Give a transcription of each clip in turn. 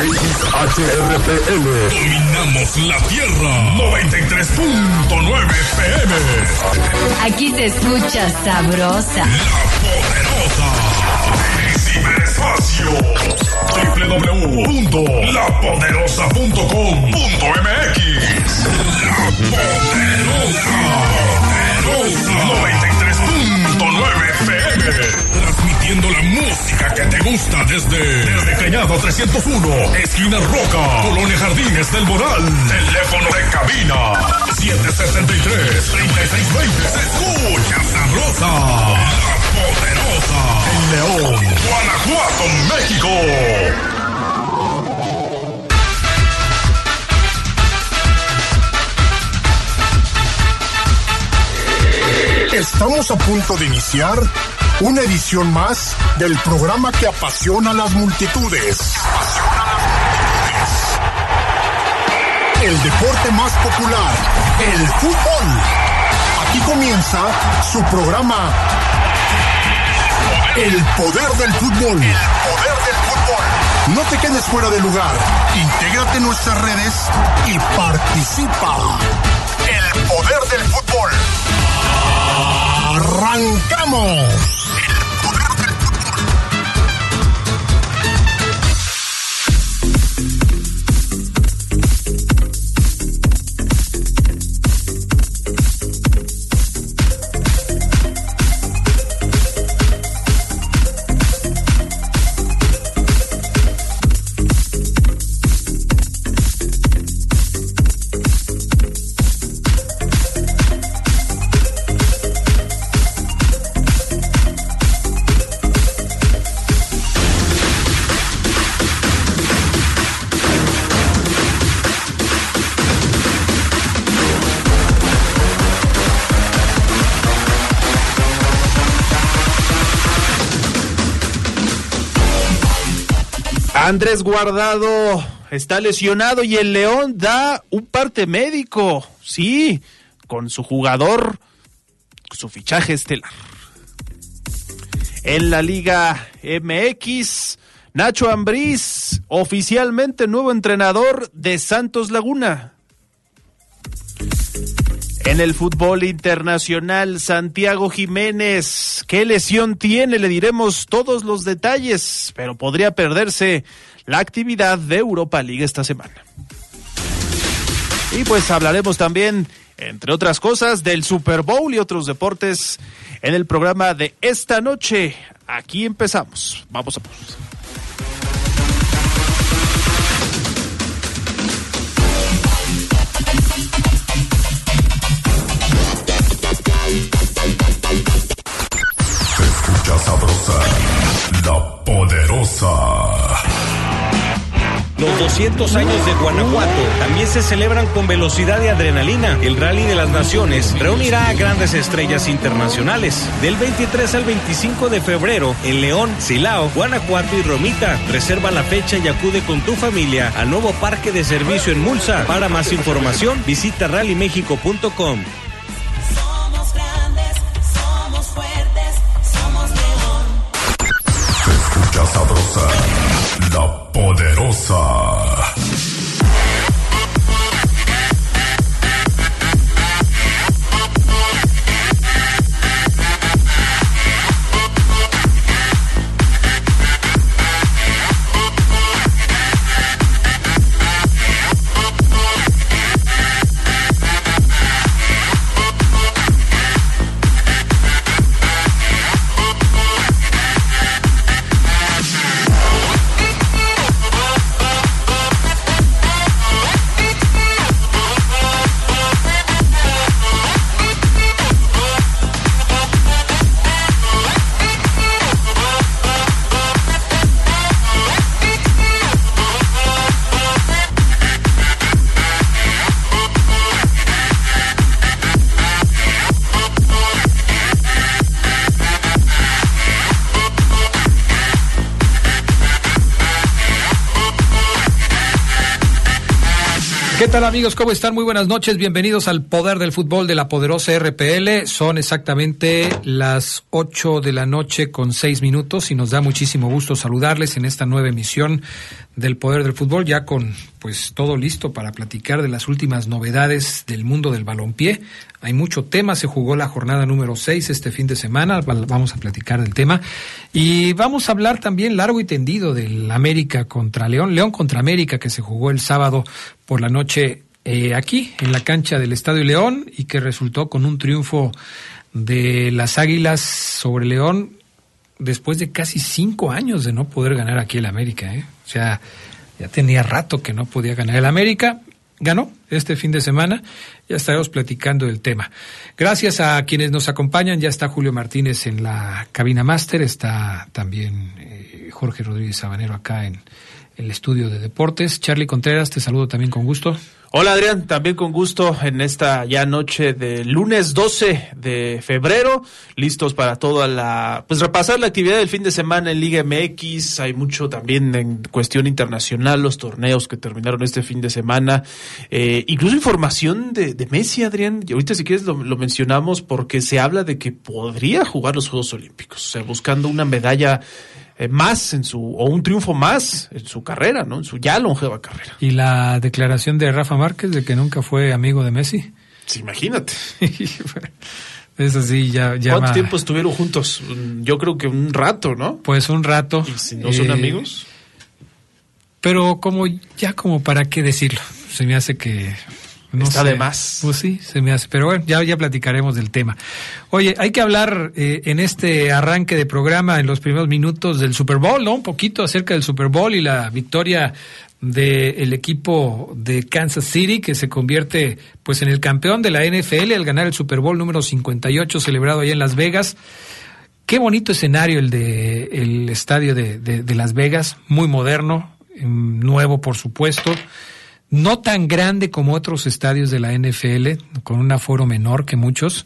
XHRPL. Dominamos la Tierra. 93.9 PM. Aquí se escucha sabrosa. La Poderosa. En ciberespacio. www.lapoderosa.com.mx. La Poderosa. Poderosa. 93.9 FM. Transmitiendo la música que te gusta desde, desde Cañada 301, esquina Roca, Colonia Jardines del Moral. Teléfono de cabina 763-3620. Se escucha sabrosa. La poderosa. En León, Guanajuato, México. Estamos a punto de iniciar una edición más del programa que apasiona a las multitudes. El deporte más popular, el fútbol. Aquí comienza su programa El poder del fútbol. El poder del fútbol. No te quedes fuera de lugar. Intégrate en nuestras redes y participa. ¡Arrancamos! Andrés Guardado está lesionado y el León da un parte médico, sí, con su jugador, su fichaje estelar. En la Liga MX, Nacho Ambriz, oficialmente nuevo entrenador de Santos Laguna. En el fútbol internacional, Santiago Jiménez, ¿qué lesión tiene? Le diremos todos los detalles, pero podría perderse la actividad de Europa League esta semana. Y pues hablaremos también, entre otras cosas, del Super Bowl y otros deportes en el programa de esta noche. Aquí empezamos. Vamos a pausa. La poderosa. Los 200 años de Guanajuato también se celebran con velocidad y adrenalina. El Rally de las Naciones reunirá a grandes estrellas internacionales. Del 23 al 25 de febrero en León, Silao, Guanajuato y Romita. Reserva la fecha y acude con tu familia al nuevo parque de servicio en Mulsa. Para más información, visita rallymexico.com. amigos? ¿Cómo están? Muy buenas noches. Bienvenidos al Poder del Fútbol de la poderosa RPL. Son exactamente las 8 de la noche con 6 minutos y nos da muchísimo gusto saludarles en esta nueva emisión del poder del fútbol, ya con pues todo listo para platicar de las últimas novedades del mundo del balompié. Hay mucho tema, se jugó la jornada número 6 este fin de semana, vamos a platicar del tema. Y vamos a hablar también largo y tendido del América contra León, León contra América, que se jugó el sábado por la noche eh, aquí, en la cancha del Estadio León, y que resultó con un triunfo de las Águilas sobre León después de casi cinco años de no poder ganar aquí el América. ¿eh? O sea, ya tenía rato que no podía ganar el América. Ganó este fin de semana. Ya estaremos platicando del tema. Gracias a quienes nos acompañan. Ya está Julio Martínez en la cabina máster. Está también eh, Jorge Rodríguez Sabanero acá en el estudio de deportes. Charlie Contreras, te saludo también con gusto. Hola Adrián, también con gusto en esta ya noche de lunes 12 de febrero, listos para toda la, pues repasar la actividad del fin de semana en Liga MX, hay mucho también en cuestión internacional, los torneos que terminaron este fin de semana, eh, incluso información de, de Messi, Adrián, y ahorita si quieres lo, lo mencionamos porque se habla de que podría jugar los Juegos Olímpicos, o sea, buscando una medalla eh, más en su, o un triunfo más en su carrera, ¿no? En su ya longeva carrera. Y la declaración de Rafa Márquez de que nunca fue amigo de Messi. Sí, imagínate. Eso sí, ya ¿Cuánto tiempo estuvieron juntos? Yo creo que un rato, ¿no? Pues un rato. Y si no son Eh, amigos. Pero como ya como para qué decirlo, se me hace que no Está sé. de más. Pues sí, se me hace. Pero bueno, ya, ya platicaremos del tema. Oye, hay que hablar eh, en este arranque de programa, en los primeros minutos del Super Bowl, ¿no? Un poquito acerca del Super Bowl y la victoria del equipo de Kansas City que se convierte pues en el campeón de la NFL al ganar el Super Bowl número 58 celebrado allá en Las Vegas. Qué bonito escenario el de el estadio de, de- de Las Vegas, muy moderno, mm, nuevo por supuesto, no tan grande como otros estadios de la NFL, con un aforo menor que muchos,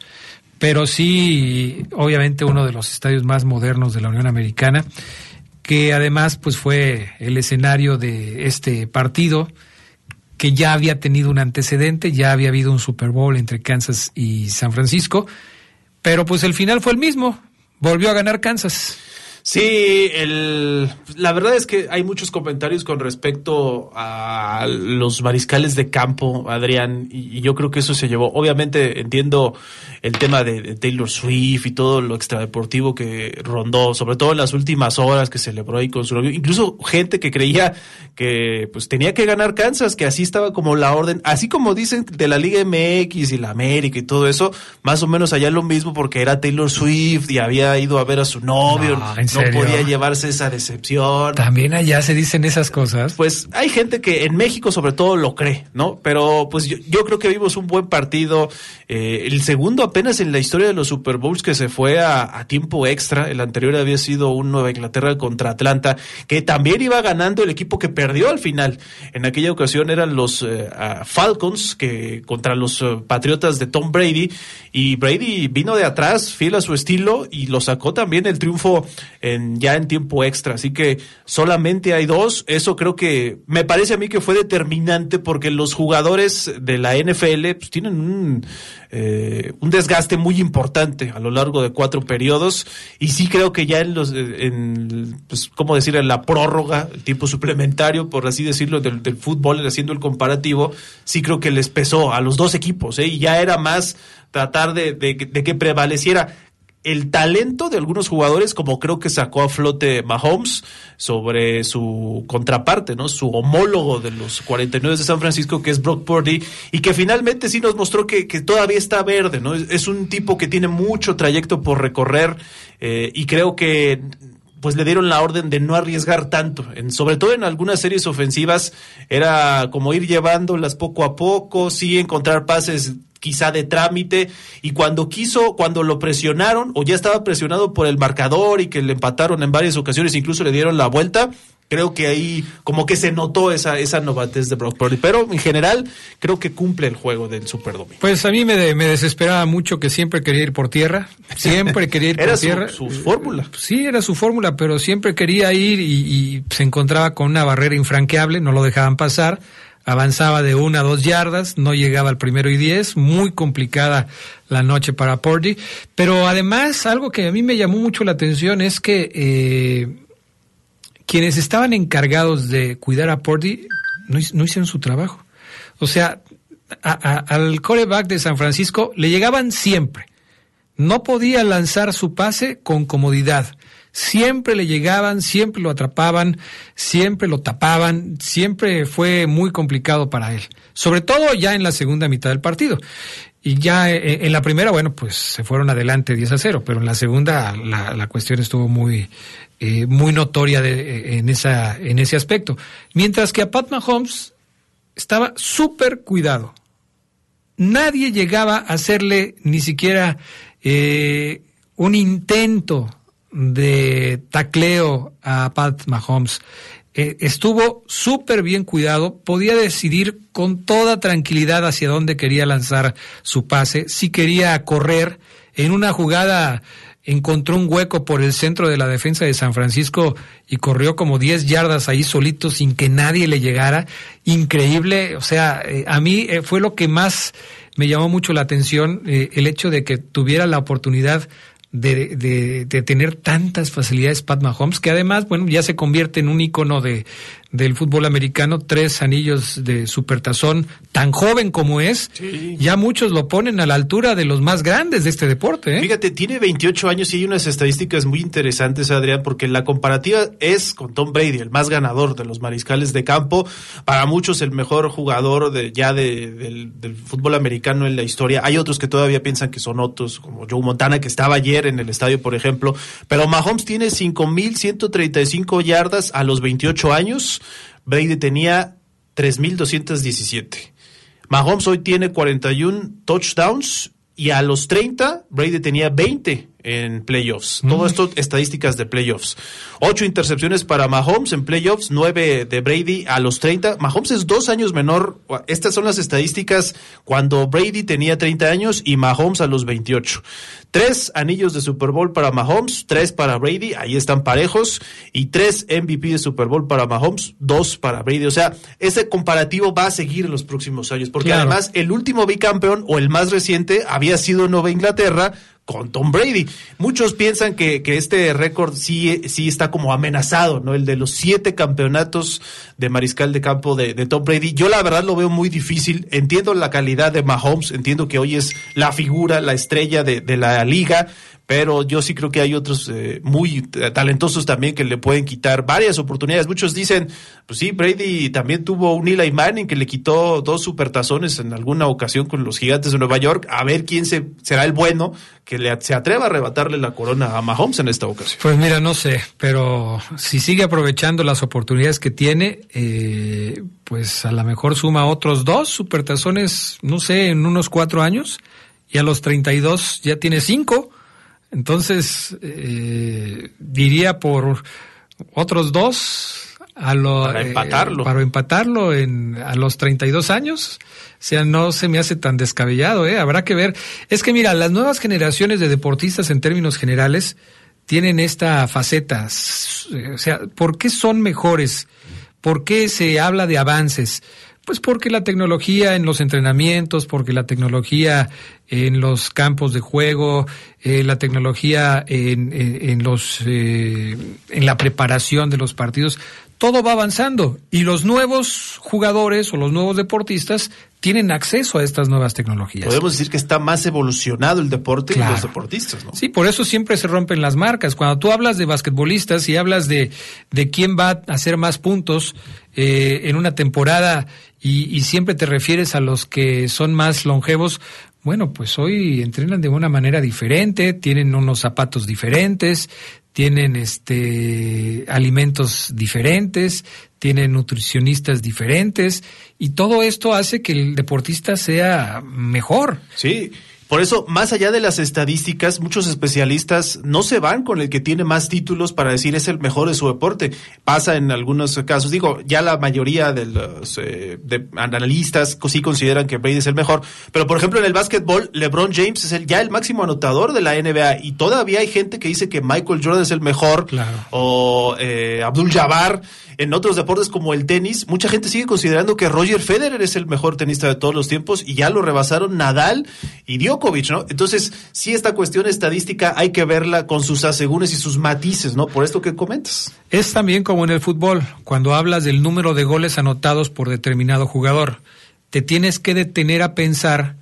pero sí obviamente uno de los estadios más modernos de la Unión Americana, que además pues fue el escenario de este partido que ya había tenido un antecedente, ya había habido un Super Bowl entre Kansas y San Francisco, pero pues el final fue el mismo, volvió a ganar Kansas. Sí, el, la verdad es que hay muchos comentarios con respecto a los mariscales de campo, Adrián, y, yo creo que eso se llevó. Obviamente entiendo el tema de, Taylor Swift y todo lo extradeportivo que rondó, sobre todo en las últimas horas que celebró ahí con su novio. Incluso gente que creía que pues tenía que ganar Kansas, que así estaba como la orden, así como dicen de la Liga MX y la América y todo eso, más o menos allá lo mismo porque era Taylor Swift y había ido a ver a su novio, No, no, ¿en serio? podía llevarse esa decepción. También allá se dicen esas cosas. Pues hay gente que en México sobre todo lo cree, ¿no? Pero pues yo, yo creo que vimos un buen partido, eh, el segundo apenas en la historia de los Super Bowls que se fue a, a tiempo extra, el anterior había sido un Nueva Inglaterra contra Atlanta, que también iba ganando el equipo que perdió al final. En aquella ocasión eran los eh, Falcons que contra los eh, Patriotas de Tom Brady y Brady vino de atrás, fiel a su estilo y lo sacó también el triunfo en, ya en tiempo extra. Así que solamente hay dos. Eso creo que me parece a mí que fue determinante porque los jugadores de la NFL pues, tienen un, eh, un desgaste muy importante a lo largo de cuatro periodos y sí creo que ya en los, en, pues, ¿cómo decir? En la prórroga, el tiempo suplementario, por así decirlo, del, del fútbol, haciendo el comparativo, sí creo que les pesó a los dos equipos, ¿eh? Y ya era más tratar de, de, de que prevaleciera el talento de algunos jugadores, como creo que sacó a flote Mahomes sobre su contraparte, ¿no? Su homólogo de los 49 de San Francisco, que es Brock Purdy, y que finalmente sí nos mostró que, que todavía está verde, ¿no? Es, un tipo que tiene mucho trayecto por recorrer, eh, y creo que pues le dieron la orden de no arriesgar tanto, sobre todo en algunas series ofensivas, era como ir llevándolas poco a poco, sí encontrar pases quizá de trámite y cuando quiso, cuando lo presionaron o ya estaba presionado por el marcador y que le empataron en varias ocasiones, incluso le dieron la vuelta, creo que ahí como que se notó esa, esa novatez de Brock Purdy, pero en general creo que cumple el juego del Super Domingo. Pues a mí me, de, me desesperaba mucho que siempre quería ir por tierra, siempre quería ir por era tierra. Su, su fórmula. Sí, era su fórmula, pero siempre quería ir y, y se encontraba con una barrera infranqueable, no lo dejaban pasar avanzaba de una a dos yardas, no llegaba al primero y diez, muy complicada la noche para Purdy, pero además algo que a mí me llamó mucho la atención es que eh, quienes estaban encargados de cuidar a Purdy no, hic- no hicieron su trabajo. O sea, a- al coreback de San Francisco le llegaban siempre. No podía lanzar su pase con comodidad. Siempre le llegaban, siempre lo atrapaban, siempre lo tapaban, siempre fue muy complicado para él. Sobre todo ya en la segunda mitad del partido. Y ya eh, en la primera, bueno, pues se fueron adelante 10 a 0, pero en la segunda la, la cuestión estuvo muy, eh, muy notoria de- eh, en, esa, en ese aspecto. Mientras que a Pat Mahomes estaba súper cuidado nadie llegaba a hacerle ni siquiera eh, un intento de tacleo a Pat Mahomes. Eh, estuvo súper bien cuidado, podía decidir con toda tranquilidad hacia dónde quería lanzar su pase, si quería correr en una jugada encontró un hueco por el centro de la defensa de San Francisco y corrió como 10 yardas ahí solito sin que nadie le llegara. Increíble, o sea, eh, a mí eh, fue lo que más me llamó mucho la atención, eh, el hecho de que tuviera la oportunidad de, de, de tener tantas facilidades Pat Mahomes, que además, bueno, ya se convierte en un ícono de, del fútbol americano, tres anillos de supertazón, tan joven como es, ya muchos lo ponen a la altura de los más grandes de este deporte. ¿eh? Fíjate, tiene 28 años y hay unas estadísticas muy interesantes, Adrián, porque la comparativa es con Tom Brady, el más ganador de los mariscales de campo, para muchos el mejor jugador de, ya de- del, del fútbol americano en la historia. Hay otros que todavía piensan que son otros, como Joe Montana, que estaba ayer en el estadio, por ejemplo. Pero Mahomes tiene 5.135 yardas a los 28 años. Brady tenía 3.217. Mahomes hoy tiene 41 touchdowns y a los 30 Brady tenía 20 en playoffs. Todo esto estadísticas de playoffs. Ocho intercepciones para Mahomes en playoffs, nueve de Brady a los 30. Mahomes es dos años menor. Estas son las estadísticas cuando Brady tenía 30 años y Mahomes a los 28. Tres anillos de Super Bowl para Mahomes, tres para Brady, ahí están parejos, y tres MVP de Super Bowl para Mahomes, dos para Brady. O sea, ese comparativo va a seguir en los próximos años, porque Claro. además el último bicampeón o el más reciente había sido Nueva Inglaterra con Tom Brady. Muchos piensan que, que este récord sí, sí está como amenazado, ¿no? El de los siete campeonatos de mariscal de campo de, de Tom Brady. Yo la verdad lo veo muy difícil. Entiendo la calidad de Mahomes, entiendo que hoy es la figura, la estrella de, de la liga, pero yo sí creo que hay otros eh, muy talentosos también que le pueden quitar varias oportunidades. Muchos dicen, pues sí, Brady también tuvo un Eli Manning que le quitó dos supertazones en alguna ocasión con los gigantes de Nueva York. A ver quién se, será el bueno que le, se atreva a arrebatarle la corona a Mahomes en esta ocasión. Pues mira, no sé, pero si sigue aprovechando las oportunidades que tiene, eh, pues a lo mejor suma otros dos supertazones, no sé, en unos cuatro años, y a los 32 ya tiene cinco. Entonces, eh, diría por otros dos a lo, Para eh, empatarlo. para empatarlo en, a los 32 años. O sea, no se me hace tan descabellado, ¿eh? Habrá que ver. Es que mira, las nuevas generaciones de deportistas en términos generales tienen esta faceta. S- O sea, ¿por qué son mejores? ¿Por qué se habla de avances? Pues porque la tecnología en los entrenamientos, porque la tecnología en los campos de juego, eh, la tecnología en, en- en los eh, en la preparación de los partidos, todo va avanzando y los nuevos jugadores o los nuevos deportistas tienen acceso a estas nuevas tecnologías. Podemos decir que está más evolucionado el deporte y Claro. los deportistas, ¿no? Sí, por eso siempre se rompen las marcas. Cuando tú hablas de basquetbolistas y hablas de, de quién va a hacer más puntos eh, en una temporada y, y siempre te refieres a los que son más longevos, bueno, pues hoy entrenan de una manera diferente, tienen unos zapatos diferentes, tienen este alimentos diferentes, tienen nutricionistas diferentes y todo esto hace que el deportista sea mejor. Sí, por eso, más allá de las estadísticas, muchos especialistas no se van con el que tiene más títulos para decir es el mejor de su deporte. Pasa en algunos casos, digo, ya la mayoría de los eh, de analistas sí consideran que Brady es el mejor, pero por ejemplo en el básquetbol, LeBron James es el, ya el máximo anotador de la NBA y todavía hay gente que dice que Michael Jordan es el mejor Claro. o eh, Abdul Jabbar. En otros deportes como el tenis, mucha gente sigue considerando que Roger Federer es el mejor tenista de todos los tiempos y ya lo rebasaron Nadal y Djokovic. ¿No? Entonces, sí, esta cuestión estadística hay que verla con sus asegúnes y sus matices, ¿no? Por esto que comentas. Es también como en el fútbol, cuando hablas del número de goles anotados por determinado jugador, te tienes que detener a pensar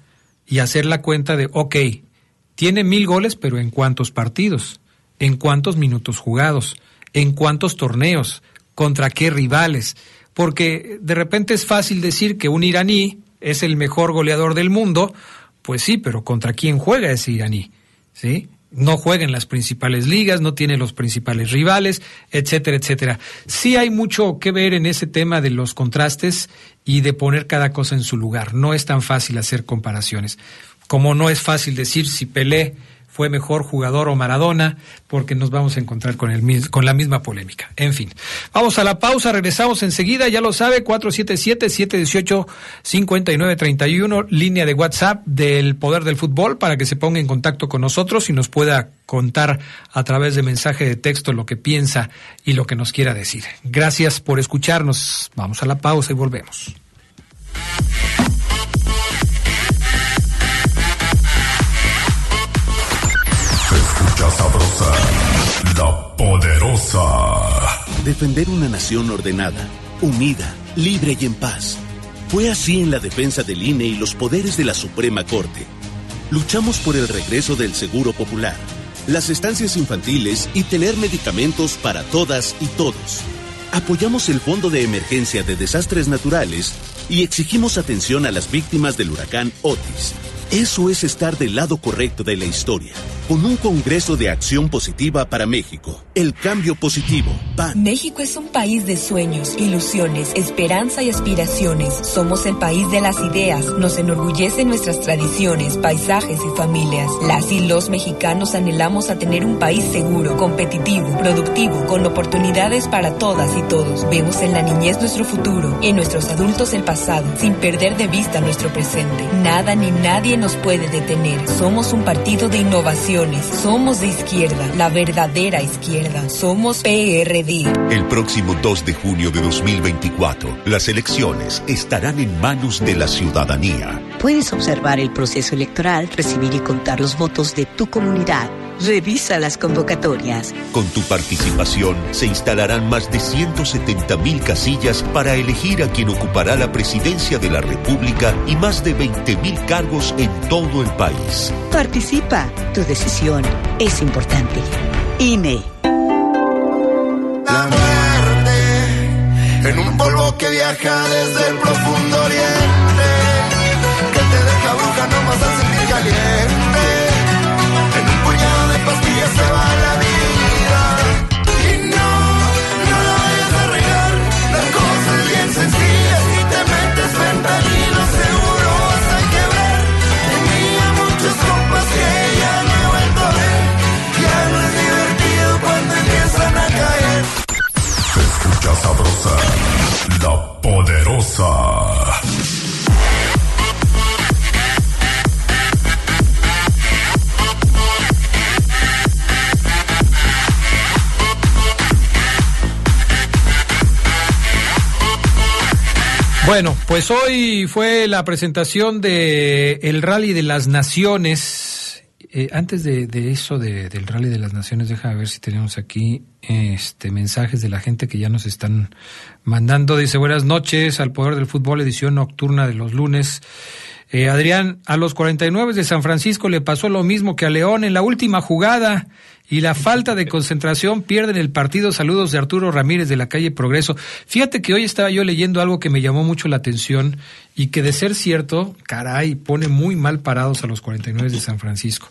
y hacer la cuenta de, ok, tiene mil goles, pero ¿en cuántos partidos? ¿En cuántos minutos jugados? ¿En cuántos torneos? ¿Contra qué rivales? Porque de repente es fácil decir que un iraní es el mejor goleador del mundo, pues sí, pero ¿contra quién juega ese iraní? ¿Sí? No juega en las principales ligas, no tiene los principales rivales, etcétera, etcétera. Sí hay mucho que ver en ese tema de los contrastes y de poner cada cosa en su lugar. No es tan fácil hacer comparaciones. Como no es fácil decir si Pelé fue mejor jugador o Maradona, porque nos vamos a encontrar con, el, con la misma polémica. En fin, vamos a la pausa, regresamos enseguida, ya lo sabe, 477-718-5931, línea de WhatsApp del Poder del Fútbol, para que se ponga en contacto con nosotros y nos pueda contar a través de mensaje de texto lo que piensa y lo que nos quiera decir. Gracias por escucharnos, vamos a la pausa y volvemos. La poderosa. Defender una nación ordenada, unida, libre y en paz. Fue así en la defensa del INE y los poderes de la Suprema Corte. Luchamos por el regreso del Seguro Popular, las estancias infantiles y tener medicamentos para todas y todos. Apoyamos el Fondo de Emergencia de Desastres Naturales y exigimos atención a las víctimas del huracán Otis. Eso es estar del lado correcto de la historia, con un Congreso de Acción Positiva para México. El cambio positivo. PAN. México es un país de sueños, ilusiones, esperanza y aspiraciones. Somos el país de las ideas. Nos enorgullecen nuestras tradiciones, paisajes y familias. Las y los mexicanos anhelamos a tener un país seguro, competitivo, productivo, con oportunidades para todas y todos. Vemos en la niñez nuestro futuro, en nuestros adultos el pasado, sin perder de vista nuestro presente. Nada ni nadie nos puede detener. Somos un partido de innovaciones. Somos de izquierda, la verdadera izquierda. Somos PRD. El próximo 2 de junio de 2024, las elecciones estarán en manos de la ciudadanía. Puedes observar el proceso electoral, recibir y contar los votos de tu comunidad. Revisa las convocatorias. Con tu participación se instalarán más de 170 mil casillas para elegir a quien ocupará la presidencia de la República y más de 20 mil cargos en todo el país. Participa. Tu decisión es importante. INE. La muerte en un polvo que viaja desde el profundo oriente, sabrosa, la poderosa. Bueno, pues hoy fue la presentación de el Rally de las Naciones. Eh, antes de, de eso de- del Rally de las Naciones, déjame ver si tenemos aquí este mensajes de la gente que ya nos están mandando. Dice buenas noches al Poder del Fútbol, edición nocturna de los lunes. Eh, Adrián, a los 49 de San Francisco le pasó lo mismo que a León en la última jugada y la falta de concentración pierden el partido. Saludos de Arturo Ramírez de la calle Progreso. Fíjate que hoy estaba yo leyendo algo que me llamó mucho la atención y que de ser cierto, caray, pone muy mal parados a los 49 de San Francisco,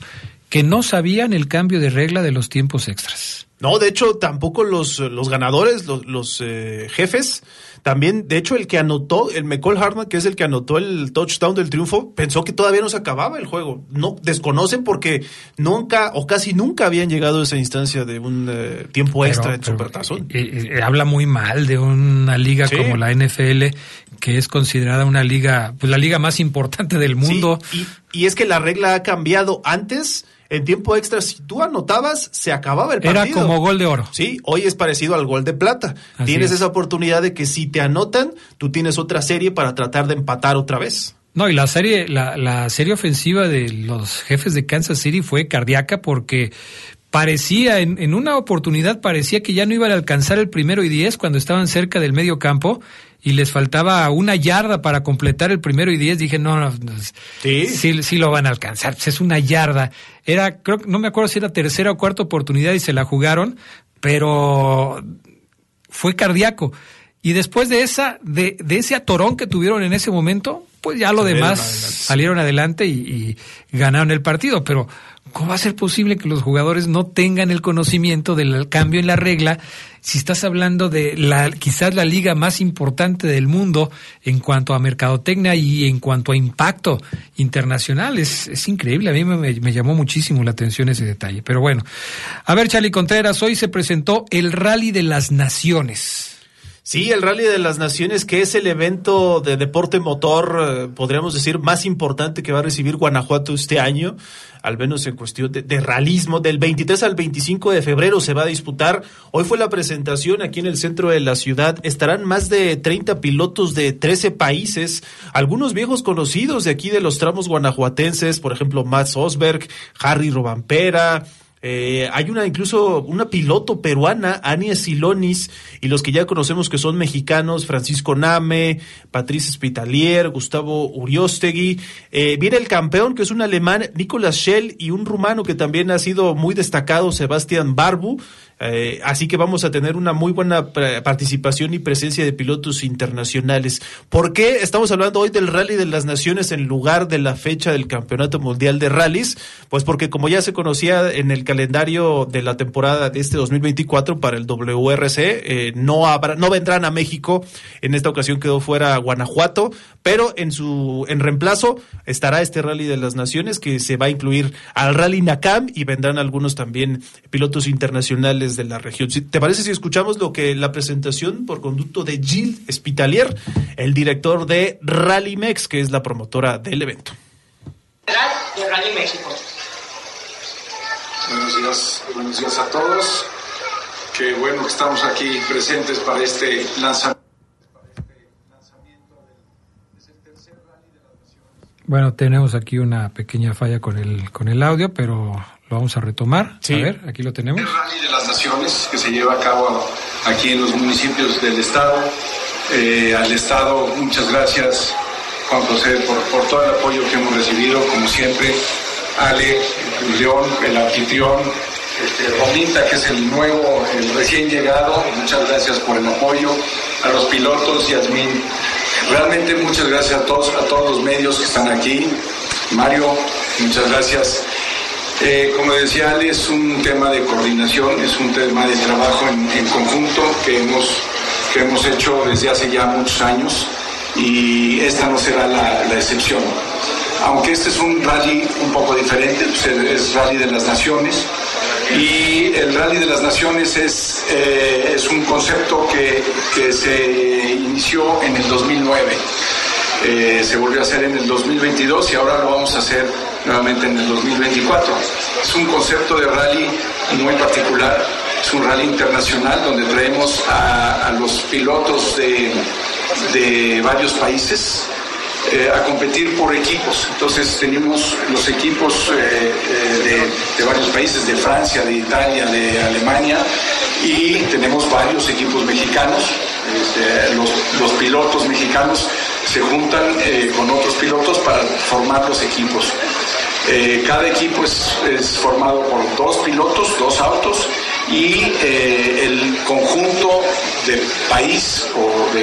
que no sabían el cambio de regla de los tiempos extras. No, de hecho, tampoco los, los ganadores, los, los, eh, jefes, también, de hecho, el que anotó, el McCall Hartman, que es el que anotó el touchdown del triunfo, pensó que todavía no se acababa el juego. No, desconocen porque nunca o casi nunca habían llegado a esa instancia de un eh, tiempo extra en pero, Supertazón. eh, eh, habla muy mal de una liga Sí. como la NFL, que es considerada una liga, pues la liga más importante del mundo. Sí, y, y es que la regla ha cambiado. Antes, en tiempo extra, si tú anotabas, se acababa el partido. Era como gol de oro. Sí, hoy es parecido al gol de plata. Así tienes es. esa oportunidad de que si te anotan, tú tienes otra serie para tratar de empatar otra vez. No, y la serie, la, la serie ofensiva de los jefes de Kansas City fue cardíaca porque parecía, en, en una oportunidad parecía que ya no iban a alcanzar el primero y diez cuando estaban cerca del medio campo y les faltaba una yarda para completar el primero y diez. Dije, no, no, no, ¿Sí? sí, sí lo van a alcanzar. Pues es una yarda. Era, creo, que- no me acuerdo si era tercera o cuarta oportunidad y se la jugaron, pero fue cardíaco. Y después de esa, de, de ese atorón que tuvieron en ese momento, pues ya lo Salieron demás adelante. salieron adelante y, y ganaron el partido. Pero, ¿cómo va a ser posible que los jugadores no tengan el conocimiento del cambio en la regla? Si estás hablando de la, quizás la liga más importante del mundo en cuanto a mercadotecnia y en cuanto a impacto internacional, es, es increíble. A mí me, me llamó muchísimo la atención ese detalle. Pero bueno, a ver, Charlie Contreras, hoy se presentó el Rally de las Naciones. Sí, el Rally de las Naciones, que es el evento de deporte motor, eh, podríamos decir, más importante que va a recibir Guanajuato este año, al menos en cuestión de, de realismo. Del 23 al 25 de febrero se va a disputar. Hoy fue la presentación aquí en el centro de la ciudad. Estarán más de 30 pilotos de 13 países, algunos viejos conocidos de aquí de los tramos guanajuatenses, por ejemplo, Mats Osberg, Harry Robampera, eh, hay una incluso una piloto peruana, Ania Silonis, y los que ya conocemos que son mexicanos, Francisco Name, Patricia Spitalier, Gustavo Uriostegui. Eh, viene el campeón, que es un alemán, Nicolas Schell, y un rumano que también ha sido muy destacado, Sebastián Barbu. Eh, así que vamos a tener una muy buena participación y presencia de pilotos internacionales. ¿Por qué estamos hablando hoy del Rally de las Naciones en lugar de la fecha del Campeonato Mundial de Rallys? Pues porque como ya se conocía en el calendario de la temporada de este 2024 para el WRC, eh, no habrá, no vendrán a México. En esta ocasión quedó fuera Guanajuato, pero en su en reemplazo estará este Rally de las Naciones que se va a incluir al Rally Nakam y vendrán algunos también pilotos internacionales de la región. Si- ¿Te parece si escuchamos lo que la presentación por conducto de Gilles Spitalier, el director de Rally Mex, que es la promotora del evento? de Rally México. Buenos días, buenos días a todos. Qué bueno que estamos aquí presentes para este lanzamiento. Bueno, tenemos aquí una pequeña falla con el, con el audio, pero lo vamos a retomar. A ver, aquí lo tenemos. Rally de las Naciones que se lleva a cabo aquí en los municipios del Estado. Eh, al Estado, muchas gracias, Juan José, por, por todo el apoyo que hemos recibido, como siempre. Ale, León, el anfitrión, este, Romita, que es el nuevo, el recién llegado, muchas gracias por el apoyo. A los pilotos, Yasmín, realmente muchas gracias a todos, a todos los medios que están aquí. Mario, muchas gracias. Eh, como decía Ale, es un tema de coordinación, es un tema de trabajo en, conjunto que hemos, que hemos hecho desde hace ya muchos años y esta no será la, la excepción. Aunque este es un rally un poco diferente, pues, es rally de las naciones y el rally de las naciones es, eh, es un concepto que, que se inició en el 2009. Eh, se volvió a hacer en el 2022 y ahora lo vamos a hacer nuevamente en el 2024. Es un concepto de rally muy particular, es un rally internacional donde traemos a, a los pilotos de, de varios países eh, a competir por equipos. Entonces tenemos los equipos eh, eh, de, varios países, de Francia, de Italia, de Alemania y tenemos varios equipos mexicanos. Este, los, los pilotos mexicanos se juntan eh, con otros pilotos para formar los equipos. Eh, cada equipo es, formado por dos pilotos, dos autos y eh, el conjunto de país o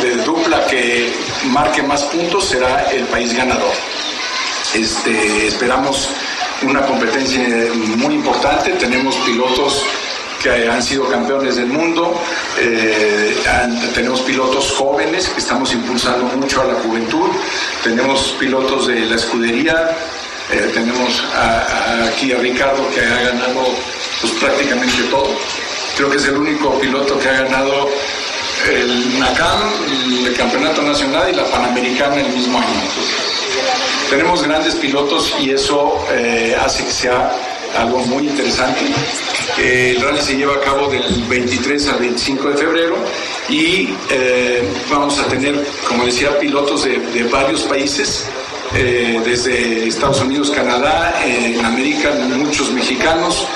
de dupla que marque más puntos será el país ganador. Este, esperamos una competencia muy importante, tenemos pilotos que han sido campeones del mundo, eh, tenemos pilotos jóvenes que estamos impulsando mucho a la juventud, tenemos pilotos de la escudería, eh, tenemos a- a- aquí a Ricardo que ha ganado pues, prácticamente todo, creo que es el único piloto que ha ganado el NACAM, el Campeonato Nacional y la Panamericana el mismo año. Tenemos grandes pilotos y eso eh, hace que sea algo muy interesante. Eh, el rally se lleva a cabo del 23 al 25 de febrero y eh, vamos a tener, como decía, pilotos de, varios países, eh, desde Estados Unidos, Canadá, en América, muchos mexicanos.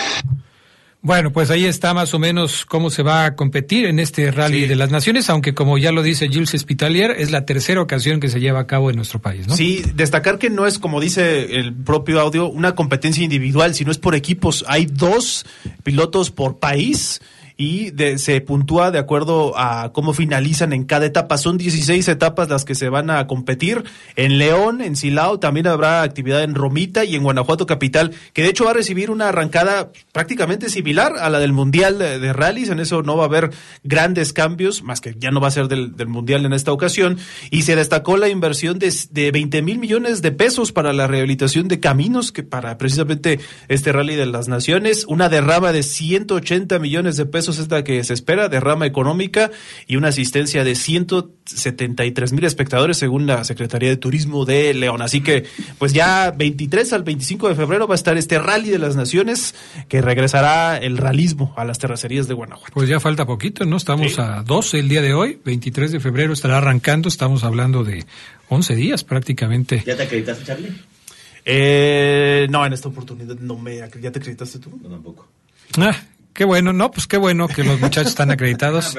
Bueno, pues ahí está más o menos cómo se va a competir en este Rally de las Naciones, aunque como ya lo dice Gilles Spitalier, es la tercera ocasión que se lleva a cabo en nuestro país, ¿no? Sí, destacar que no es, como dice el propio audio, una competencia individual, sino es por equipos. Hay dos pilotos por país y de- se puntúa de acuerdo a cómo finalizan en cada etapa. Son 16 etapas las que se van a competir. En León, en Silao, también habrá actividad en Romita y en Guanajuato Capital, que de hecho va a recibir una arrancada prácticamente similar a la del Mundial de, de Rallys. En eso no va a haber grandes cambios, más que ya no va a ser del, Mundial en esta ocasión. Y se destacó la inversión de, de 20 mil millones de pesos para la rehabilitación de caminos, que para precisamente este Rally de las Naciones, una derrama de 180 millones de pesos es la que se espera, derrama económica y una asistencia de 173 mil espectadores según la Secretaría de Turismo de León. Así que pues ya 23 al 25 de febrero va a estar este Rally de las Naciones que regresará el realismo a las terracerías de Guanajuato. Pues ya falta poquito, ¿no? Estamos a 12 el día de hoy, 23 de febrero estará arrancando, estamos hablando de 11 días prácticamente. ¿Ya te acreditaste, Charlie? Eh, no, en esta oportunidad no me... ¿Ya te acreditaste tú? No, tampoco. Ah, qué bueno, no, pues qué bueno que los muchachos están acreditados.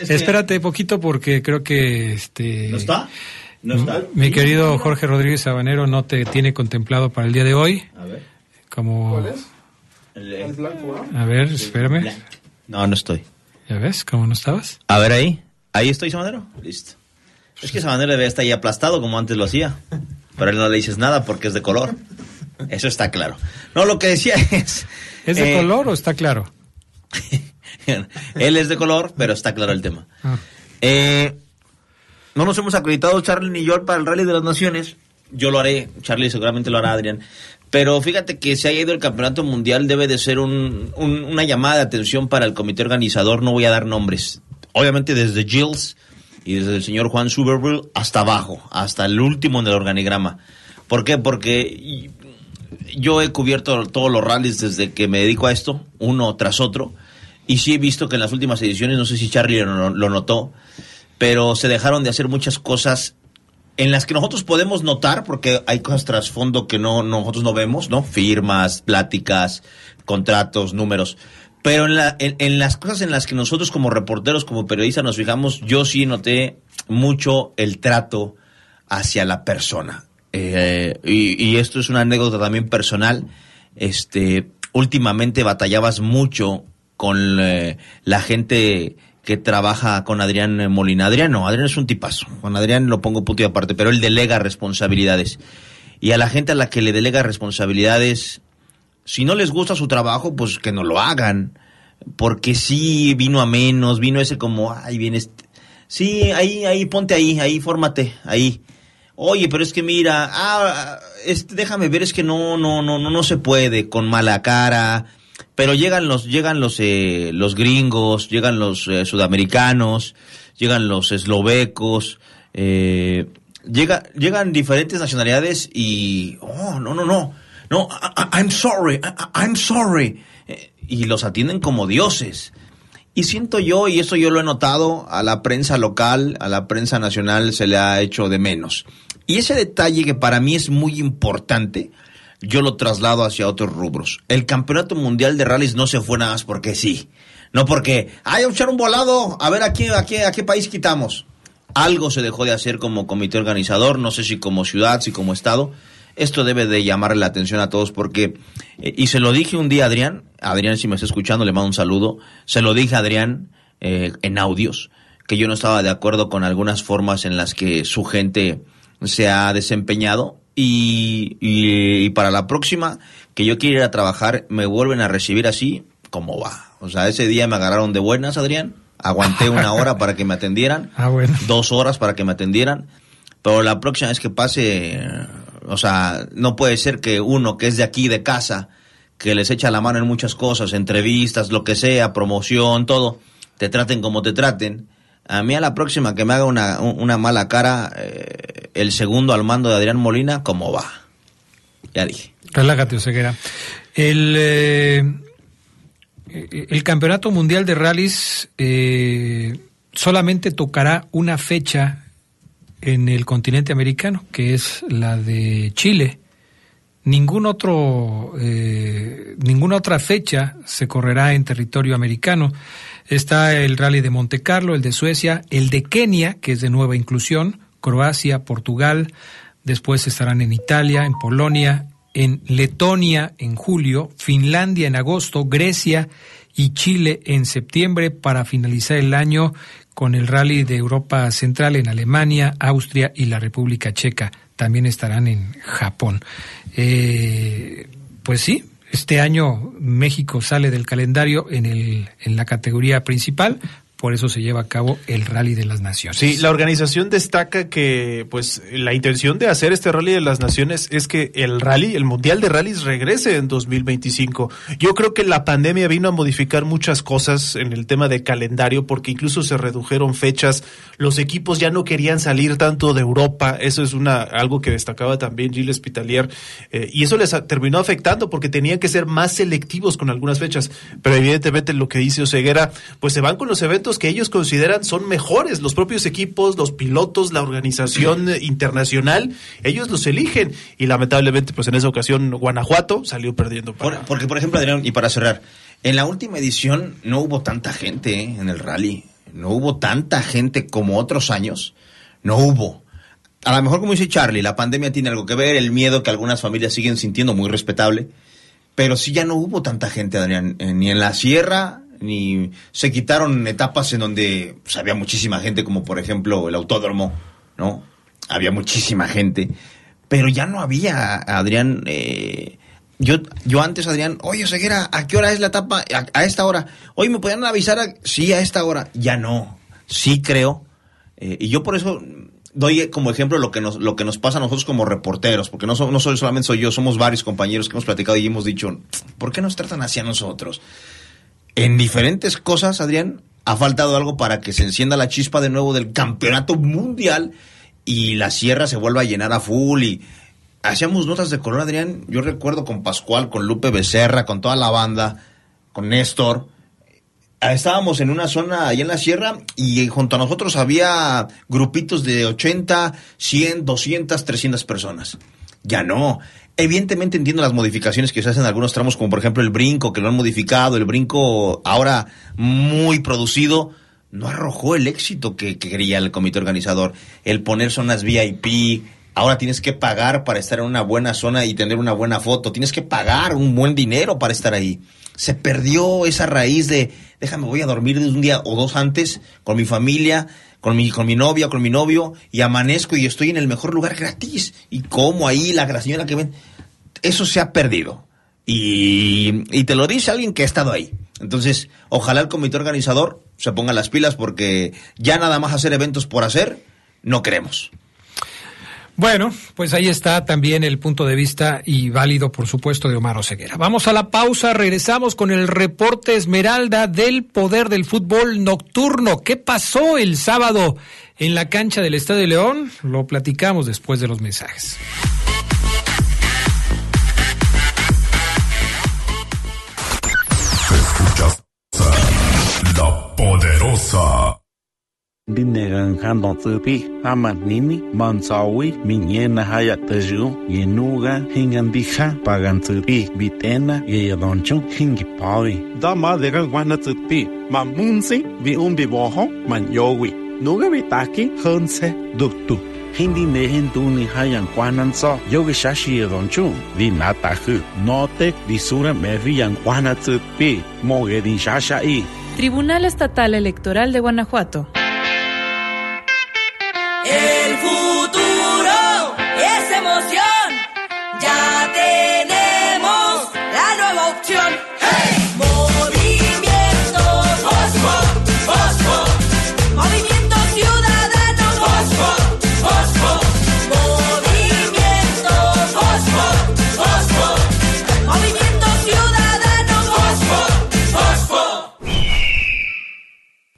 Es que- Espérate poquito porque creo que este ¿No está? ¿No está? mi querido Jorge Rodríguez Sabanero no te tiene contemplado para el día de hoy. A ver. Como El, el blanco, a ver, espérame. No, no estoy. ¿Ya ves cómo no estabas? A ver ahí. ¿Ahí estoy, Sabanero? Listo. Es que Sabanero debe estar ahí aplastado como antes lo hacía. Pero a él no le dices nada porque es de color. Eso está claro. No, lo que decía es... ¿Es de eh, color o está claro? Él es de color, pero está claro el tema. Ah. Eh, no nos hemos acreditado Charlie ni yo para el Rally de las Naciones. Yo lo haré, Charlie seguramente lo hará Adrián. Pero fíjate que se haya ido el campeonato mundial debe de ser un- un- una llamada de atención para el comité organizador. No voy a dar nombres. Obviamente desde Gilles y desde el señor Juan Suberville hasta abajo, hasta el último en el organigrama. ¿Por qué? Porque yo he cubierto todos los rallies desde que me dedico a esto, uno tras otro, y sí he visto que en las últimas ediciones, no sé si Charlie lo, notó, pero se dejaron de hacer muchas cosas en las que nosotros podemos notar, porque hay cosas trasfondo que no nosotros no vemos, ¿no? Firmas, pláticas, contratos, números. Pero en, la- en- en las cosas en las que nosotros como reporteros, como periodistas nos fijamos, yo sí noté mucho el trato hacia la persona. Eh, y, y esto es una anécdota también personal. Este, últimamente batallabas mucho con eh, la gente que trabaja con Adrián Molina. Adrián no, Adrián es un tipazo. Con Adrián lo pongo punto y aparte, pero él delega responsabilidades. Y a la gente a la que le delega responsabilidades, si no les gusta su trabajo, pues que no lo hagan. Porque sí vino a menos, vino ese como, ay, viene este. Sí, ahí, ahí, ponte ahí, ahí, fórmate, ahí. Oye, pero es que mira, ah, déjame ver, es que no, no, no, no, no se puede con mala cara. Pero llegan los, llegan los, eh, los gringos, llegan los eh, sudamericanos, llegan los eslovecos, eh, llega, llegan diferentes nacionalidades y, oh, no, no, no, no, I'm sorry, I'm sorry. Eh, Y los atienden como dioses. Y siento yo, y esto yo lo he notado, a la prensa local, a la prensa nacional se le ha hecho de menos. Y ese detalle que para mí es muy importante, yo lo traslado hacia otros rubros. El Campeonato Mundial de Rallys no se fue nada más porque sí. No porque, ay, echar un volado, a ver a qué, a qué, a qué país quitamos. Algo se dejó de hacer como comité organizador, no sé si como ciudad, si como estado. Esto debe de llamarle la atención a todos porque, eh, y se lo dije un día a Adrián, Adrián si me está escuchando le mando un saludo, se lo dije a Adrián eh, en audios, que yo no estaba de acuerdo con algunas formas en las que su gente se ha desempeñado y, y- y para la próxima que yo quiera ir a trabajar me vuelven a recibir así, como va. O sea, ese día me agarraron de buenas, Adrián, aguanté una hora para que me atendieran, Ah, bueno. dos horas para que me atendieran, pero la próxima vez que pase, o sea, no puede ser que uno que es de aquí, de casa, que les echa la mano en muchas cosas, entrevistas, lo que sea, promoción, todo, te traten como te traten. A mí a la próxima que me haga una, un- una mala cara, eh, el segundo al mando de Adrián Molina, ¿cómo va? Ya dije. Relájate, Oseguera. El, eh, el Campeonato Mundial de Rallys eh, solamente tocará una fecha en el continente americano, que es la de Chile. Ningún otro, eh, ninguna otra fecha se correrá en territorio americano. Está el rally de Monte Carlo, el de Suecia, el de Kenia, que es de nueva inclusión, Croacia, Portugal, después estarán en Italia, en Polonia, en Letonia en julio, Finlandia en agosto, Grecia y Chile en septiembre para finalizar el año con el rally de Europa Central en Alemania, Austria y la República Checa. También estarán en Japón. Eh, pues sí, este año México sale del calendario en, el, en la categoría principal, por eso se lleva a cabo el Rally de las Naciones. Sí, la organización destaca que pues la intención de hacer este Rally de las Naciones es que el rally, el Mundial de Rallys regrese en 2025. Yo creo que la pandemia vino a modificar muchas cosas en el tema de calendario porque incluso se redujeron fechas, los equipos ya no querían salir tanto de Europa, eso es una algo que destacaba también Gilles Pitalier eh, y eso les terminó afectando porque tenían que ser más selectivos con algunas fechas, pero evidentemente lo que dice Oseguera, pues se van con los eventos que ellos consideran son mejores, los propios equipos, los pilotos, la organización internacional, ellos los eligen y lamentablemente pues en esa ocasión Guanajuato salió perdiendo. Por- porque, por ejemplo, Adrián, y para cerrar, en la última edición no hubo tanta gente ¿eh? en el rally. No hubo tanta gente como otros años. No hubo. A lo mejor, como dice Charlie, la pandemia tiene algo que ver, el miedo que algunas familias siguen sintiendo, muy respetable. Pero sí ya no hubo tanta gente, Adrián, eh, ni en la sierra, ni se quitaron etapas en donde pues, había muchísima gente, como por ejemplo el autódromo, ¿no? Había muchísima gente. Pero ya no había, Adrián, eh, yo, yo antes, Adrián, oye, Ceguera, ¿a qué hora es la etapa? A, esta hora. Oye, ¿me podían avisar? a- Sí, a esta hora. Ya no. Sí creo. Eh, y yo por eso doy como ejemplo lo que nos, lo que nos pasa a nosotros como reporteros, porque no, so- no soy, solamente soy yo, somos varios compañeros que hemos platicado y hemos dicho, ¿por qué nos tratan así a nosotros? En diferentes cosas, Adrián, ha faltado algo para que se encienda la chispa de nuevo del campeonato mundial y la sierra se vuelva a llenar a full y hacíamos notas de color, Adrián. Yo recuerdo con Pascual, con Lupe Becerra, con toda la banda, con Néstor. Ah, Estábamos en una zona allá en la sierra y junto a nosotros había grupitos de 80, 100, 200, 300 personas. Ya no. Evidentemente entiendo las modificaciones que se hacen en algunos tramos, como por ejemplo el brinco, que lo han modificado, el brinco ahora muy producido, no arrojó el éxito que, que quería el comité organizador. El poner zonas VIP, ahora tienes que pagar para estar en una buena zona y tener una buena foto, tienes que pagar un buen dinero para estar ahí. Se perdió esa raíz de, déjame, voy a dormir un día o dos antes con mi familia, con mi, con mi novia, con mi novio, y amanezco y estoy en el mejor lugar gratis. Y como ahí la, la señora que ven, eso se ha perdido. Y, y te lo dice alguien que ha estado ahí. Entonces, ojalá el comité organizador se ponga las pilas porque ya nada más hacer eventos por hacer, no queremos. Bueno, pues ahí está también el punto de vista y válido, por supuesto, de Omar Oseguera. Vamos a la pausa, regresamos con el reporte Esmeralda del poder del fútbol nocturno. ¿Qué pasó el sábado en la cancha del Estadio León? Lo platicamos después de los mensajes. Dinnegan handon tsupi, amat nini, mansawi, miñena haya teju, yenuga, hingan dija, pagan tsupi, bitena, yeyadoncho, hingi pawi. Dama degan wana tsupi, ma munsi, vi umbi boho, man yowi. Nuga vitaki, hunse, duktu. Hindi nehen tuni hayan kwanan so, yogi shashi yedoncho, di natahu, notek, di sura mevi yan kwana tsupi, moge di shasha i. Tribunal Estatal Electoral de Guanajuato.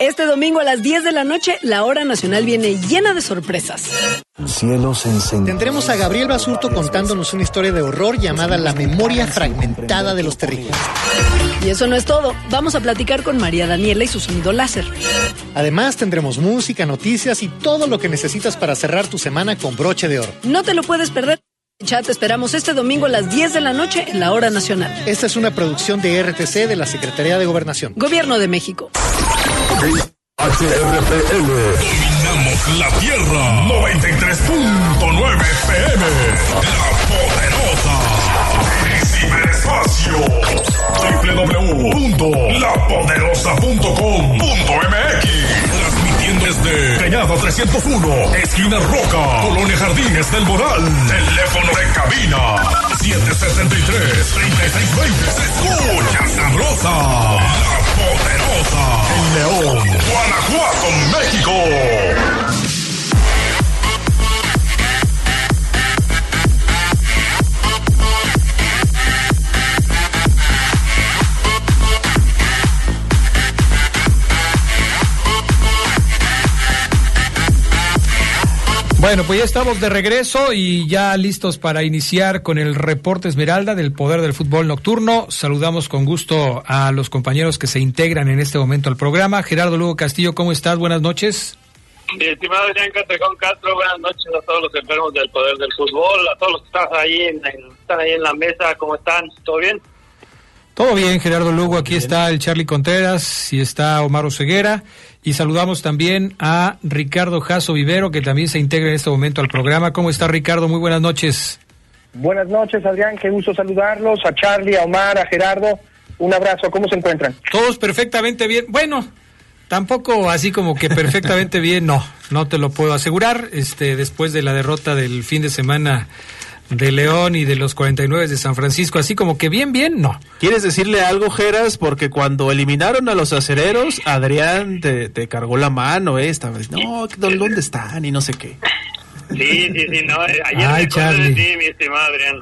Este domingo a las 10 de la noche, la hora nacional viene llena de sorpresas. Cielos Tendremos a Gabriel Basurto contándonos una historia de horror llamada La memoria fragmentada de los terribles. Y eso no es todo. Vamos a platicar con María Daniela y su sonido láser. Además, tendremos música, noticias y todo lo que necesitas para cerrar tu semana con broche de oro. No te lo puedes perder. Ya te esperamos este domingo a las 10 de la noche en la hora nacional. Esta es una producción de RTC de la Secretaría de Gobernación. Gobierno de México. HRPL. Dominamos la Tierra. 93.9 PM. La Poderosa. En ciberespacio. www.lapoderosa.com.mx. Transmitiendo desde Cañada 301. Esquina Roca. Colonia Jardines del Moral. Teléfono de cabina. 773-3620. Se escucha sabrosa. Poderosa. En León, Guanajuato, México. Bueno, pues ya estamos de regreso y ya listos para iniciar con el reporte Esmeralda del Poder del Fútbol Nocturno. Saludamos con gusto a los compañeros que se integran en este momento al programa. Gerardo Lugo Castillo, ¿cómo estás? Buenas noches. Mi estimado Adrián Castrejón Castro, buenas noches a todos los enfermos del Poder del Fútbol, a todos los que están ahí en, en- están ahí en la mesa, ¿cómo están? ¿Todo bien? Todo bien, Gerardo Lugo. Aquí está el Charlie Contreras y está Omar Oseguera. Y saludamos también a Ricardo Jasso Vivero, que también se integra en este momento al programa. ¿Cómo está, Ricardo? Muy buenas noches. Buenas noches, Adrián. Qué gusto saludarlos. A Charlie, a Omar, a Gerardo. Un abrazo. ¿Cómo se encuentran? Todos perfectamente bien. Bueno, tampoco así como que perfectamente bien, no, no te lo puedo asegurar. Este, después de la derrota del fin de semana de León y de los 49 de San Francisco, así como que bien, bien, no. ¿Quieres decirle algo, Geras? Porque cuando eliminaron a los acereros, Adrián te, te cargó la mano. Estaba diciendo, no, ¿dó- ¿dónde están? Y no sé qué. Sí, sí, sí, no, eh, ayer Ay, me de ti, mi estimado Adrián.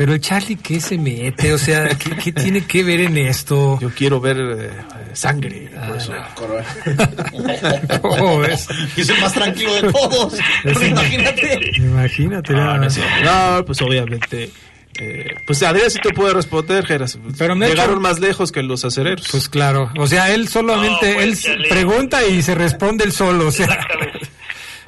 Pero el Charlie, ¿qué se mete? O sea, ¿qué, qué tiene que ver en esto? Yo quiero ver eh, sangre. por eso. ¿Cómo ves? Y es el más tranquilo de todos. Imagínate. Imagínate. No, nada no. No, pues obviamente. eh, pues Adrián sí te puede responder, Geras. Pero Llegaron hecho- más lejos que los acereros. Pues claro, o sea, él solamente, No, pues, él Charlie. pregunta y se responde él solo, o sea.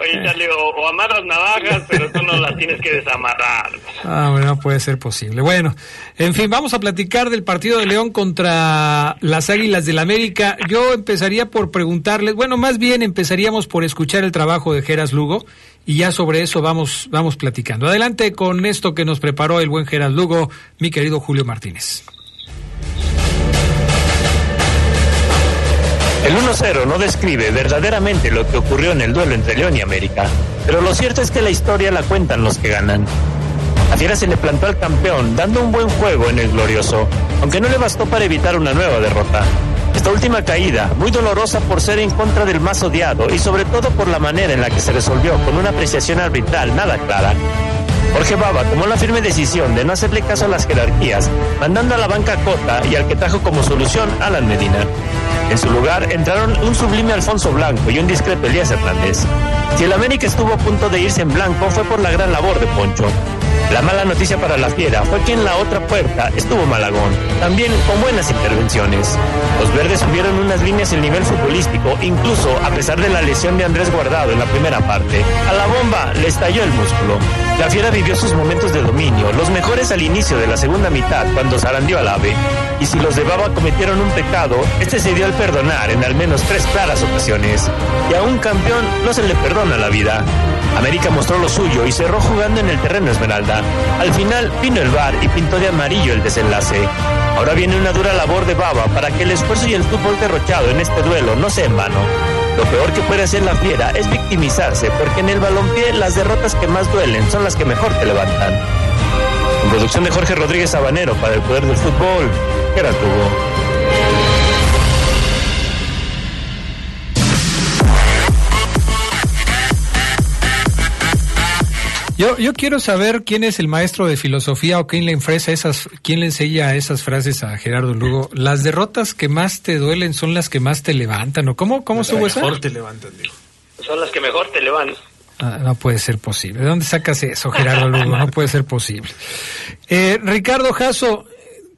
Oye, Charlie, o, o amarras navajas, pero tú no las tienes que desamarrar. Ah, bueno, no puede ser posible. Bueno, en fin, vamos a platicar del partido de León contra las Águilas del América. Yo empezaría por preguntarles, bueno, más bien empezaríamos por escuchar el trabajo de Geras Lugo y ya sobre eso vamos, vamos platicando. Adelante con esto que nos preparó el buen Geras Lugo, mi querido Julio Martínez. El 1-0 no describe verdaderamente lo que ocurrió en el duelo entre León y América, pero lo cierto es que la historia la cuentan los que ganan. A Fiera se le plantó al campeón, dando un buen juego en el glorioso, aunque no le bastó para evitar una nueva derrota. Esta última caída, muy dolorosa por ser en contra del más odiado y sobre todo por la manera en la que se resolvió con una apreciación arbitral nada clara. Jorge Baba tomó la firme decisión de no hacerle caso a las jerarquías, mandando a la banca Cota y al que trajo como solución Alan Medina. En su lugar entraron un sublime Alfonso Blanco y un discreto Elías Hernández. Si el América estuvo a punto de irse en blanco fue por la gran labor de Poncho. La mala noticia para la fiera fue que en la otra puerta estuvo Malagón, también con buenas intervenciones. Los verdes subieron unas líneas el nivel futbolístico, incluso a pesar de la lesión de Andrés Guardado en la primera parte. A la bomba le estalló el músculo. La fiera vivió sus momentos de dominio, los mejores al inicio de la segunda mitad cuando zarandeó al ave. Y si los de Baba cometieron un pecado, este se dio al perdonar en al menos tres claras ocasiones. Y a un campeón no se le perdona la vida. América mostró lo suyo y cerró jugando en el terreno Esmeralda. Al final vino el VAR y pintó de amarillo el desenlace. Ahora viene una dura labor de Baba para que el esfuerzo y el fútbol derrochado en este duelo no sea en vano. Lo peor que puede hacer la fiera es victimizarse, porque en el balompié las derrotas que más duelen son las que mejor te levantan. En producción de Jorge Rodríguez Sabanero para el Poder del Fútbol, Gerard Hugo. Yo, yo quiero saber quién es el maestro de filosofía o quién le enfresa esas, quién le enseña esas frases a Gerardo Lugo. Las derrotas que más te duelen son las que más te levantan, ¿o cómo, cómo estuvo eso? Mejor te levantan, digo. Son las que mejor te levantan. Ah, no puede ser posible. ¿De dónde sacas eso, Gerardo Lugo? No puede ser posible. Eh, Ricardo Jasso,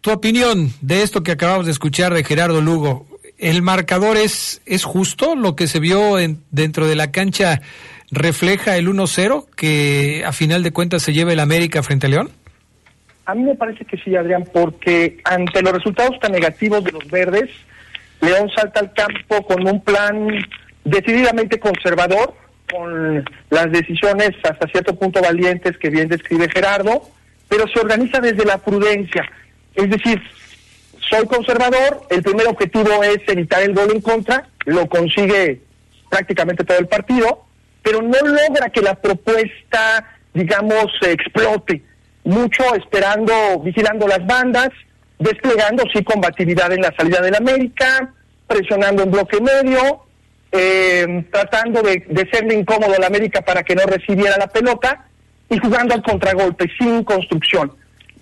tu opinión de esto que acabamos de escuchar de Gerardo Lugo. ¿El marcador es, es justo? ¿Lo que se vio en, dentro de la cancha refleja el 1-0 que a final de cuentas se lleva el América frente a León? A mí me parece que sí, Adrián, porque ante los resultados tan negativos de los verdes, León salta al campo con un plan decididamente conservador, con las decisiones hasta cierto punto valientes que bien describe Gerardo, pero se organiza desde la prudencia. Es decir, soy conservador, el primer objetivo es evitar el gol en contra, lo consigue prácticamente todo el partido, pero no logra que la propuesta, digamos, explote. Mucho esperando, vigilando las bandas, desplegando sí combatividad en la salida del América, presionando en bloque medio, eh, tratando de, de serle incómodo al América para que no recibiera la pelota y jugando al contragolpe, sin construcción.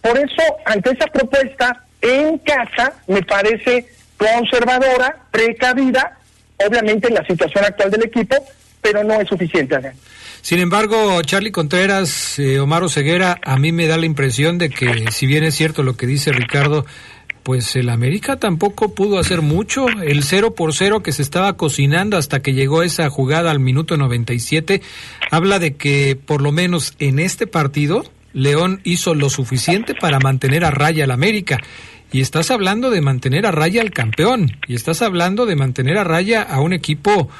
Por eso, ante esa propuesta, en casa me parece conservadora, precavida, obviamente en la situación actual del equipo, pero no es suficiente. Sin embargo, Charlie Contreras, eh, Omar Ceguera, a mí me da la impresión de que, si bien es cierto lo que dice Ricardo, pues el América tampoco pudo hacer mucho. El 0 por 0 que se estaba cocinando hasta que llegó esa jugada al minuto 97 habla de que por lo menos en este partido León hizo lo suficiente para mantener a raya al América. Y estás hablando de mantener a raya al campeón. Y estás hablando de mantener a raya a un equipo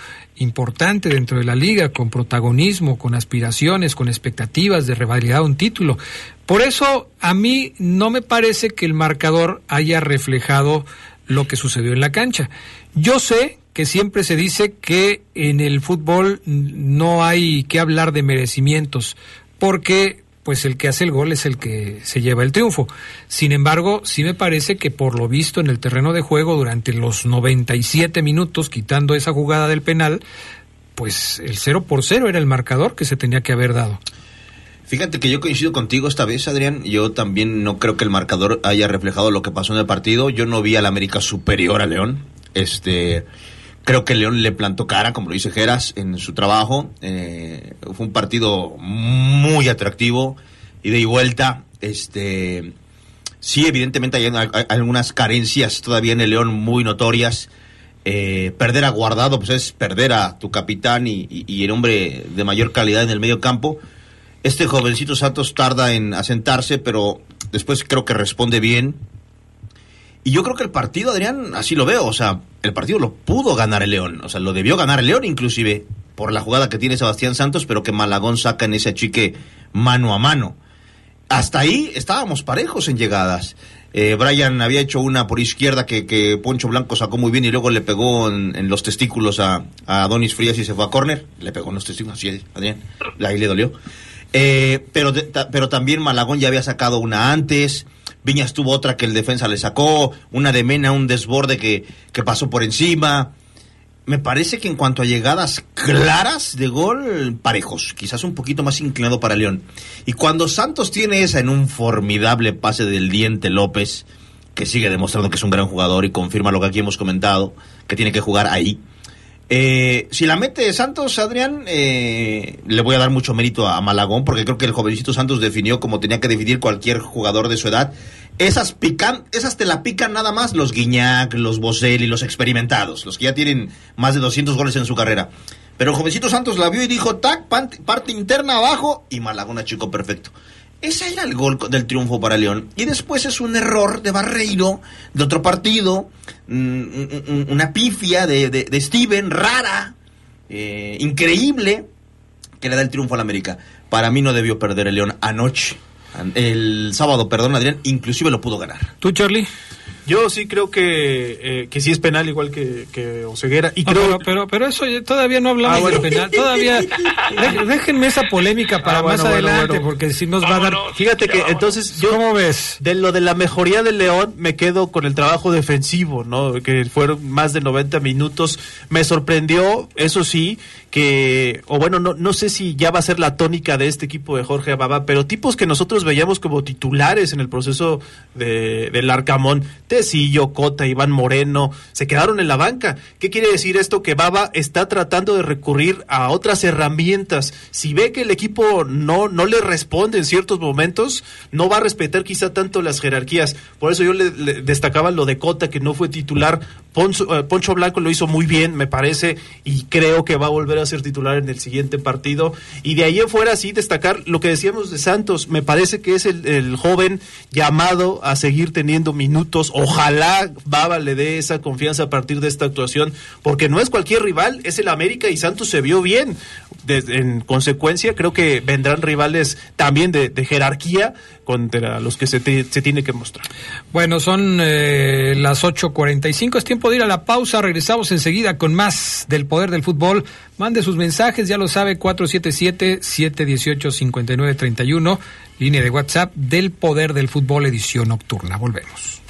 importante dentro de la liga, con protagonismo, con aspiraciones, con expectativas de revalidar un título. Por eso a mí no me parece que el marcador haya reflejado lo que sucedió en la cancha. Yo sé que siempre se dice que en el fútbol no hay que hablar de merecimientos, porque pues el que hace el gol es el que se lleva el triunfo. Sin embargo, sí me parece que por lo visto en el terreno de juego durante los 97 minutos, quitando esa jugada del penal, pues el 0 por 0 era el marcador que se tenía que haber dado. Fíjate que yo coincido contigo esta vez, Adrián. Yo también no creo que el marcador haya reflejado lo que pasó en el partido. Yo no vi al América superior a León. Este, creo que León le plantó cara, como lo dice Geras, en su trabajo. Eh, fue un partido muy atractivo, ida y vuelta. Este, sí, evidentemente hay, algunas carencias todavía en el León muy notorias. Eh, perder a Guardado, pues es perder a tu capitán y, y, y el hombre de mayor calidad en el medio campo. Este jovencito Santos tarda en asentarse, pero después creo que responde bien. Y yo creo que el partido, Adrián, así lo veo. O sea, el partido lo pudo ganar el León. O sea, lo debió ganar el León, inclusive, por la jugada que tiene Sebastián Santos, pero que Malagón saca en ese achique mano a mano. Hasta ahí estábamos parejos en llegadas. Eh, Brian había hecho una por izquierda que, que, Poncho Blanco sacó muy bien y luego le pegó en, los testículos a, a Donis Frías y se fue a córner. Le pegó en los testículos, así, Adrián. Ahí le dolió. Eh, pero, pero también Malagón ya había sacado una antes. Viñas tuvo otra que el defensa le sacó. Una de Mena, un desborde que, que pasó por encima. Me parece que en cuanto a llegadas claras de gol, parejos. Quizás un poquito más inclinado para León. Y cuando Santos tiene esa en un formidable pase del Diente López, que sigue demostrando que es un gran jugador y confirma lo que aquí hemos comentado, que tiene que jugar ahí. Eh, si la mete Santos, Adrián, eh, le voy a dar mucho mérito a Malagón, porque creo que el jovencito Santos definió como tenía que definir cualquier jugador de su edad. Esas pican, esas te la pican nada más los Guiñac, los Boselli, los experimentados, los que ya tienen más de 200 goles en su carrera. Pero el jovencito Santos la vio y dijo, tac, parte interna abajo, y Malagón achicó perfecto. Ese era el gol del triunfo para León. Y después es un error de Barreiro, de otro partido, una pifia de, de, de Steven, rara, eh, increíble, que le da el triunfo al América. Para mí no debió perder el León anoche. El sábado, perdón, Adrián, inclusive lo pudo ganar. ¿Tú, Charlie? Yo sí creo que, eh, que sí es penal, igual que, que Oseguera. Y No, creo, pero, pero, pero eso todavía no hablamos Ah, bueno. penal. Todavía. dé- déjenme esa polémica para Ah, bueno, más bueno, adelante, bueno. porque si nos va a dar. Fíjate que entonces yo ¿Cómo ves? de lo de la mejoría del León me quedo con el trabajo defensivo, ¿no? Que fueron más de 90 minutos. Me sorprendió, eso sí, que o bueno, no no sé si ya va a ser la tónica de este equipo de Jorge Ababa, pero tipos que nosotros veíamos como titulares en el proceso de del Arcamón, Tecillo, Cota, Iván Moreno, se quedaron en la banca. ¿Qué quiere decir esto? Que Baba está tratando de recurrir a otras herramientas. Si ve que el equipo no, no le responde en ciertos momentos, no va a respetar quizá tanto las jerarquías. Por eso yo le, le destacaba lo de Cota, que no fue titular. Eh, Poncho Blanco lo hizo muy bien, me parece, y creo que va a volver a ser titular en el siguiente partido. Y de ahí en fuera, sí, destacar lo que decíamos de Santos. Me parece que es el, joven llamado a seguir teniendo minutos. Ojalá Baba le dé esa confianza a partir de esta actuación, porque no es cualquier rival, es el América y Santos se vio bien. En consecuencia, creo que vendrán rivales también de jerarquía contra los que se, te- se tiene que mostrar. Bueno, son eh, las 8.45, es tiempo de ir a la pausa, regresamos enseguida con más del poder del fútbol. Mande sus mensajes, ya lo sabe, 477-718-5931, línea de WhatsApp del poder del fútbol edición nocturna. Volvemos.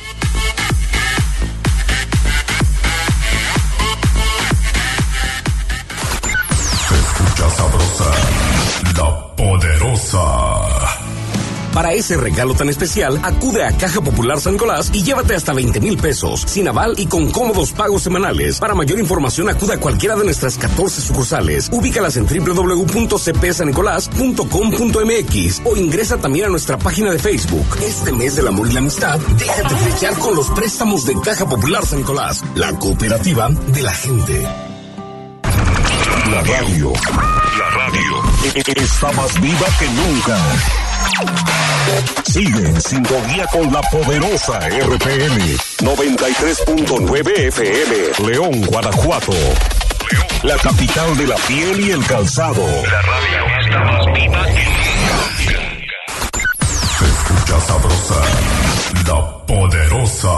Escucha sabrosa, la poderosa. Para ese regalo tan especial, acude a Caja Popular San Nicolás y llévate hasta 20 mil pesos, sin aval y con cómodos pagos semanales. Para mayor información, acude a cualquiera de nuestras 14 sucursales. Ubícalas en www.cpsanicolás.com.mx o ingresa también a nuestra página de Facebook. Este mes del amor y la amistad, déjate flechar con los préstamos de Caja Popular San Nicolás, la cooperativa de la gente. La radio, la radio está más viva que nunca. Sigue en sintonía con la poderosa RPM 93.9 FM, León, Guanajuato. La capital de la piel y el calzado. La radio está más viva que nunca. Se escucha sabrosa, la poderosa.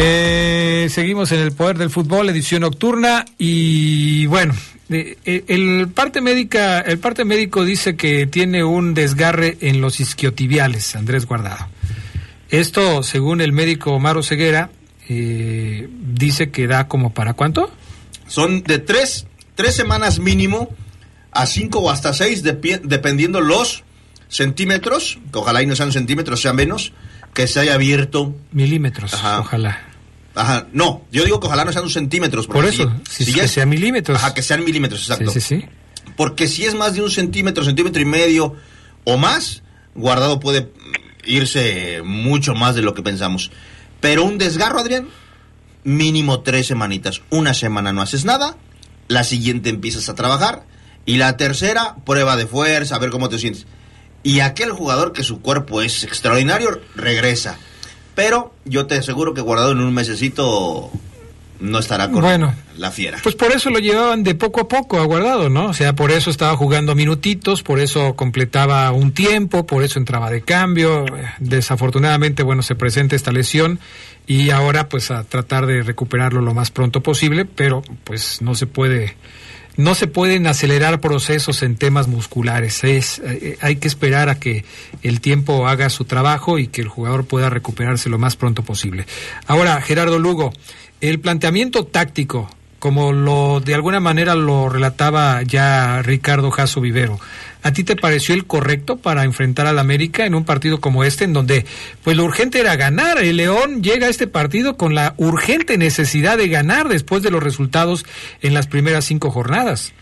Eh, seguimos en el poder del fútbol, edición nocturna y bueno, eh, eh, el parte médica, el parte médico dice que tiene un desgarre en los isquiotibiales, Andrés Guardado. Esto, según el médico Omar Ceguera, eh, dice que da como para cuánto? Son de tres, tres semanas mínimo a cinco o hasta seis, dependiendo los centímetros, que ojalá y no sean centímetros, sean menos, que se haya abierto. Milímetros, Ajá. ojalá. Ajá, no, yo digo que ojalá no sean centímetros. Por eso, si- que es- sean milímetros. Ajá, que sean milímetros, exacto. Sí, sí, sí. Porque si es más de un centímetro, centímetro y medio o más, guardado puede irse mucho más de lo que pensamos. Pero un desgarro, Adrián, mínimo tres semanitas. Una semana no haces nada, la siguiente empiezas a trabajar y la tercera, prueba de fuerza, a ver cómo te sientes. Y aquel jugador que su cuerpo es extraordinario, regresa. Pero yo te aseguro que guardado en un mesecito no estará con Bueno. la fiera. Pues por eso lo llevaban de poco a poco a guardado, ¿no? O sea, por eso estaba jugando minutitos, por eso completaba un tiempo, por eso entraba de cambio. Desafortunadamente, bueno, se presenta esta lesión y ahora pues a tratar de recuperarlo lo más pronto posible, pero pues no se puede no se pueden acelerar procesos en temas musculares. Es, eh, hay que esperar a que el tiempo haga su trabajo y que el jugador pueda recuperarse lo más pronto posible. Ahora, Gerardo Lugo, el planteamiento táctico como lo de alguna manera lo relataba ya Ricardo Jasso Vivero. ¿A ti te pareció el correcto para enfrentar al América en un partido como este, en donde pues lo urgente era ganar? El León llega a este partido con la urgente necesidad de ganar después de los resultados en las primeras cinco jornadas.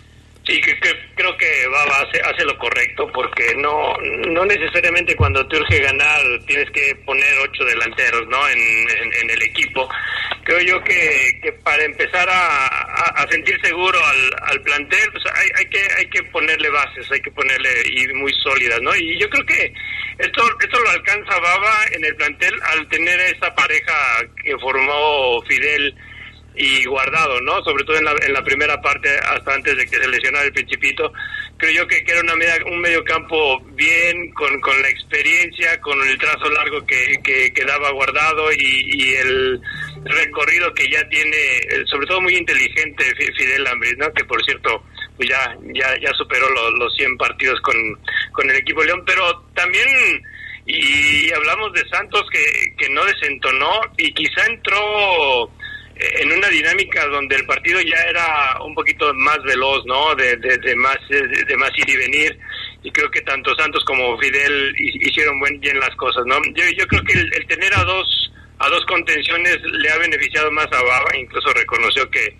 Sí, que, que- creo que Baba hace, hace lo correcto porque no no necesariamente cuando te urge ganar tienes que poner ocho delanteros no en, en- el equipo. Creo yo que, que para empezar a, a- a sentir seguro al, al plantel pues hay, hay que hay que ponerle bases, hay que ponerle y muy sólidas, ¿no? Y yo creo que esto esto lo alcanza Baba en el plantel al tener esa pareja que formó Fidel y guardado, ¿no? Sobre todo en la, en la primera parte, hasta antes de que se lesionara el Principito. Creo yo que, era una media- un medio campo bien, con, con la experiencia, con el trazo largo que, que, que daba guardado y, el recorrido que ya tiene, eh, sobre todo muy inteligente Fi- Fidel Ambris, ¿no? Que por cierto, pues ya, ya, ya superó lo- los 100 partidos con, con el equipo León, pero también y hablamos de Santos que, que no desentonó y quizá entró en una dinámica donde el partido ya era un poquito más veloz, ¿no? De, de, más de, de más ir y venir y creo que tanto Santos como Fidel hi- hicieron bien las cosas, ¿no? Yo, yo creo que el, el tener a dos a dos contenciones le ha beneficiado más a Baba, incluso reconoció que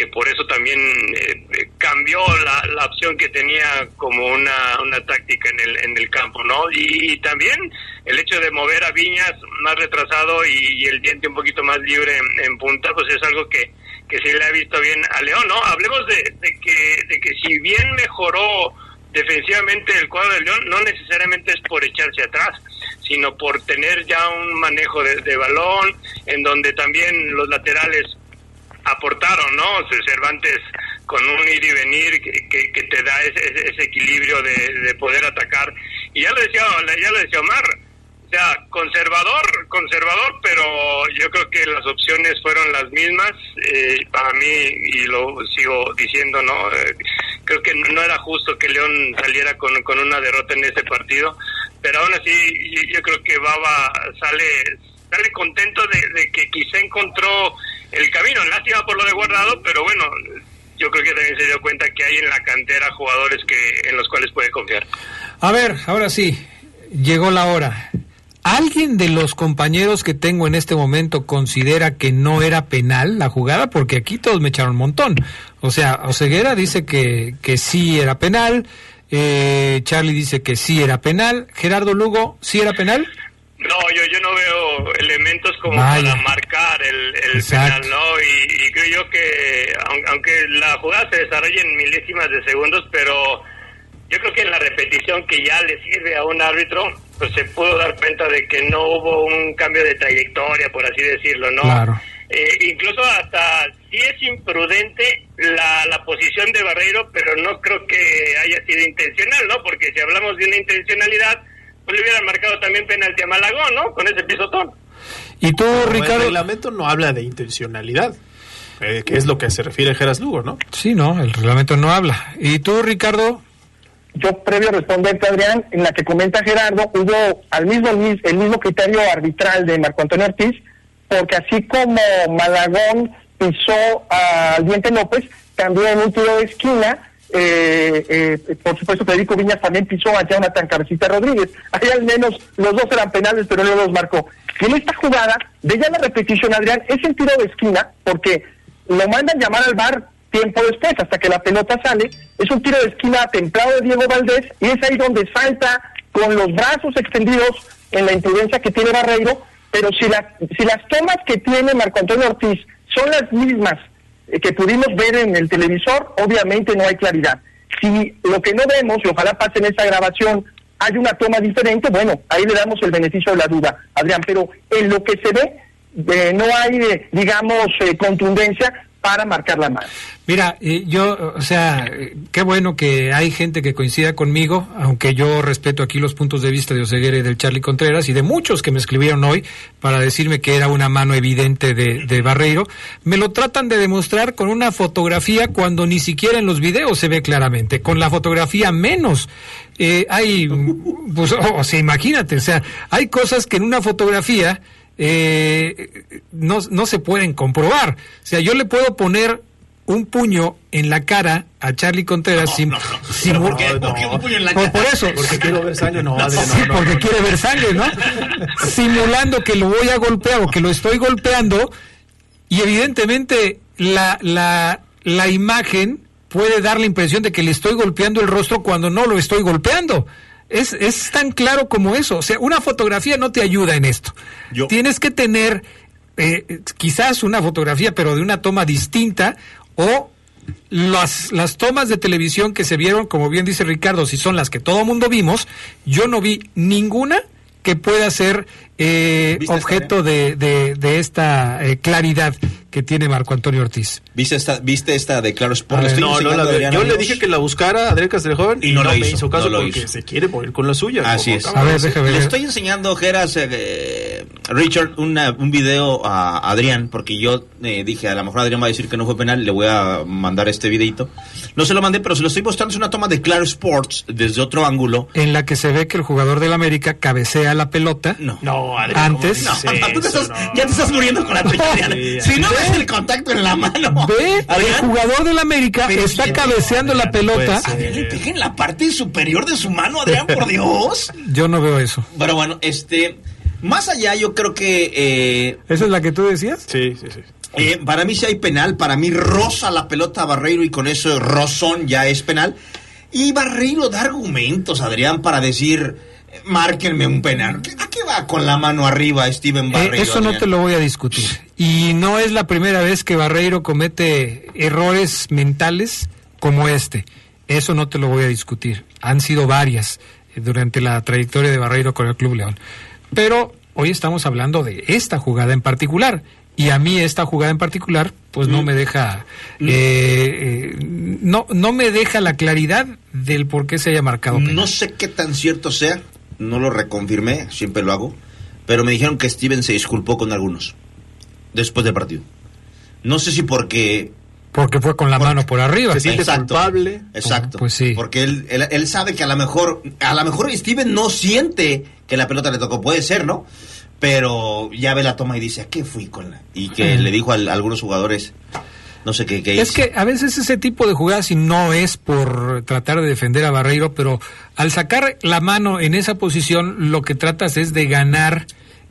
que por eso también eh, eh, cambió la, la opción que tenía como una, una táctica en el, en el campo, ¿no? Y, también el hecho de mover a Viñas más retrasado y, el diente un poquito más libre en, punta, pues es algo que, que sí le ha visto bien a León, ¿no? Hablemos de, que, de que si bien mejoró defensivamente el cuadro de León, no necesariamente es por echarse atrás, sino por tener ya un manejo de balón, en donde también los laterales aportaron, ¿no? Cervantes con un ir y venir que, que, te da ese, ese- equilibrio de, de poder atacar. Y ya lo decía, ya lo decía Omar, o sea, conservador, conservador, pero yo creo que las opciones fueron las mismas. eh, para mí, y lo sigo diciendo, ¿no? Eh, creo que no era justo que León saliera con, con una derrota en este partido, pero aún así yo, yo creo que Baba sale sale contento de, de que quizá encontró el camino. Lástima por lo de guardado, pero bueno, yo creo que también se dio cuenta que hay en la cantera jugadores que en los cuales puede confiar. A ver, ahora sí, llegó la hora. ¿Alguien de los compañeros que tengo en este momento considera que no era penal la jugada? Porque aquí todos me echaron un montón. O sea, Oseguera dice que, que sí era penal, eh, Charlie dice que sí era penal, Gerardo Lugo, ¿sí era penal? No, yo, yo no veo elementos como Vaya. para marcar el, el penal, ¿no? Y, y creo yo que, aun- aunque la jugada se desarrolla en milésimas de segundos, pero yo creo que en la repetición que ya le sirve a un árbitro, pues se pudo dar cuenta de que no hubo un cambio de trayectoria, por así decirlo, ¿no? Claro. Eh, incluso hasta sí es imprudente la, la posición de Barreiro, pero no creo que haya sido intencional, ¿no? Porque si hablamos de una intencionalidad, pues le hubieran marcado también penalti a Malagón, ¿no? Con ese pisotón. ¿Y tú, El Ricardo? reglamento no habla de intencionalidad, eh, que es lo que se refiere Geras Lugo, ¿no? Sí, no, el reglamento no habla. ¿Y tú, Ricardo? Yo, previo a responderte, Adrián, en la que comenta Gerardo, hubo al mismo el, mis- el mismo criterio arbitral de Marco Antonio Ortiz, porque así como Malagón pisó a Diente López, también en un tiro de esquina, eh, eh, por supuesto Federico Viñas también pisó a Jonathan Cabecita Rodríguez. Ahí al menos los dos eran penales, pero no los marcó. Y en esta jugada, de ya la repetición, Adrián, es el tiro de esquina, porque lo mandan llamar al bar tiempo después, hasta que la pelota sale. Es un tiro de esquina templado de Diego Valdés y es ahí donde salta con los brazos extendidos en la imprudencia que tiene Barreiro. Pero si, la, si las tomas que tiene Marco Antonio Ortiz son las mismas que pudimos ver en el televisor, obviamente no hay claridad. Si lo que no vemos, y ojalá pase en esa grabación, hay una toma diferente, bueno, ahí le damos el beneficio de la duda, Adrián, pero en lo que se ve, eh, no hay, eh, digamos, eh, contundencia para marcar la mano. Mira, eh, yo, o sea, qué bueno que hay gente que coincida conmigo, aunque yo respeto aquí los puntos de vista de Oseguera y del Charlie Contreras y de muchos que me escribieron hoy para decirme que era una mano evidente de, de Barreiro, me lo tratan de demostrar con una fotografía cuando ni siquiera en los videos se ve claramente, con la fotografía menos. Eh, hay, pues, o sea, imagínate, o sea, hay cosas que en una fotografía eh, no, no se pueden comprobar. O sea, yo le puedo poner un puño en la cara a Charlie Contreras. simu- ¿Por qué? ¿Por qué un puño en la por, cara? por eso. Porque quiero ver sangre, no, Sí, no, no, porque no. quiere ver sangre, ¿no? Simulando que lo voy a golpear o que lo estoy golpeando. Y evidentemente la, la, la imagen puede dar la impresión de que le estoy golpeando el rostro cuando no lo estoy golpeando. Es, es tan claro como eso. O sea, una fotografía no te ayuda en esto. Tienes que tener eh, quizás una fotografía, pero de una toma distinta o las, las tomas de televisión que se vieron, como bien dice Ricardo, si son las que todo mundo vimos, yo no vi ninguna que pueda ser eh, ¿Viste esta, objeto de, de- de esta eh, claridad que tiene Marco Antonio Ortiz. ¿Viste esta, ¿Viste esta de Claro Sport? A ver. No, no la a. Adrián, Yo le dije que la buscara Adrián Castrejón y, no, lo me hizo, hizo caso no lo porque hizo. se quiere poner con la suya. Así es. acaba de decir. Le estoy enseñando, Geras, eh, Richard, una- un video a Adrián, porque yo eh, dije, a lo mejor Adrián va a decir que no fue penal, le voy a mandar este videito. No se lo mandé, pero se lo estoy mostrando, es una toma de Claro Sports desde otro ángulo. En la que se ve que el jugador del América cabecea la pelota. No. No, Antes. No, tú te estás- Ya te estás muriendo con la tuya, Adrián. Si no ves el contacto en la mano. Ve, el jugador del América Pero está sí, cabeceando la pelota. Adrián le pega en la parte superior de su mano, Adrián, por Dios. Yo no veo eso. Pero bueno, este, más allá yo creo que eh, ¿Esa es la que tú decías? Sí, sí, sí. eh, para mí sí hay penal, para mí roza la pelota a Barreiro y con eso rozón ya es penal. Y Barreiro da argumentos, Adrián, para decir, márquenme un penal. ¿A qué va con la mano arriba Steven Eh, Barreiro? eso no te lo voy a discutir. Y no es la primera vez que Barreiro comete errores mentales como este. Eso no te lo voy a discutir. Han sido varias eh, durante la trayectoria de Barreiro con el Club León. Pero hoy estamos hablando de esta jugada en particular. Y a mí esta jugada en particular, pues no me deja, eh, eh, no, no me deja la claridad del por qué se haya marcado. penal. No sé qué tan cierto sea, no lo reconfirmé, siempre lo hago, pero me dijeron que Steven se disculpó con algunos después del partido. No sé si porque Porque fue con la mano por arriba. Exacto. Exacto. Pues sí. Porque él, él, él sabe que a lo mejor, a lo mejor Steven no siente que la pelota le tocó, puede ser, ¿no? Pero ya ve la toma y dice, ¿a qué fui con la? Y que le dijo al- a, algunos jugadores, no sé qué, qué Es hizo. que a veces ese tipo de jugadas, y no es por tratar de defender a Barreiro, pero al sacar la mano en esa posición, lo que tratas es de ganar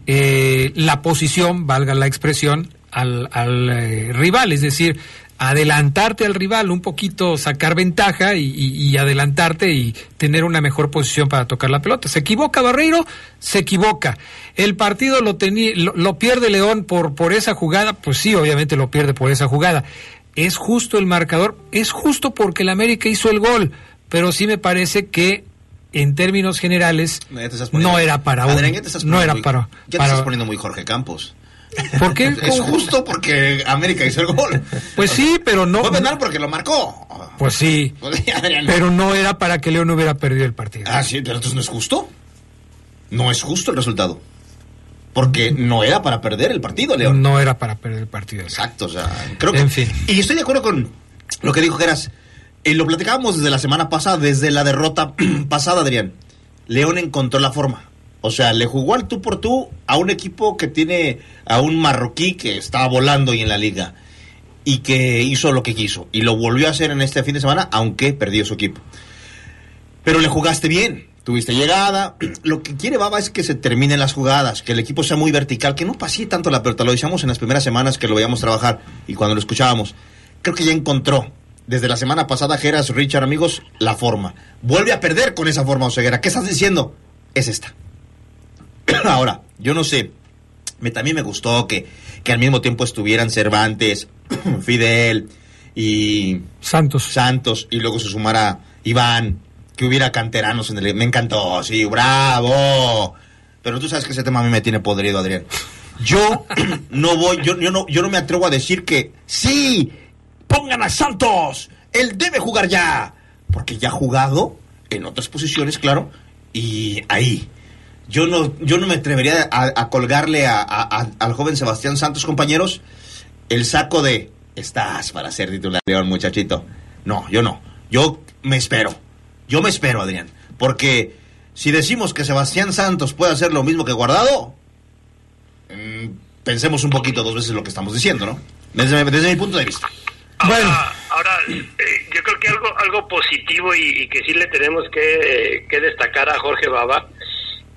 eh, la posición, valga la expresión, al, al, eh, rival, es decir, adelantarte al rival un poquito, sacar ventaja y, y- y adelantarte y tener una mejor posición para tocar la pelota. ¿Se equivoca Barreiro? Se equivoca. ¿El partido lo, tenía, lo, lo pierde León por, por esa jugada? Pues sí, obviamente lo pierde por esa jugada. ¿Es justo el marcador? Es justo porque el América hizo el gol, pero sí me parece que en términos generales no era para un, Adrián, ya te estás no era para, Ya te para- estás poniendo muy Jorge Campos. ¿Por qué? Es justo porque América hizo el gol. Pues sí, pero no Fue penal porque lo marcó. Pues sí, Adrián. pero no era para que León hubiera perdido el partido. Ah, sí, pero entonces no es justo. No es justo el resultado. Porque no era para perder el partido, León. No era para perder el partido. Exacto, o sea, creo que... En fin. Y estoy de acuerdo con lo que dijo Geras. Eh, lo platicábamos desde la semana pasada, desde la derrota pasada, Adrián. León encontró la forma. O sea, le jugó al tú por tú a un equipo que tiene a un marroquí que estaba volando y en la liga. Y que hizo lo que quiso. Y lo volvió a hacer en este fin de semana, aunque perdió su equipo. Pero le jugaste bien. Tuviste llegada. Lo que quiere Baba es que se terminen las jugadas, que el equipo sea muy vertical, que no pase tanto la pelota. Lo decíamos en las primeras semanas que lo veíamos trabajar y cuando lo escuchábamos. Creo que ya encontró, desde la semana pasada, Geras, Richard, amigos, la forma. Vuelve a perder con esa forma, Oseguera. ¿Qué estás diciendo? Es esta. Ahora, yo no sé. Me, también me gustó que, que al mismo tiempo estuvieran Cervantes, Fidel y Santos. Santos y luego se sumara Iván, que hubiera canteranos en el... Me encantó, sí, bravo. Pero tú sabes que ese tema a mí me tiene podrido, Adrián. Yo no voy, yo, yo no, yo no me atrevo a decir que sí, pongan a Santos, él debe jugar ya, porque ya ha jugado en otras posiciones, claro, y ahí. Yo no, yo no me atrevería a, a colgarle a- a- a- al joven Sebastián Santos, compañeros, el saco de estás para ser titular, León, muchachito. No, yo no. Yo me espero. Yo me espero, Adrián. Porque si decimos que Sebastián Santos puede hacer lo mismo que Guardado, mm, pensemos un poquito dos veces lo que estamos diciendo, ¿no? Desde, desde mi punto de vista. Ahora, ahora eh, yo creo que algo algo positivo y, y que sí le tenemos que, que destacar a Jorge Baba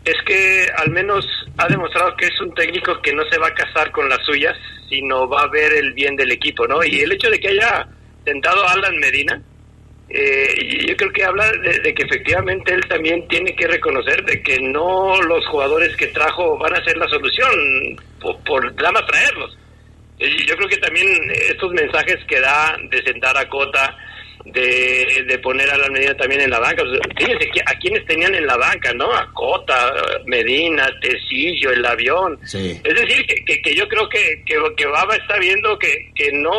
es que al menos ha demostrado que es un técnico que no se va a casar con las suyas, sino va a ver el bien del equipo, ¿no? Y el hecho de que haya tentado a Alan Medina, eh, yo creo que habla de, de que efectivamente él también tiene que reconocer de que no los jugadores que trajo van a ser la solución por, por más traerlos. Y yo creo que también estos mensajes que da de sentar a Cota, de, de poner a la Medina también en la banca, fíjense a quienes tenían en la banca, ¿no? A Cota, Medina, Tecillo, el avión. Es decir, que, que, que yo creo que, que, que Baba está viendo que, que no,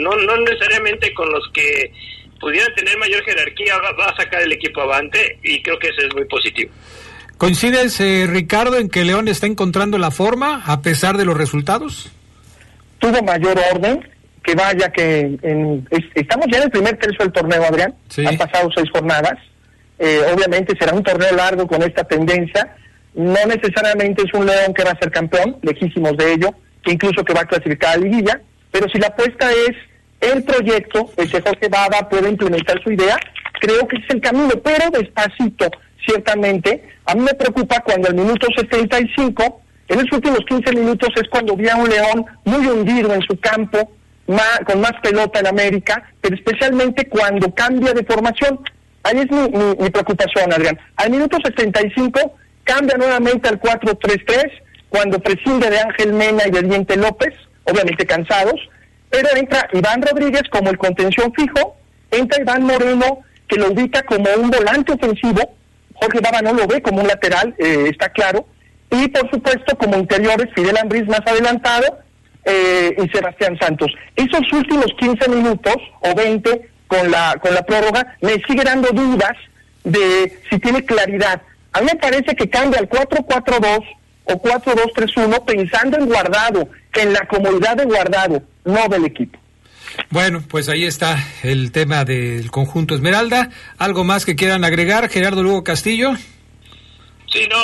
no, no necesariamente con los que pudieran tener mayor jerarquía va, va a sacar el equipo avante y creo que eso es muy positivo. ¿Coincides, eh, Ricardo, en que León está encontrando la forma a pesar de los resultados? tuvo mayor orden, que vaya que en- es- estamos ya en el primer tercio del torneo, Adrián, han pasado seis jornadas, Eh, obviamente será un torneo largo con esta tendencia, no necesariamente es un León que va a ser campeón, lejísimos de ello, que incluso que va a clasificar a la liguilla, pero si la apuesta es el proyecto, el que Jorge Baba puede implementar su idea, creo que es el camino, pero despacito, ciertamente. A mí me preocupa cuando al minuto 75, en los últimos 15 minutos es cuando vi a un León muy hundido en su campo, ma- con más pelota en América, pero especialmente cuando cambia de formación. Ahí es mi preocupación, Adrián. Al minuto 75 cambia nuevamente al 4-3-3, cuando prescinde de Ángel Mena y de Diente López, obviamente cansados, pero entra Iván Rodríguez como el contención fijo, entra Iván Moreno, que lo ubica como un volante ofensivo, Jorge Baba no lo ve como un lateral, eh, está claro, y por supuesto como interiores Fidel Ambriz más adelantado eh, y Sebastián Santos. Esos últimos 15 minutos o 20 con la, con la prórroga me sigue dando dudas de si tiene claridad. A mí me parece que cambia al 4-4-2 o 4-2-3-1 pensando en guardado, en la comodidad de guardado, no del equipo. Bueno, pues ahí está el tema del conjunto Esmeralda. ¿Algo más que quieran agregar, Gerardo Lugo Castillo? Sí, no,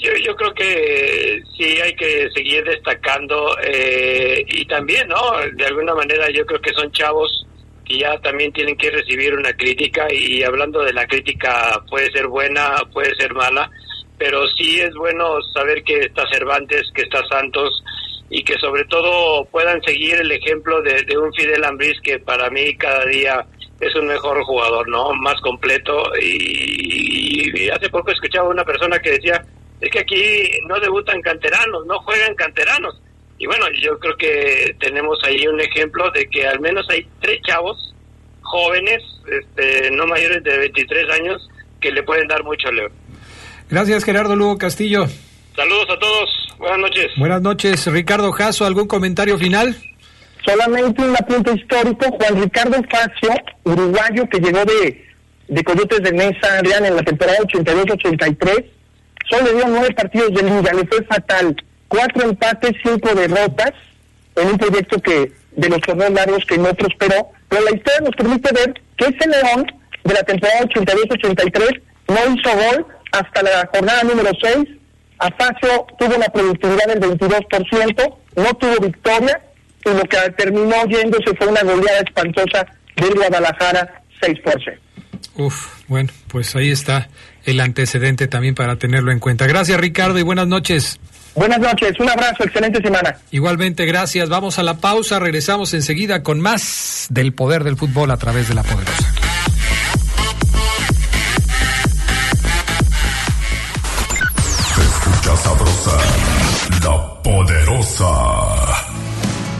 yo, yo creo que sí hay que seguir destacando eh, y también, ¿no? De alguna manera yo creo que son chavos que ya también tienen que recibir una crítica y hablando de la crítica puede ser buena, puede ser mala, pero sí es bueno saber que está Cervantes, que está Santos y que sobre todo puedan seguir el ejemplo de, un Fidel Ambriz que para mí cada día es un mejor jugador, ¿no? Más completo y, y hace poco escuchaba una persona que decía, es que aquí no debutan canteranos, no juegan canteranos. Y bueno, yo creo que tenemos ahí un ejemplo de que al menos hay tres chavos jóvenes, este, no mayores de 23 años, que le pueden dar mucho a León. Gracias, Gerardo Lugo Castillo. Saludos a todos, buenas noches. Buenas noches, Ricardo Jasso. ¿Algún comentario final? Solamente un apunte histórico, Juan Ricardo Facio, uruguayo que llegó de, de Coyotes de Mesa, Adrián, en la temporada 82-83, solo dio nueve partidos de liga, le fue fatal, cuatro empates, cinco derrotas, en un proyecto que de los torneos largos que no prosperó, pero la historia nos permite ver que ese León de la temporada 82-83 no hizo gol hasta la jornada número 6, Afacio tuvo una productividad del 22%, no tuvo victoria, y lo que terminó yéndose fue una goleada espantosa del Guadalajara 6 por 0. Uf, bueno, pues ahí está el antecedente también para tenerlo en cuenta. Gracias, Ricardo, y buenas noches. Buenas noches, un abrazo, excelente semana. Igualmente, gracias. Vamos a la pausa, regresamos enseguida con más del poder del fútbol a través de la poderosa.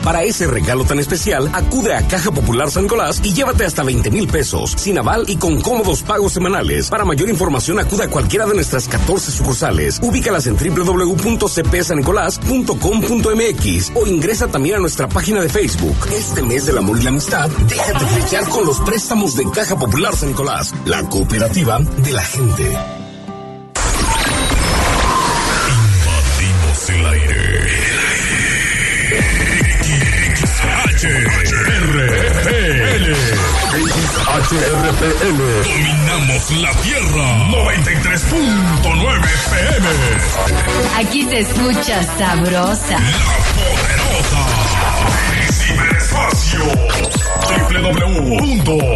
Para ese regalo tan especial, acude a Caja Popular San Nicolás y llévate hasta 20 mil pesos, sin aval y con cómodos pagos semanales. Para mayor información, acude a cualquiera de nuestras 14 sucursales. Ubícalas en www.cpsanicolás.com.mx o ingresa también a nuestra página de Facebook. Este mes del amor y la amistad, déjate flechear con los préstamos de Caja Popular San Nicolás, la cooperativa de la gente. XHRPL. XHRPL. Dominamos la tierra. 93.9 FM. Aquí se escucha sabrosa. Ciberespacio.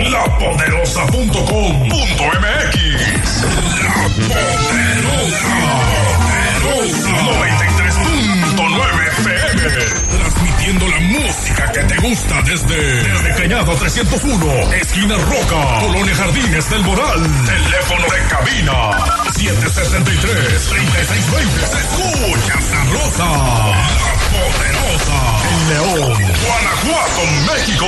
lapoderosa.com.mx. La Poderosa. Poderosa. 93.9 FM. Transmitiendo la música que te gusta desde, desde Cañada 301, esquina Roca, Colonia Jardines del Moral. Teléfono de cabina 773-3620. Se escucha sabrosa. La Poderosa. En León, Guanajuato, México.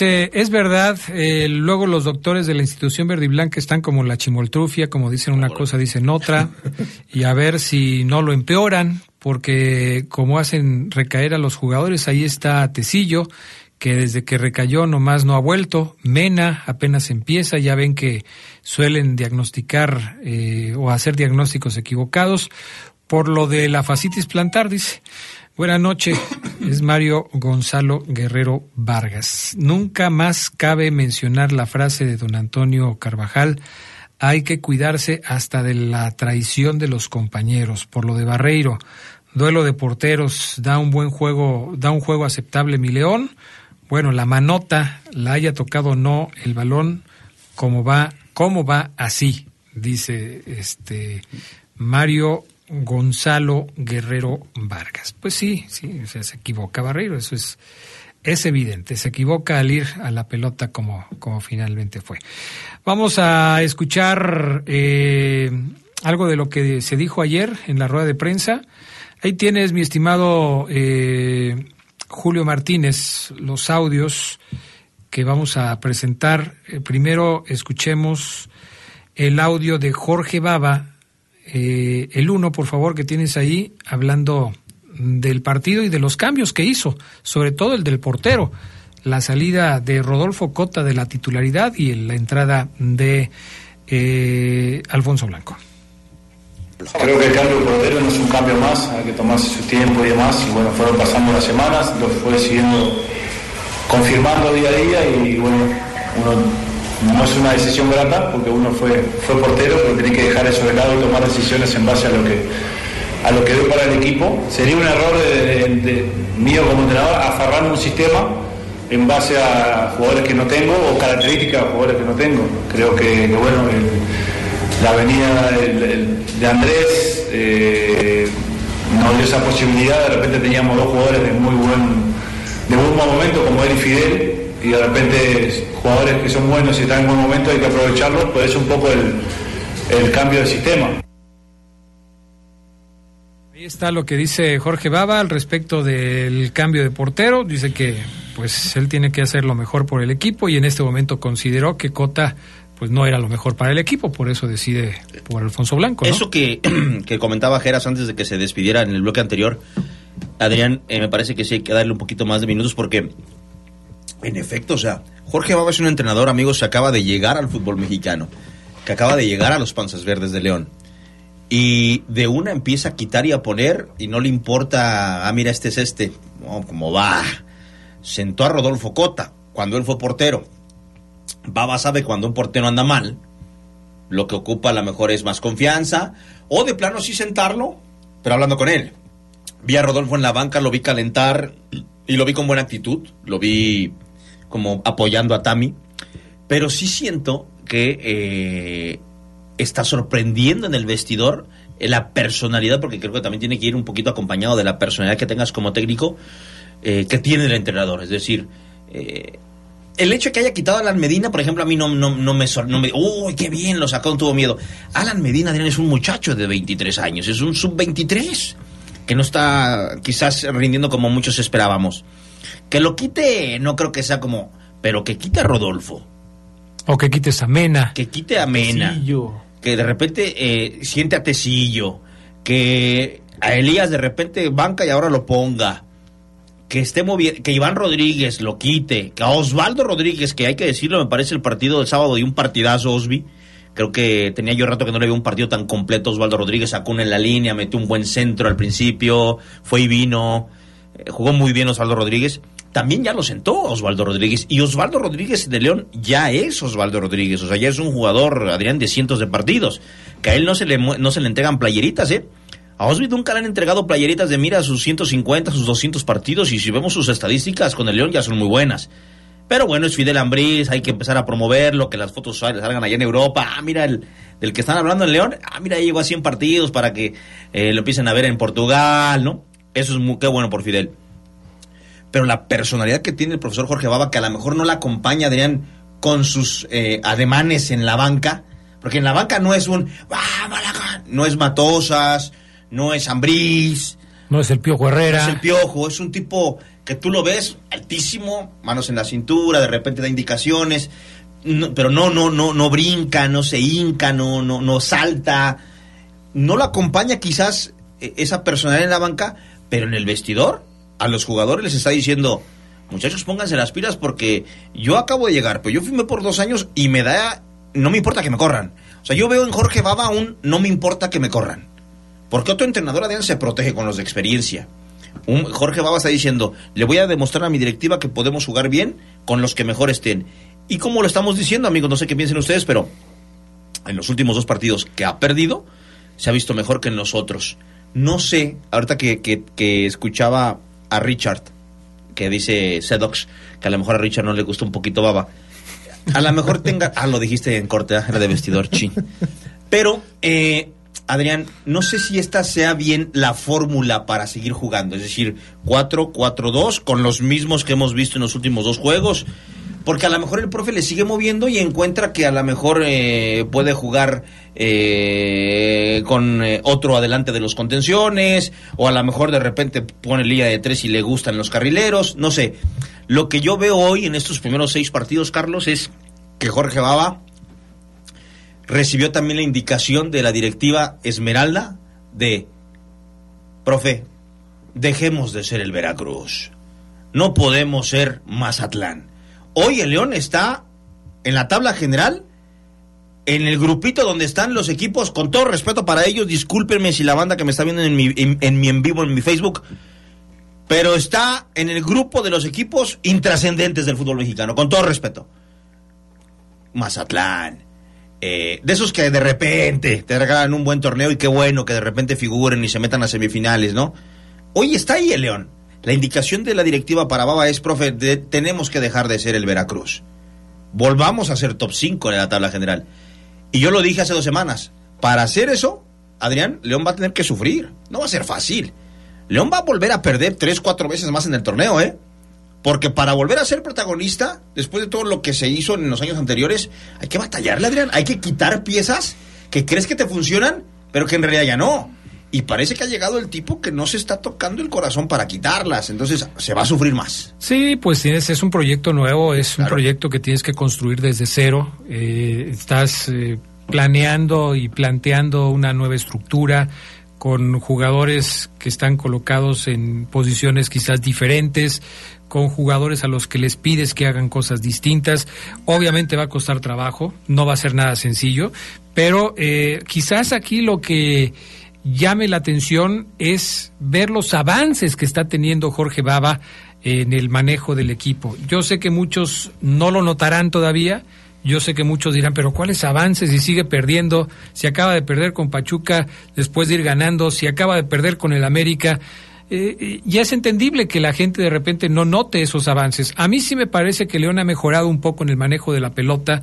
Dice, es verdad, eh, luego los doctores de la institución verde y blanca están como la chimoltrufia, como dicen una cosa, dicen otra, y a ver si no lo empeoran, porque como hacen recaer a los jugadores, ahí está Tecillo, que desde que recayó nomás no ha vuelto, Mena apenas empieza, ya ven que suelen diagnosticar eh, o hacer diagnósticos equivocados, por lo de la fascitis plantar, dice. Buenas noches, es Mario Gonzalo Guerrero Vargas. Nunca más cabe mencionar la frase de don Antonio Carvajal, hay que cuidarse hasta de la traición de los compañeros. Por lo de Barreiro, duelo de porteros, da un buen juego, da un juego aceptable mi León. Bueno, la manota, la haya tocado o no el balón, cómo va, cómo va así, dice este Mario Gonzalo Guerrero Vargas. Pues sí, sí, se equivoca Barreiro, eso es, es evidente, se equivoca al ir a la pelota como, como finalmente fue. Vamos a escuchar eh, algo de lo que se dijo ayer en la rueda de prensa. Ahí tienes, mi estimado eh, Julio Martínez, los audios que vamos a presentar. Eh, primero escuchemos el audio de Jorge Baba, eh, el uno, por favor, que tienes ahí, hablando del partido y de los cambios que hizo, sobre todo el del portero, la salida de Rodolfo Cota de la titularidad y la entrada de eh, Alfonso Blanco. Creo que el cambio de portero no es un cambio más, hay que tomarse su tiempo y demás. Y bueno, fueron pasando las semanas, lo fue siguiendo, confirmando día a día y bueno, uno no es una decisión grata porque uno fue, fue portero, pero tiene que dejar eso de lado y tomar decisiones en base a lo que a lo que para el equipo. Sería un error de, mío como entrenador aferrarme un sistema en base a jugadores que no tengo o características de jugadores que no tengo. Creo que, bueno, la venida de Andrés eh, nos dio esa posibilidad. De repente teníamos dos jugadores de muy buen, de buen momento como él y Fidel. Y de repente jugadores que son buenos y están en buen momento hay que aprovecharlos, pues es un poco el, el cambio de sistema. Ahí está lo que dice Jorge Baba al respecto del cambio de portero. Dice que pues él tiene que hacer lo mejor por el equipo y en este momento consideró que Cota pues no era lo mejor para el equipo, por eso decide por Alfonso Blanco. ¿no? Eso que, que comentaba Geras antes de que se despidiera en el bloque anterior, Adrián, eh, me parece que sí hay que darle un poquito más de minutos porque, en efecto, o sea, Jorge Baba es un entrenador, amigos, que acaba de llegar al fútbol mexicano, que acaba de llegar a los Panzas Verdes de León. Y de una empieza a quitar y a poner y no le importa, ah, mira, este es este, no, como va. Sentó a Rodolfo Cota cuando él fue portero. Baba sabe cuando un portero anda mal, lo que ocupa a lo mejor es más confianza, o de plano sí sentarlo, pero hablando con él. Vi a Rodolfo en la banca, lo vi calentar y lo vi con buena actitud, lo vi como apoyando a Tami, pero sí siento que eh, está sorprendiendo en el vestidor eh, la personalidad, porque creo que también tiene que ir un poquito acompañado de la personalidad que tengas como técnico, eh, que tiene el entrenador. Es decir, eh, el hecho de que haya quitado a Alan Medina, por ejemplo, a mí no, no, no me... No ¡Uy, qué bien! Lo sacó, no tuvo miedo. Alan Medina, Adrián, es un muchacho de 23 años, es un sub-23, que no está quizás rindiendo como muchos esperábamos. Que lo quite, no creo que sea como... Pero que quite a Rodolfo, O que quites a Mena. que quite a Mena, que de repente eh, siente a Tecillo, que a Elías de repente banca y ahora lo ponga, que esté moviendo, que Iván Rodríguez lo quite, que a Osvaldo Rodríguez, que hay que decirlo, me parece el partido del sábado y un partidazo, Osby. Creo que tenía yo rato que no le veía un partido tan completo. Osvaldo Rodríguez sacó una en la línea, metió un buen centro al principio, fue y vino, eh, jugó muy bien Osvaldo Rodríguez. También ya lo sentó Osvaldo Rodríguez. Y Osvaldo Rodríguez de León ya es Osvaldo Rodríguez. O sea, ya es un jugador, Adrián, de cientos de partidos. Que a él no se le, no se le entregan playeritas, ¿eh? A Osby nunca le han entregado playeritas de mira sus 150, sus 200 partidos. Y si vemos sus estadísticas con el León ya son muy buenas. Pero bueno, es Fidel Ambriz, hay que empezar a promoverlo, que las fotos sal- salgan allá en Europa. Ah, mira, el, del que están hablando en León, ah, mira, llegó a 100 partidos para que eh, lo empiecen a ver en Portugal, ¿no? Eso es muy, qué bueno por Fidel. Pero la personalidad que tiene el profesor Jorge Baba, que a lo mejor no la acompaña, Adrián, con sus eh, ademanes en la banca, porque en la banca no es un, "Ah, Malaga", no es Matosas, no es Ambriz, No es el Piojo Herrera. es el piojo, es un tipo que tú lo ves altísimo, manos en la cintura, de repente da indicaciones, no- pero no, no, no, no brinca, no se hinca, no, no, no salta, no lo acompaña quizás eh, esa personalidad en la banca, pero en el vestidor a los jugadores les está diciendo, muchachos pónganse las pilas porque yo acabo de llegar, pero yo firmé por dos años y me da, no me importa que me corran. O sea, yo veo en Jorge Baba un no me importa que me corran. Porque otro entrenador, Adrián, se protege con los de experiencia. Un Jorge Baba está diciendo, le voy a demostrar a mi directiva que podemos jugar bien con los que mejor estén. Y como lo estamos diciendo, amigos, no sé qué piensen ustedes, pero en los últimos dos partidos que ha perdido, se ha visto mejor que en los otros. No sé, ahorita que- que escuchaba a Richard, que dice Sedox, que a lo mejor a Richard no le gusta un poquito Baba. A lo mejor tenga... Ah, lo dijiste en corte, ah, era de vestidor, chin. Pero, eh, Adrián, no sé si esta sea bien la fórmula para seguir jugando. Es decir, 4-4-2 con los mismos que hemos visto en los últimos dos juegos. Porque a lo mejor el profe le sigue moviendo y encuentra que a lo mejor eh, puede jugar eh, con eh, otro adelante de los contenciones, o a lo mejor de repente pone línea de tres y le gustan los carrileros, no sé. Lo que yo veo hoy en estos primeros seis partidos, Carlos, es que Jorge Baba recibió también la indicación de la directiva Esmeralda de, profe, dejemos de ser el Veracruz. No podemos ser Mazatlán. Hoy el León está en la tabla general, en el grupito donde están los equipos, con todo respeto para ellos, discúlpenme si la banda que me está viendo en mi en, vivo, en mi Facebook, pero está en el grupo de los equipos intrascendentes del fútbol mexicano, con todo respeto. Mazatlán, eh, de esos que de repente te regalan un buen torneo y qué bueno que de repente figuren y se metan a semifinales, ¿no? Hoy está ahí el León. La indicación de la directiva para Baba es, profe, de- tenemos que dejar de ser el Veracruz. Volvamos a ser top 5 en la tabla general. Y yo lo dije hace dos semanas. Para hacer eso, Adrián, León va a tener que sufrir. No va a ser fácil. León va a volver a perder tres, cuatro veces más en el torneo, ¿eh? Porque para volver a ser protagonista, después de todo lo que se hizo en los años anteriores, hay que batallarle, Adrián. Hay que quitar piezas que crees que te funcionan, pero que en realidad ya no. Y parece que ha llegado el tipo que no se está tocando el corazón para quitarlas. Entonces se va a sufrir más. Sí, pues tienes, es un proyecto nuevo, es un proyecto que tienes que construir desde cero. Eh, estás eh, planeando y planteando una nueva estructura con jugadores que están colocados en posiciones quizás diferentes, con jugadores a los que les pides que hagan cosas distintas. Obviamente va a costar trabajo, no va a ser nada sencillo, pero eh, quizás aquí lo que llame la atención es ver los avances que está teniendo Jorge Baba en el manejo del equipo. Yo sé que muchos no lo notarán todavía, yo sé que muchos dirán, pero ¿cuáles avances? Si sigue perdiendo, si acaba de perder con Pachuca después de ir ganando, si acaba de perder con el América. Eh, eh, ya es entendible que la gente de repente no note esos avances. A mí sí me parece que León ha mejorado un poco en el manejo de la pelota.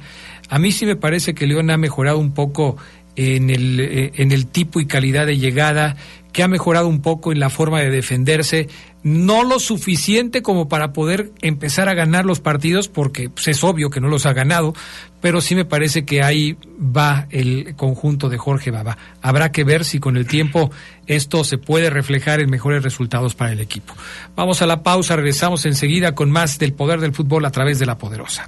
A mí sí me parece que León ha mejorado un poco en el, eh, en el tipo y calidad de llegada, que ha mejorado un poco en la forma de defenderse, no lo suficiente como para poder empezar a ganar los partidos, porque pues, es obvio que no los ha ganado, pero sí me parece que ahí va el conjunto de Jorge Baba. Habrá que ver si con el tiempo esto se puede reflejar en mejores resultados para el equipo. Vamos a la pausa, regresamos enseguida con más del poder del fútbol a través de la poderosa.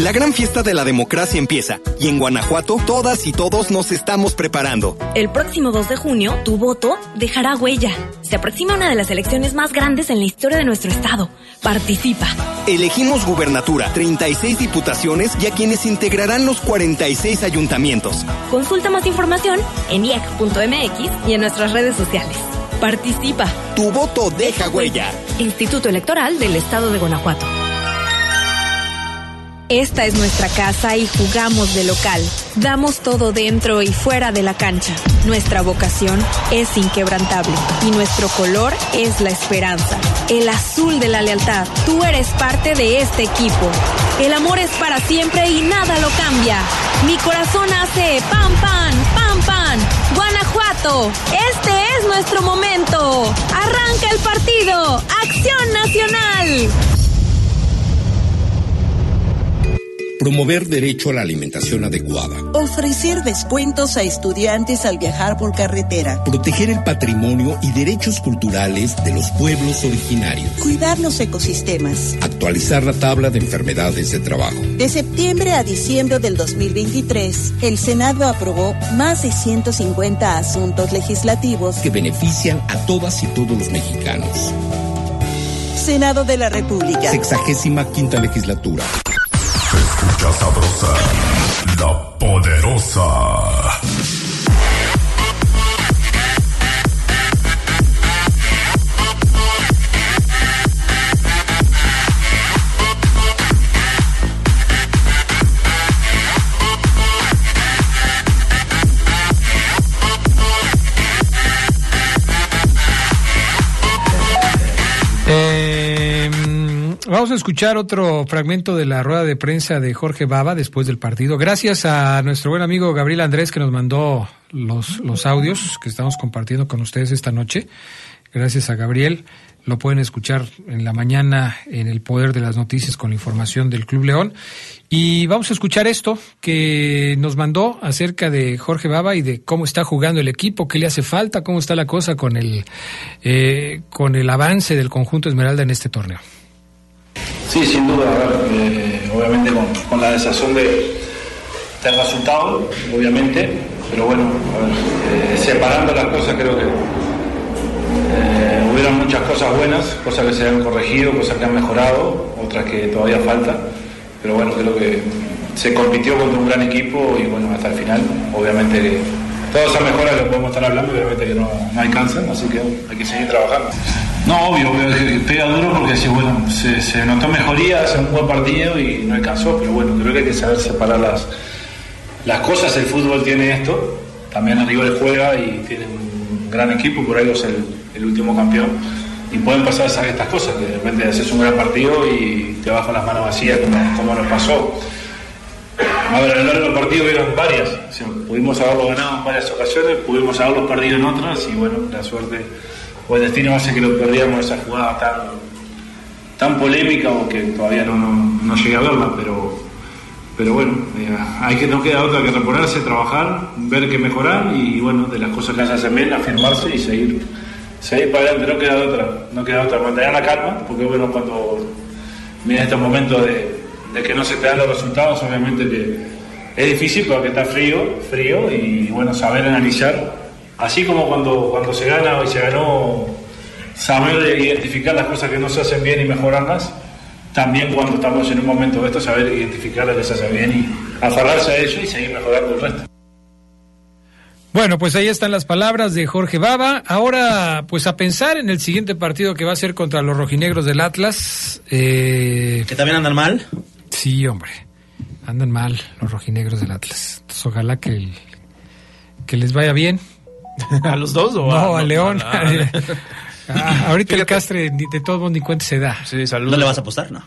La gran fiesta de la democracia empieza y en Guanajuato todas y todos nos estamos preparando. El próximo 2 de junio, tu voto dejará huella. Se aproxima una de las elecciones más grandes en la historia de nuestro estado. Participa. Elegimos gubernatura, 36 diputaciones y a quienes integrarán los 46 ayuntamientos. Consulta más información en IEC.mx y en nuestras redes sociales. Participa. Tu voto deja huella. Instituto Electoral del Estado de Guanajuato. Esta es nuestra casa y jugamos de local. Damos todo dentro y fuera de la cancha. Nuestra vocación es inquebrantable y nuestro color es la esperanza. El azul de la lealtad. Tú eres parte de este equipo. El amor es para siempre y nada lo cambia. Mi corazón hace pam pam, pam pam. Guanajuato, este es nuestro momento. Arranca el partido. Acción Nacional. Promover derecho a la alimentación adecuada. Ofrecer descuentos a estudiantes al viajar por carretera. Proteger el patrimonio y derechos culturales de los pueblos originarios. Cuidar los ecosistemas. Actualizar la tabla de enfermedades de trabajo. De septiembre a diciembre del 2023, el Senado aprobó más de 150 asuntos legislativos que benefician a todas y todos los mexicanos. Senado de la República. Sexagésima quinta legislatura. Escucha sabrosa, la poderosa. Vamos a escuchar otro fragmento de la rueda de prensa de Jorge Baba después del partido. Gracias a nuestro buen amigo Gabriel Andrés que nos mandó los, audios que estamos compartiendo con ustedes esta noche. Gracias a Gabriel. Lo pueden escuchar en la mañana en el Poder de las Noticias con la información del Club León. Y vamos a escuchar esto que nos mandó acerca de Jorge Baba y de cómo está jugando el equipo, qué le hace falta, cómo está la cosa con el, eh, con el avance del conjunto Esmeralda en este torneo. Sí, sin duda, eh, obviamente con, la desazón de, del resultado, obviamente, pero bueno, eh, separando las cosas creo que eh, hubieron muchas cosas buenas, cosas que se han corregido, cosas que han mejorado, otras que todavía faltan, pero bueno, creo que se compitió contra un gran equipo y bueno, hasta el final, obviamente todas esas mejoras que podemos estar hablando, obviamente que no, no alcanzan, así que hay que seguir trabajando. No, obvio, obvio, pega duro porque sí, bueno, se, notó mejoría, hace un buen partido y no alcanzó, pero bueno, creo que hay que saber separar las, las cosas. El fútbol tiene esto, también el River juega y tiene un gran equipo, por algo es el, el último campeón. Y pueden pasar estas cosas, que de repente haces un gran partido y te vas las manos vacías, como, como nos pasó. A ver, a lo largo partido hubieron varias. Pudimos haberlo ganado en varias ocasiones, pudimos haberlo perdido en otras y bueno, la suerte o el destino hace que lo perdíamos esa jugada tan, tan polémica o que todavía no, no, no llegué a verla, pero, pero bueno, eh, hay que, no queda otra que reponerse, trabajar, ver qué mejorar y bueno, de las cosas que se hacen bien, afirmarse y seguir, seguir para adelante, no queda otra, no queda otra, mantener la calma, porque bueno, cuando viene este momento de, de que no se te dan los resultados, obviamente que es difícil porque está frío, frío y bueno, saber analizar, así como cuando, cuando se gana y se ganó, saber identificar las cosas que no se hacen bien y mejorarlas, también cuando estamos en un momento de esto, saber identificar las que se hacen bien y aferrarse a ello y seguir mejorando el resto. Bueno, pues ahí están las palabras de Jorge Baba. Ahora, pues a pensar en el siguiente partido que va a ser contra los rojinegros del Atlas. Eh... ¿Que también andan mal? Sí, hombre. Andan mal los rojinegros del Atlas. Entonces, ojalá que, que les vaya bien. ¿A los dos o No, a, a León. a- a- Ah, ahorita el Castre de todos modos ni cuenta se da. Sí, ¿No le vas a apostar? No.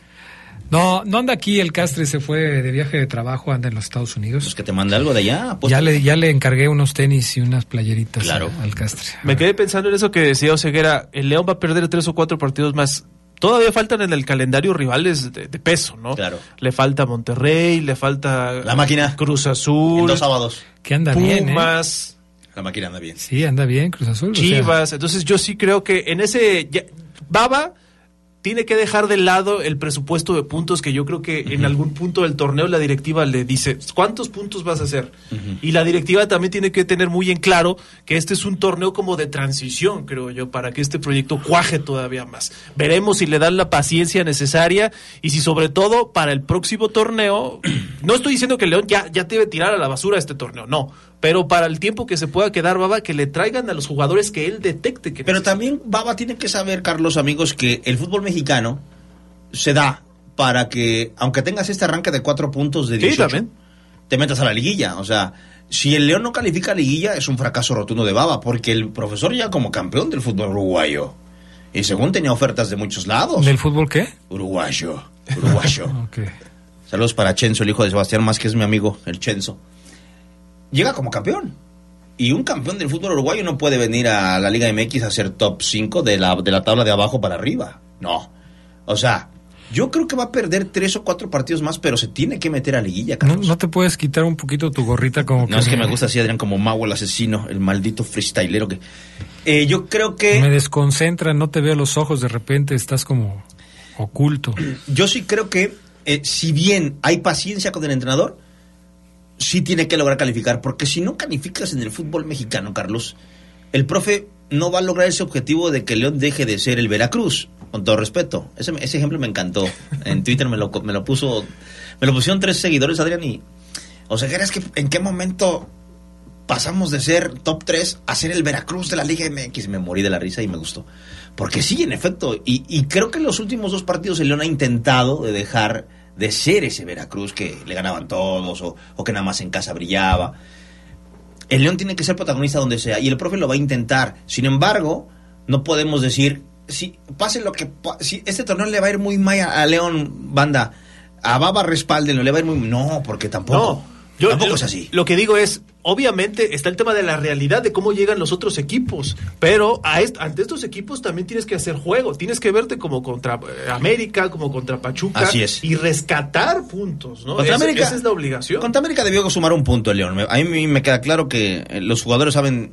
No, no anda aquí, el Castre se fue de viaje de trabajo, anda en los Estados Unidos. Pues que te mande algo de allá. apuesta. Ya le, ya le encargué unos tenis y unas playeritas Claro. al Castre. Me quedé pensando en eso que decía Oseguera. El León va a perder tres o cuatro partidos más. Todavía faltan en el calendario rivales de, de peso, ¿no? Claro. Le falta Monterrey, le falta La máquina. Cruz Azul, En dos sábados. Que anda bien, ¿eh? Pumas, La máquina anda bien. Sí, anda bien, Cruz Azul. o sea, Chivas. Entonces yo sí creo que en ese ya- Baba tiene que dejar de lado el presupuesto de puntos que yo creo que en algún punto del torneo la directiva le dice, ¿cuántos puntos vas a hacer? Y la directiva también tiene que tener muy en claro que este es un torneo como de transición, creo yo, para que este proyecto cuaje todavía más. Veremos si le dan la paciencia necesaria y si sobre todo para el próximo torneo, no estoy diciendo que León ya, ya debe tirar a la basura este torneo, no. Pero para el tiempo que se pueda quedar, Baba, que le traigan a los jugadores que él detecte que Pero también Baba tiene que saber, Carlos, amigos, que el fútbol mexicano se da para que, aunque tengas este arranque de cuatro puntos de Sí, 18, también. te metas a la liguilla. O sea, si el León no califica a liguilla, es un fracaso rotundo de Baba, porque el profesor ya como campeón del fútbol uruguayo. Y según tenía ofertas de muchos lados. ¿Del fútbol qué? Uruguayo. Uruguayo. Saludos para Chenzo, el hijo de Sebastián Más, que es mi amigo, el Chenzo. Llega como campeón. Y un campeón del fútbol uruguayo no puede venir a la Liga MX a ser top 5 de la, de la tabla de abajo para arriba. No. O sea, yo creo que va a perder tres o cuatro partidos más, pero se tiene que meter a liguilla, ¿No, Carlos. no te puedes quitar un poquito tu gorrita como No, es que me gusta así, Adrián, como Mago el asesino, el maldito freestylero que... Eh, yo creo que... Me desconcentra, no te veo los ojos, de repente estás como oculto. Yo sí creo que, eh, si bien hay paciencia con el entrenador, sí tiene que lograr calificar, porque si no calificas en el fútbol mexicano, Carlos, el profe no va a lograr ese objetivo de que León deje de ser el Veracruz, con todo respeto. Ese, ese ejemplo me encantó. En Twitter me lo, me lo puso, me lo pusieron tres seguidores, Adrián, y... O sea, es que en qué momento pasamos de ser top 3 a ser el Veracruz de la Liga MX. Me morí de la risa y me gustó. Porque sí, en efecto, y, y creo que en los últimos dos partidos el León ha intentado de dejar de ser ese Veracruz que le ganaban todos o, que nada más en casa brillaba. El León tiene que ser protagonista donde sea y el profe lo va a intentar. Sin embargo, no podemos decir, si pase lo que si este torneo le va a ir muy mal a, León, banda, a Baba respaldenlo, le va a ir muy no, porque tampoco. Yo, tampoco lo, es así. Lo que digo es, obviamente está el tema de la realidad de cómo llegan los otros equipos, pero a est- ante estos equipos también tienes que hacer juego, tienes que verte como contra eh, América, como contra Pachuca Así es. y rescatar puntos, ¿no? Contra Esa- América- esa es la obligación. Contra América debió sumar un punto el León. A mí me queda claro que eh, los jugadores saben,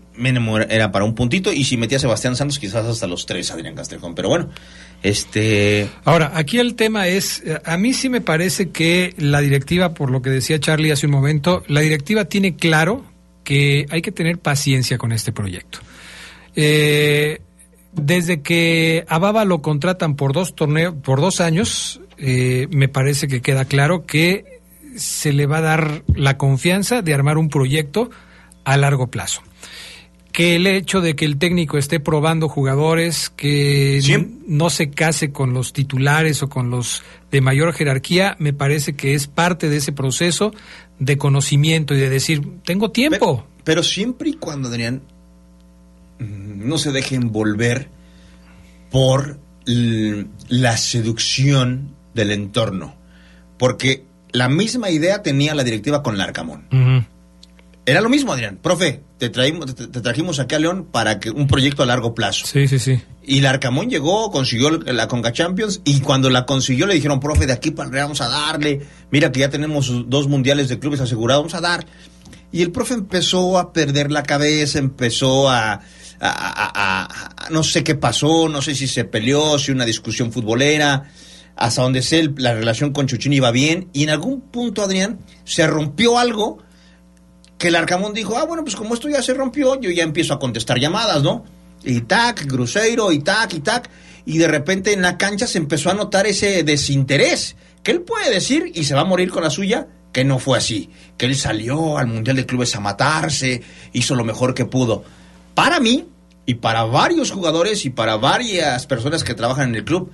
era- era para un puntito y si metía a Sebastián Santos quizás hasta los tres Adrián Castrejón. Pero bueno, este... Ahora, aquí el tema es, eh, a mí sí me parece que la directiva, por lo que decía Charlie hace un momento, la directiva tiene claro que hay que tener paciencia con este proyecto. Eh, desde que a Baba lo contratan por dos torneos, por dos años, eh, me parece que queda claro que se le va a dar la confianza de armar un proyecto a largo plazo que el hecho de que el técnico esté probando jugadores, que no se case con los titulares o con los de mayor jerarquía, me parece que es parte de ese proceso de conocimiento y de decir, tengo tiempo. Pero siempre y cuando, Adrián, no se dejen envolver por la seducción del entorno. Porque la misma idea tenía la directiva con Larcamón. Era lo mismo, Adrián. Profe, te, traímos, te, te trajimos aquí a León para que un proyecto a largo plazo. Sí, sí, sí. Y Larcamón llegó, consiguió la Conca Champions y cuando la consiguió le dijeron, profe, de aquí para vamos a darle. Mira que ya tenemos dos mundiales de clubes asegurados, vamos a dar. Y el profe empezó a perder la cabeza, empezó a, a- a- a- a- no sé qué pasó, no sé si se peleó, si una discusión futbolera. hasta donde sé, la relación con Chuchín iba bien, y en algún punto, Adrián, se rompió algo que el Arcamón dijo, ah, bueno, pues como esto ya se rompió, yo ya empiezo a contestar llamadas, ¿no? Y tac, Cruzeiro, y tac, y tac, y de repente en la cancha se empezó a notar ese desinterés, que él puede decir, y se va a morir con la suya, que no fue así, que él salió al Mundial de Clubes a matarse, hizo lo mejor que pudo. Para mí, y para varios jugadores y para varias personas que trabajan en el club,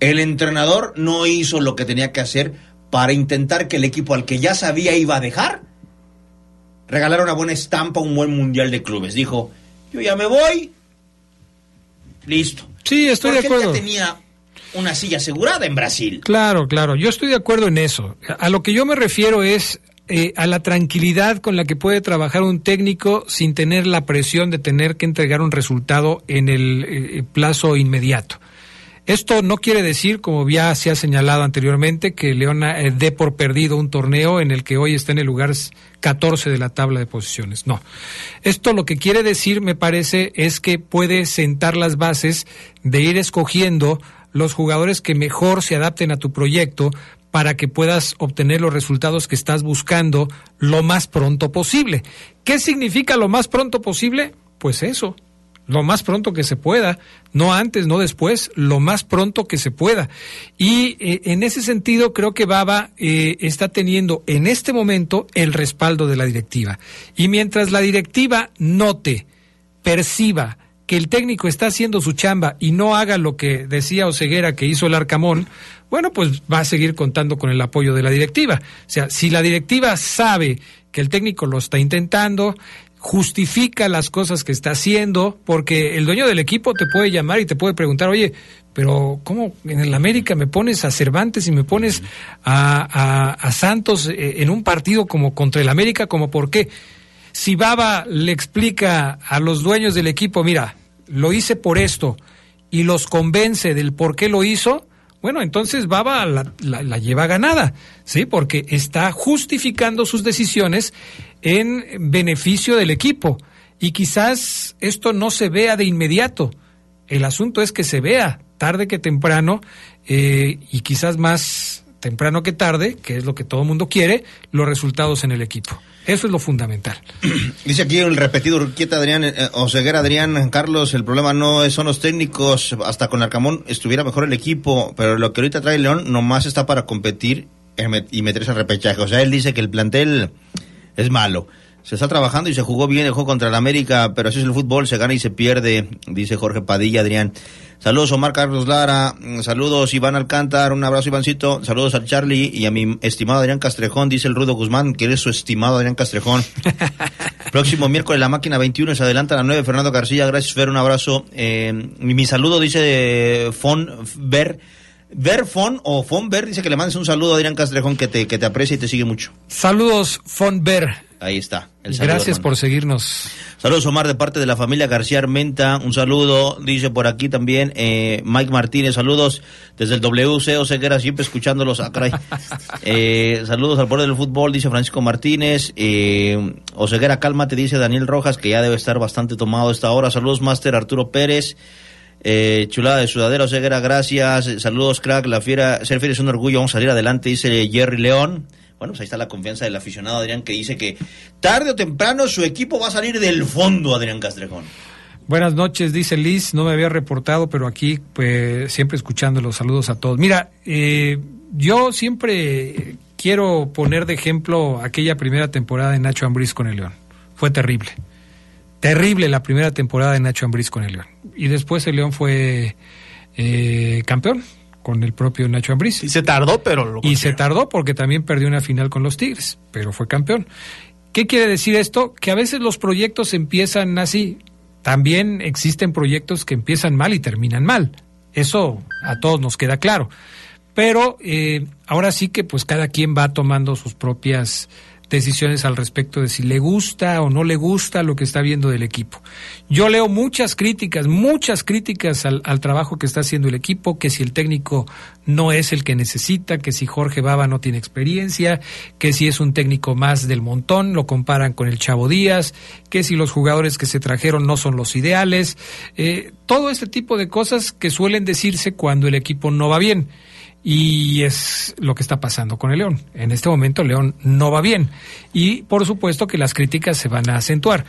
el entrenador no hizo lo que tenía que hacer para intentar que el equipo al que ya sabía iba a dejar regalara una buena estampa, un buen mundial de clubes. Dijo, yo ya me voy, listo. Sí, estoy de él acuerdo. ya tenía una silla asegurada en Brasil. Claro, claro, yo estoy de acuerdo en eso. A lo que yo me refiero es eh, a la tranquilidad con la que puede trabajar un técnico sin tener la presión de tener que entregar un resultado en el eh, plazo inmediato. Esto no quiere decir, como ya se ha señalado anteriormente, que Leona eh, dé por perdido un torneo en el que hoy está en el lugar 14 de la tabla de posiciones. No. Esto lo que quiere decir, me parece, es que puede sentar las bases de ir escogiendo los jugadores que mejor se adapten a tu proyecto para que puedas obtener los resultados que estás buscando lo más pronto posible. ¿Qué significa lo más pronto posible? Pues eso, lo más pronto que se pueda, no antes, no después, lo más pronto que se pueda. Y eh, en ese sentido creo que Baba eh, está teniendo en este momento el respaldo de la directiva. Y mientras la directiva note, perciba que el técnico está haciendo su chamba y no haga lo que decía Oseguera que hizo el Arcamón, bueno, pues va a seguir contando con el apoyo de la directiva. O sea, si la directiva sabe que el técnico lo está intentando, justifica las cosas que está haciendo, porque el dueño del equipo te puede llamar y te puede preguntar, oye, pero ¿cómo en el América me pones a Cervantes y me pones a, Santos eh, en un partido como contra el América? ¿Como por qué? Si Baba le explica a los dueños del equipo, mira, lo hice por esto, y los convence del por qué lo hizo, bueno, entonces Baba la, la- la lleva ganada, ¿sí? Porque está justificando sus decisiones en beneficio del equipo. Y quizás esto no se vea de inmediato. El asunto es que se vea tarde que temprano eh, y quizás más temprano que tarde, que es lo que todo el mundo quiere, los resultados en el equipo. Eso es lo fundamental. Dice aquí el repetido Urquieta Adrián, eh, Oseguera Adrián, Carlos, el problema no son los técnicos, hasta con Arcamón estuviera mejor el equipo, pero lo que ahorita trae León nomás está para competir eh, y meterse al repechaje. O sea, él dice que el plantel es malo. Se está trabajando y se jugó bien el juego contra el América, pero así es el fútbol, se gana y se pierde, dice Jorge Padilla Adrián. Saludos Omar Carlos Lara, mm, saludos Iván Alcántar, un abrazo Ivancito, saludos al Charlie y a mi estimado Adrián Castrejón, dice el Rudo Guzmán, que eres su estimado Adrián Castrejón. Próximo miércoles la máquina 21 se adelanta a las 9. Fernando García, gracias Fer, un abrazo. Eh, mi, mi saludo dice Fon Ver. Ver Fon o Fon Ver dice que le mandes un saludo a Adrián Castrejón que te, que te aprecia y te sigue mucho. Saludos, Fonber. Ahí está. el saludo, Gracias hermano. por seguirnos. Saludos Omar de parte de la familia García Armenta, un saludo, dice por aquí también eh, Mike Martínez, saludos desde el WC Ceguera, siempre escuchándolos, ah, caray. Eh, saludos al poder del fútbol, dice Francisco Martínez, eh, Oseguera, cálmate, dice Daniel Rojas, que ya debe estar bastante tomado a esta hora, saludos Master Arturo Pérez, eh, chulada de sudadera, Oseguera, gracias, Eh, saludos crack, la fiera, ser fiera es un orgullo, vamos a salir adelante, dice Jerry León. Bueno, pues ahí está la confianza del aficionado Adrián que dice que tarde o temprano su equipo va a salir del fondo, Adrián Castrejón. Buenas noches, dice Liz. No me había reportado, pero aquí pues siempre escuchando los saludos a todos. Mira, eh, yo siempre quiero poner de ejemplo aquella primera temporada de Nacho Ambriz con el León. Fue terrible. Terrible la primera temporada de Nacho Ambriz con el León. Y después el León fue eh, campeón con el propio Nacho Ambriz. Y se tardó, pero lo Y se tardó porque también perdió una final con los Tigres, pero fue campeón. ¿Qué quiere decir esto? Que a veces los proyectos empiezan así. También existen proyectos que empiezan mal y terminan mal. Eso a todos nos queda claro. Pero eh, ahora sí que pues cada quien va tomando sus propias decisiones al respecto de si le gusta o no le gusta lo que está viendo del equipo. Yo leo muchas críticas, muchas críticas al, al trabajo que está haciendo el equipo, que si el técnico no es el que necesita, que si Jorge Baba no tiene experiencia, que si es un técnico más del montón, lo comparan con el Chavo Díaz, que si los jugadores que se trajeron no son los ideales, eh, todo este tipo de cosas que suelen decirse cuando el equipo no va bien. Y es lo que está pasando con el León. En este momento León no va bien. Y por supuesto que las críticas se van a acentuar.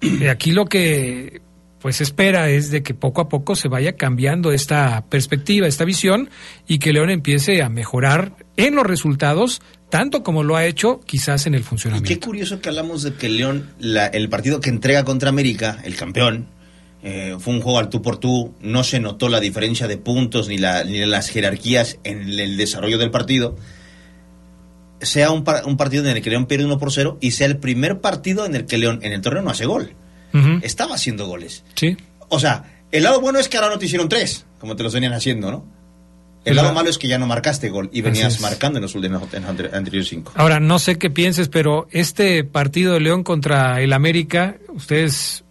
Aquí lo que pues espera es de que poco a poco se vaya cambiando esta perspectiva, esta visión y que León empiece a mejorar en los resultados tanto como lo ha hecho quizás en el funcionamiento. Qué curioso que hablamos de que León, la- el partido que entrega contra América, el campeón, eh, fue un juego al tú por tú, no se notó la diferencia de puntos ni, la- ni las jerarquías en el, desarrollo del partido, sea un, par- un partido en el que León pierde 1 por 0 y sea el primer partido en el que León en el torneo no hace gol. Estaba haciendo goles. Sí. O sea, el lado bueno es que ahora no te hicieron tres, como te los venían haciendo, ¿no? El lado la- malo es que ya no marcaste gol y venías marcando en los últimos anteriores cinco. Ahora, no sé qué pienses, pero este partido de León contra el América, ustedes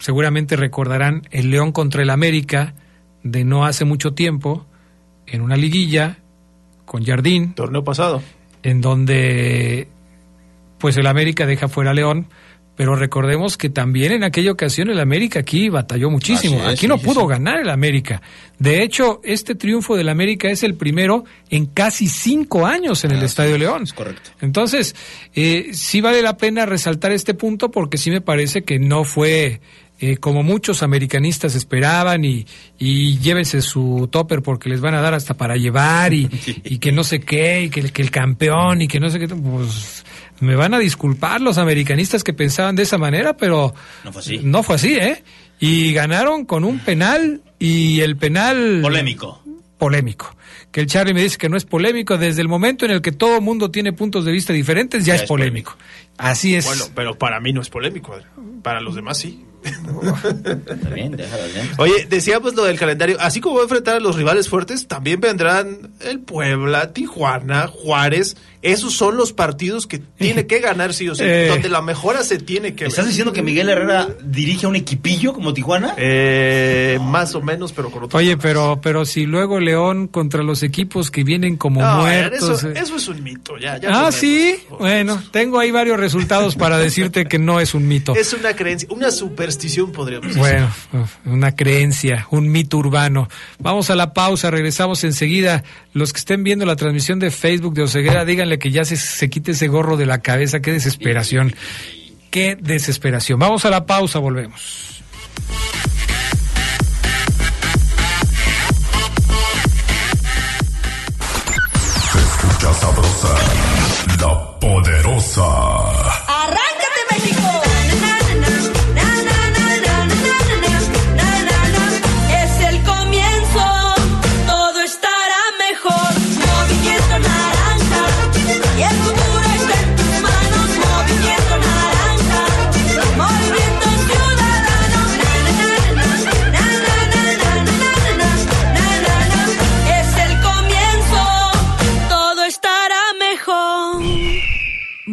seguramente recordarán el León contra el América de no hace mucho tiempo, en una liguilla con Jardín. Torneo pasado. En donde, pues el América deja fuera a León. Pero recordemos que también en aquella ocasión el América aquí batalló muchísimo. Es, aquí no sí, pudo sí. ganar el América. De hecho, este triunfo del América es el primero en casi cinco años en el Estadio León. correcto. Entonces, eh, sí vale la pena resaltar este punto porque sí me parece que no fue eh, como muchos americanistas esperaban y, y llévense su topper porque les van a dar hasta para llevar y, y que no sé qué, y que, el- que el campeón y que no sé qué. Pues me van a disculpar los americanistas que pensaban de esa manera, pero No fue así. no fue así, ¿eh? Y ganaron con un penal y el penal... Polémico. Polémico. Que el Charlie me dice que no es polémico. Desde el momento en el que todo mundo tiene puntos de vista diferentes, ya, es, polémico. Así es. Bueno, pero para mí no es polémico. Para los demás sí. Oye, decíamos lo del calendario. Así como va a enfrentar a los rivales fuertes, también vendrán el Puebla, Tijuana, Juárez. Esos son los partidos que tiene que ganar sí o sí. Eh. donde la mejora se tiene que ¿Estás ver. diciendo que Miguel Herrera dirige a un equipillo como Tijuana? Eh, más o menos, pero con otro. Oye, pero, pero si luego León contra los equipos que vienen como No, muertos. eso, eh. eso es un mito, ya. ya ah, sí. Bueno, tengo ahí varios resultados para decirte que no es un mito. Es una creencia, una superstición, podríamos decir. Bueno, una creencia, un mito urbano. Vamos a la pausa, regresamos enseguida. Los que estén viendo la transmisión de Facebook de Oseguera, que ya se, se quite ese gorro de la cabeza. Qué desesperación. Qué desesperación. Vamos a la pausa, volvemos.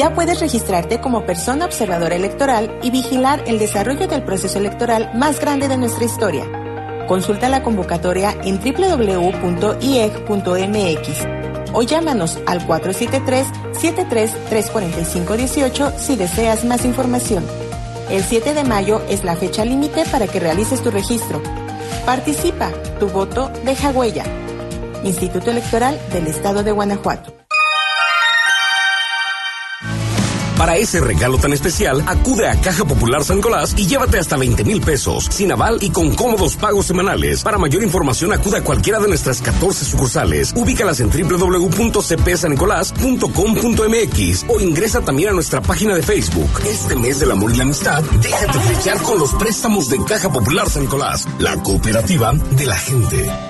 Ya puedes registrarte como persona observadora electoral y vigilar el desarrollo del proceso electoral más grande de nuestra historia. Consulta la convocatoria en www.ieg.mx o llámanos al 473-73-345-18 si deseas más información. El 7 de mayo es la fecha límite para que realices tu registro. Participa, tu voto deja huella. Instituto Electoral del Estado de Guanajuato. Para ese regalo tan especial, acude a Caja Popular San Nicolás y llévate hasta 20 mil pesos, sin aval y con cómodos pagos semanales. Para mayor información, acude a cualquiera de nuestras 14 sucursales. Ubícalas en www.cpsanicolás.com.mx o ingresa también a nuestra página de Facebook. Este mes del amor y la amistad, déjate flechear con los préstamos de Caja Popular San Nicolás, la cooperativa de la gente.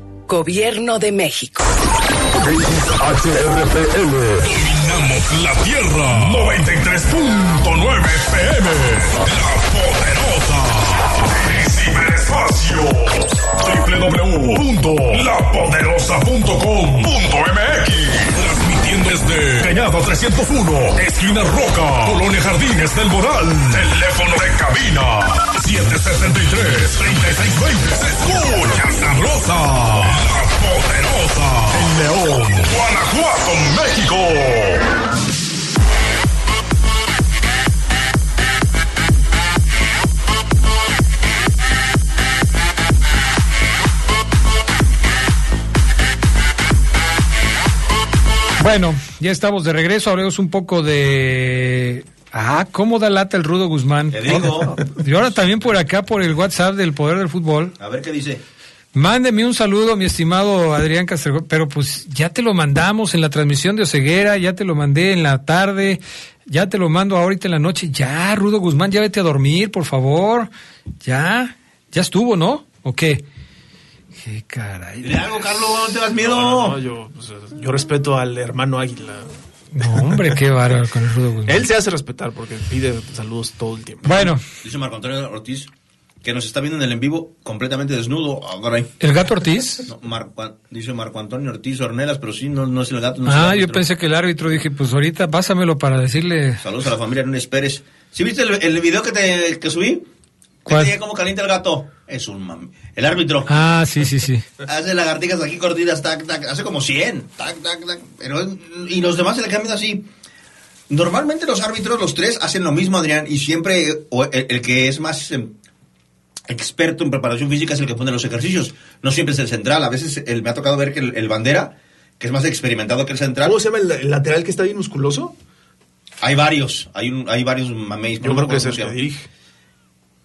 Gobierno de México. HRPL. Dominamos la Tierra. 93.9 PM. La Poderosa. Ciberespacio. www.lapoderosa.com.mx. Cañada 301, esquina Roca, Colonia Jardines del Moral. Teléfono de cabina 773-3620. Se escucha sabrosa. La Poderosa. En León, Guanajuato, México. Bueno, ya estamos de regreso. Hablemos un poco de. Ah, ¿cómo da lata el Rudo Guzmán? Te digo. Y ahora también por acá, por el WhatsApp del Poder del Fútbol. A ver qué dice. Mándeme un saludo, mi estimado Adrián Castrejón. Pero pues ya te lo mandamos en la transmisión de Oceguera, ya te lo mandé en la tarde, ya te lo mando ahorita en la noche. Ya, Rudo Guzmán, ya vete a dormir, por favor. Ya, ya estuvo, ¿no? ¿O qué? Qué caray. Dile algo, Carlos, no te das miedo. No, no, yo, pues, yo respeto al hermano Águila. No, hombre, qué bárbaro con el Rudo Guzmán. Él se hace respetar porque pide saludos todo el tiempo. Bueno. Dice Marco Antonio Ortiz que nos está viendo en el en vivo completamente desnudo. Ah. ¿El gato Ortiz? No, Marco- dice Marco Antonio Ortiz Ornelas, pero sí, no, no es el gato. no Ah, el yo pensé que el árbitro dije, pues ahorita pásamelo para decirle. Saludos a la familia Núñez Pérez. ¿Sí viste el, el video que, te, que subí? ¿Cuál? ¿Cuál? cómo calienta el gato? Es un mami. El árbitro. Ah, sí, sí, sí. Hace lagartijas aquí cortitas, tac, tac. Hace como 100. Tac, tac, tac. Pero, y los demás se le cambian así. Normalmente los árbitros, los tres, hacen lo mismo, Adrián. Y siempre o el, el que es más em, experto en preparación física es el que pone los ejercicios. No siempre es el central. A veces el- me ha tocado ver que el, el bandera, que es más experimentado que el central. ¿Cómo se llama el, el lateral que está bien musculoso? Hay varios. Hay, un, hay varios mameis. Yo creo que es el ¿cómo se que llama? dirige.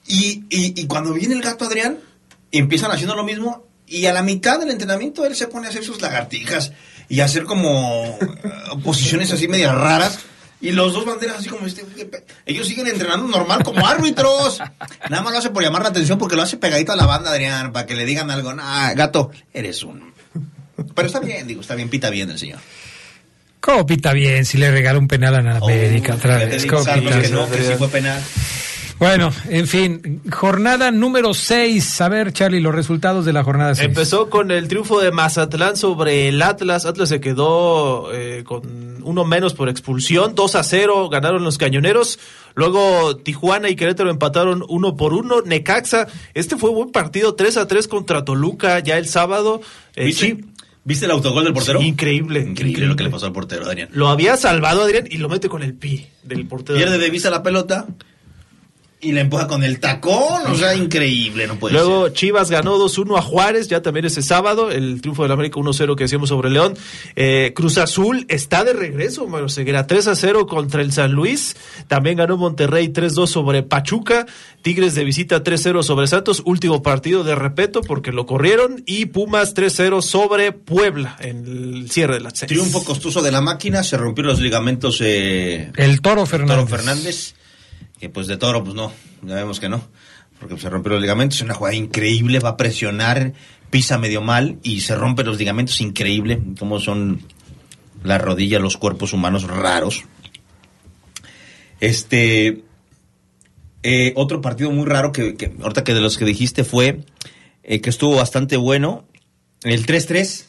Y, y, y cuando viene el gato Adrián, empiezan haciendo lo mismo y a la mitad del entrenamiento él se pone a hacer sus lagartijas y a hacer como eh, posiciones así medias raras. Y los dos banderas así como este. Ellos siguen entrenando normal como árbitros. Nada más lo hace por llamar la atención porque lo hace pegadito a la banda, Adrián, para que le digan algo. Nah, gato, eres un... Pero está bien, digo, está bien, pita bien el señor. ¿Cómo pita bien si le regala un penal a la América otra Oh, Ya te vez? ¿Cómo pita que no, que sí fue penal. Bueno, en fin, jornada número 6. A ver, Charlie, los resultados de la jornada 6. Empezó con el triunfo de Mazatlán sobre el Atlas. Atlas se quedó eh, con uno menos por expulsión. 2 a 0 ganaron los cañoneros. Luego Tijuana y Querétaro empataron uno por uno. Necaxa, este fue un buen partido. 3 a 3 contra Toluca ya el sábado. Eh, ¿Viste? sí, ¿Viste el autogol del portero? Sí, increíble, Increíble lo que le pasó al portero, Adrián. lo había salvado Adrián y lo mete con el pi del portero. Pierde de vista la pelota y la empuja con el tacón. O sea, increíble, no puede Luego ser. Chivas ganó 2-1 a Juárez, ya también ese sábado, el triunfo del América 1-0 que hacíamos sobre León. Eh, Cruz Azul está de regreso, Mario Ceguera, 3-0 contra el San Luis. También ganó Monterrey 3-2 sobre Pachuca. Tigres de visita 3-0 sobre Santos, último partido de repeto porque lo corrieron. Y Pumas 3-0 sobre Puebla en el cierre de la serie. Triunfo costoso de la máquina, se rompieron los ligamentos. Eh, El Toro Fernández. Toro Fernández. Que pues de Toro, pues no, ya vemos que no. Porque se rompieron los ligamentos, es una jugada increíble, va a presionar, pisa medio mal y se rompen los ligamentos, increíble. Cómo son las rodillas, los cuerpos humanos raros. Este. eh, otro partido muy raro que, que ahorita que de los que dijiste fue eh, que estuvo bastante bueno. El 3-3.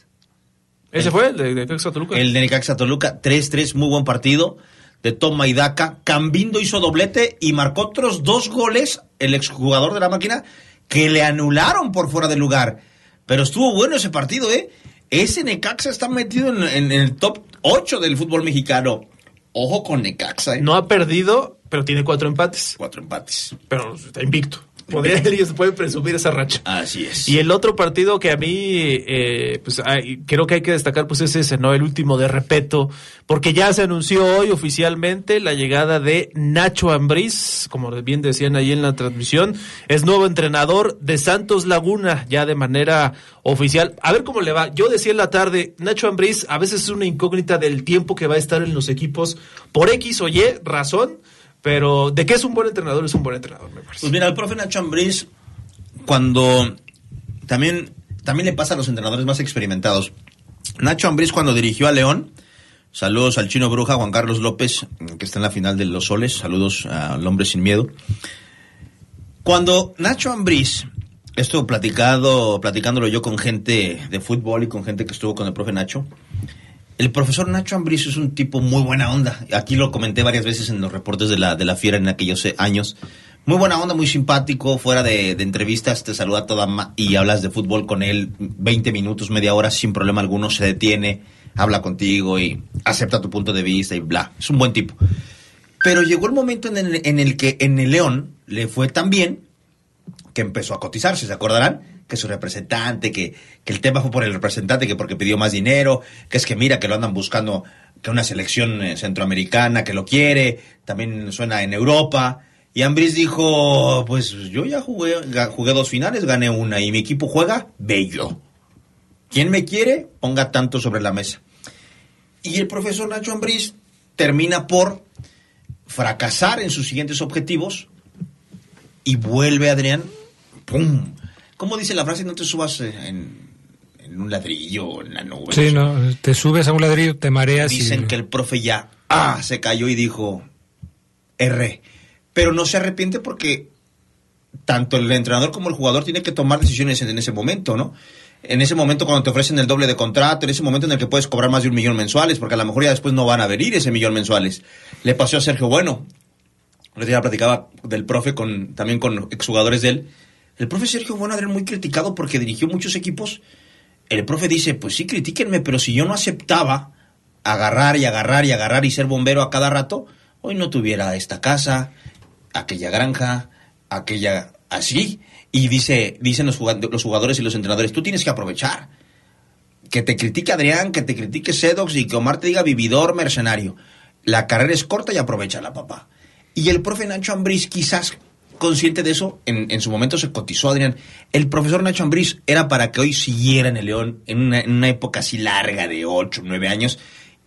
Ese fue el de, de Necaxa Toluca. El de Necaxa Toluca, 3-3, muy buen partido. De Toma y Daca. Cambindo hizo doblete y marcó otros dos goles, el exjugador de la máquina, que le anularon por fuera del lugar. Pero estuvo bueno ese partido, ¿eh? Ese Necaxa está metido en, en- en el top 8 del fútbol mexicano. Ojo con Necaxa, ¿eh? No ha perdido, pero tiene cuatro empates. Cuatro empates. Pero está invicto. Podrían, ellos pueden presumir esa racha. Así es. Y el otro partido que a mí, eh, pues hay- creo que hay que destacar, pues es ese, ¿no? El último de Repeto, porque ya se anunció hoy oficialmente la llegada de Nacho Ambriz, como bien decían ahí en la transmisión, es nuevo entrenador de Santos Laguna, ya de manera oficial. A ver cómo le va. Yo decía en la tarde, Nacho Ambriz a veces es una incógnita del tiempo que va a estar en los equipos por X o Y razón, pero de que es un buen entrenador, es un buen entrenador, me parece. Pues mira, el profe Nacho Ambriz, cuando también, también le pasa a los entrenadores más experimentados. Nacho Ambriz cuando dirigió a León, saludos al chino bruja Juan Carlos López, que está en la final de Los Soles, saludos al hombre sin miedo. Cuando Nacho Ambriz, esto platicado, platicándolo yo con gente de fútbol y con gente que estuvo con el profe Nacho, el profesor Nacho Ambriz es un tipo muy buena onda. Aquí lo comenté varias veces en los reportes de la, de la fiera en aquellos eh, años. Muy buena onda, muy simpático, fuera de, entrevistas, te saluda toda y hablas de fútbol con él 20 minutos, media hora, sin problema alguno, se detiene, habla contigo y acepta tu punto de vista y bla. Es un buen tipo. Pero llegó el momento en el, en el que en el León le fue tan bien que empezó a cotizarse, ¿se acordarán? Que su representante, que, que el tema fue por el representante, que porque pidió más dinero, que es que mira, que lo andan buscando, que una selección eh, centroamericana que lo quiere, también suena en Europa. Y Ambris dijo, pues yo ya jugué, jugué dos finales, gané una y mi equipo juega bello. ¿Quién me quiere? Ponga tanto sobre la mesa. Y el profesor Nacho Ambriz termina por fracasar en sus siguientes objetivos y vuelve Adrián, ¡pum! ¿Cómo dice la frase? No te subas eh, en, en un ladrillo o en la nube. Sí, no, te subes a un ladrillo, te mareas Dicen y... que el profe ya ah, se cayó y dijo, erré. Pero no se arrepiente porque tanto el entrenador como el jugador tiene que tomar decisiones en, en ese momento, ¿no? En ese momento cuando te ofrecen el doble de contrato, en ese momento en el que puedes cobrar más de un millón mensuales, porque a lo mejor ya después no van a venir ese millón mensuales. Le pasó a Sergio Bueno. Otro día platicaba del profe con, también con exjugadores de él. El profe Sergio Bueno era muy criticado porque dirigió muchos equipos. El profe dice, pues sí, critíquenme, pero si yo no aceptaba agarrar y agarrar y agarrar y ser bombero a cada rato, hoy no tuviera esta casa, aquella granja, aquella así. Y dice, dicen los jugadores y los entrenadores, tú tienes que aprovechar. Que te critique Adrián, que te critique Sedox y que Omar te diga vividor, mercenario. La carrera es corta y aprovechala, papá. Y el profe Nacho Ambriz, quizás consciente de eso, en, su momento se cotizó, Adrián. El profesor Nacho Ambriz era para que hoy siguiera en el León en una, en una época así larga de 8, 9 años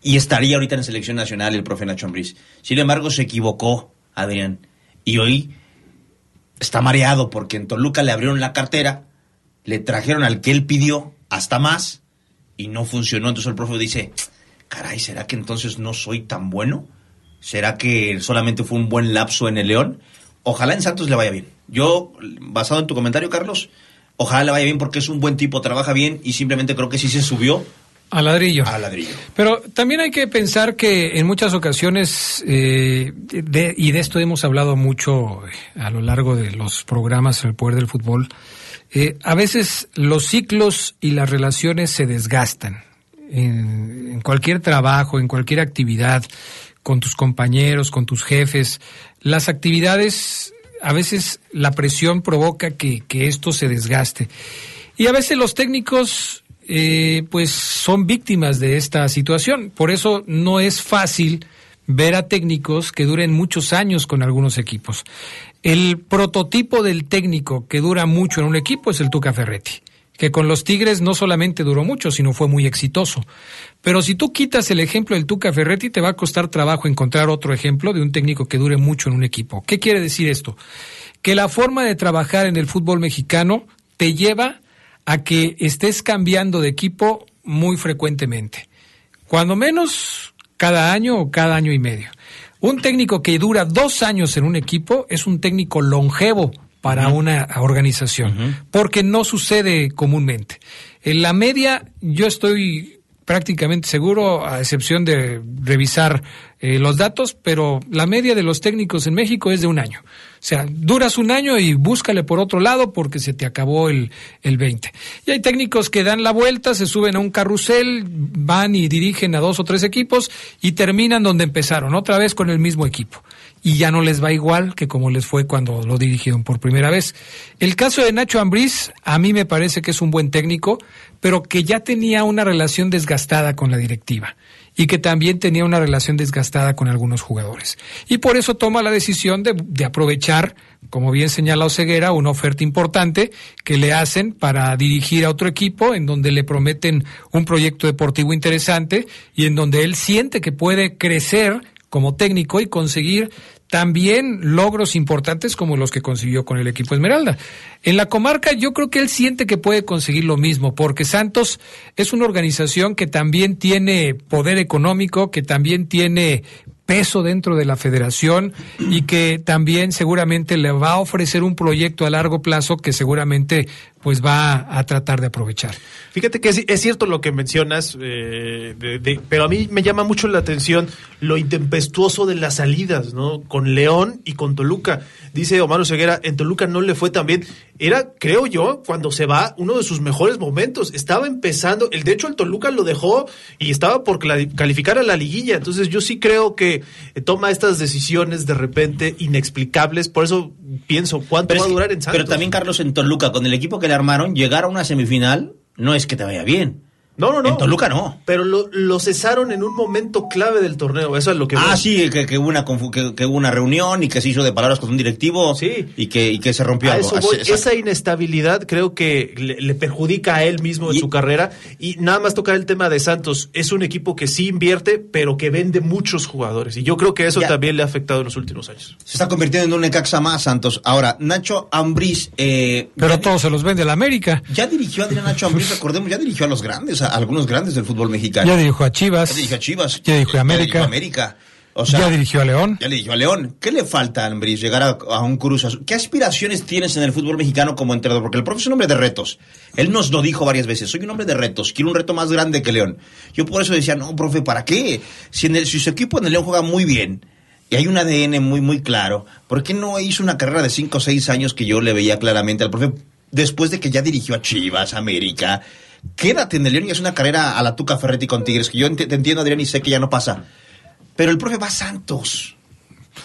y estaría ahorita en selección nacional el profe Nacho Ambriz. Sin embargo, se equivocó, Adrián. Y hoy está mareado porque en Toluca le abrieron la cartera, le trajeron al que él pidió hasta más y no funcionó. Entonces el profe dice, caray, ¿será que entonces no soy tan bueno? ¿Será que solamente fue un buen lapso en el León? Ojalá en Santos le vaya bien. Yo, basado en tu comentario, Carlos, ojalá le vaya bien porque es un buen tipo, trabaja bien y simplemente creo que sí se subió A ladrillo. a ladrillo. Pero también hay que pensar que en muchas ocasiones, eh, de- y de esto hemos hablado mucho eh, a lo largo de los programas El Poder del Fútbol, eh, a veces los ciclos y las relaciones se desgastan. En, en cualquier trabajo, en cualquier actividad, con tus compañeros, con tus jefes, las actividades, a veces la presión provoca que, que esto se desgaste. Y a veces los técnicos eh, pues son víctimas de esta situación. Por eso no es fácil ver a técnicos que duren muchos años con algunos equipos. El prototipo del técnico que dura mucho en un equipo es el Tuca Ferretti, que con los Tigres no solamente duró mucho, sino fue muy exitoso. Pero si tú quitas el ejemplo del Tuca Ferretti, te va a costar trabajo encontrar otro ejemplo de un técnico que dure mucho en un equipo. ¿Qué quiere decir esto? Que la forma de trabajar en el fútbol mexicano te lleva a que estés cambiando de equipo muy frecuentemente. Cuando menos cada año o cada año y medio. Un técnico que dura dos años en un equipo es un técnico longevo para una organización, porque no sucede comúnmente. En la media, yo estoy prácticamente seguro, a excepción de revisar eh, los datos, pero la media de los técnicos en México es de un año. O sea, duras un año y búscale por otro lado porque se te acabó el, el 20. Y hay técnicos que dan la vuelta, se suben a un carrusel, van y dirigen a dos o tres equipos y terminan donde empezaron, otra vez con el mismo equipo. Y ya no les va igual que como les fue cuando lo dirigieron por primera vez. El caso de Nacho Ambriz, a mí me parece que es un buen técnico, pero que ya tenía una relación desgastada con la directiva y que también tenía una relación desgastada con algunos jugadores. Y por eso toma la decisión de, aprovechar, como bien señala Oseguera, una oferta importante que le hacen para dirigir a otro equipo en donde le prometen un proyecto deportivo interesante y en donde él siente que puede crecer como técnico y conseguir también logros importantes como los que consiguió con el equipo Esmeralda. En la comarca yo creo que él siente que puede conseguir lo mismo, porque Santos es una organización que también tiene poder económico, que también tiene peso dentro de la federación y que también seguramente le va a ofrecer un proyecto a largo plazo que seguramente pues va a tratar de aprovechar. Fíjate que es, cierto lo que mencionas, eh, de- pero a mí me llama mucho la atención lo intempestuoso de las salidas, ¿no? Con León y con Toluca. Dice Omar Ceguera, en Toluca no le fue tan bien. Era, creo yo, cuando se va, uno de sus mejores momentos. Estaba empezando, el de hecho el Toluca lo dejó y estaba por calificar a la liguilla. Entonces yo sí creo que eh, toma estas decisiones de repente inexplicables. Por eso pienso, ¿cuánto va a durar en Santos? pero también, Carlos, en Toluca, con el equipo que le armaron, llegar a una semifinal no es que te vaya bien. No, no, no. En Toluca no. Pero lo, lo cesaron en un momento clave del torneo. Eso es lo que. Ah, voy. sí, que, que hubo una, confu- que, que hubo una reunión y que se hizo de palabras con un directivo y, que, y que se rompió A algo. eso Así- voy. exacto. Esa inestabilidad creo que le, le perjudica a él mismo en su carrera. Y nada más tocar el tema de Santos. Es un equipo que sí invierte, pero que vende muchos jugadores. Y yo creo que eso también le ha afectado en los últimos años. Se está convirtiendo en un Necaxa más, Santos. Ahora, Nacho Ambriz... Eh, Pero todos se los vende la América. ya dirigió a Adrián Nacho Ambriz, recordemos, ya dirigió a los grandes, a algunos grandes del fútbol mexicano. Ya dirigió a Chivas. Ya dirigió a Chivas. Ya dirigió a América. Ya dirigió a América. O sea, ya dirigió a León. Ya le dijo a León. ¿Qué le falta a Ambriz? Llegar a, a un Cruz Azul. ¿Qué aspiraciones tienes en el fútbol mexicano como entrenador? Porque el profe es un hombre de retos. Él nos lo dijo varias veces. Soy un hombre de retos. Quiero un reto más grande que León. Yo por eso decía, no, profe, ¿para qué? Si, en el, si su equipo en el León juega muy bien y hay un ADN muy, muy claro, ¿por qué no hizo una carrera de 5 o 6 años que yo le veía claramente al profe después de que ya dirigió a Chivas, América? Quédate en el León y es una carrera a la Tuca Ferretti con Tigres, que yo te entiendo, Adrián, y sé que ya no pasa. Pero el profe va a Santos.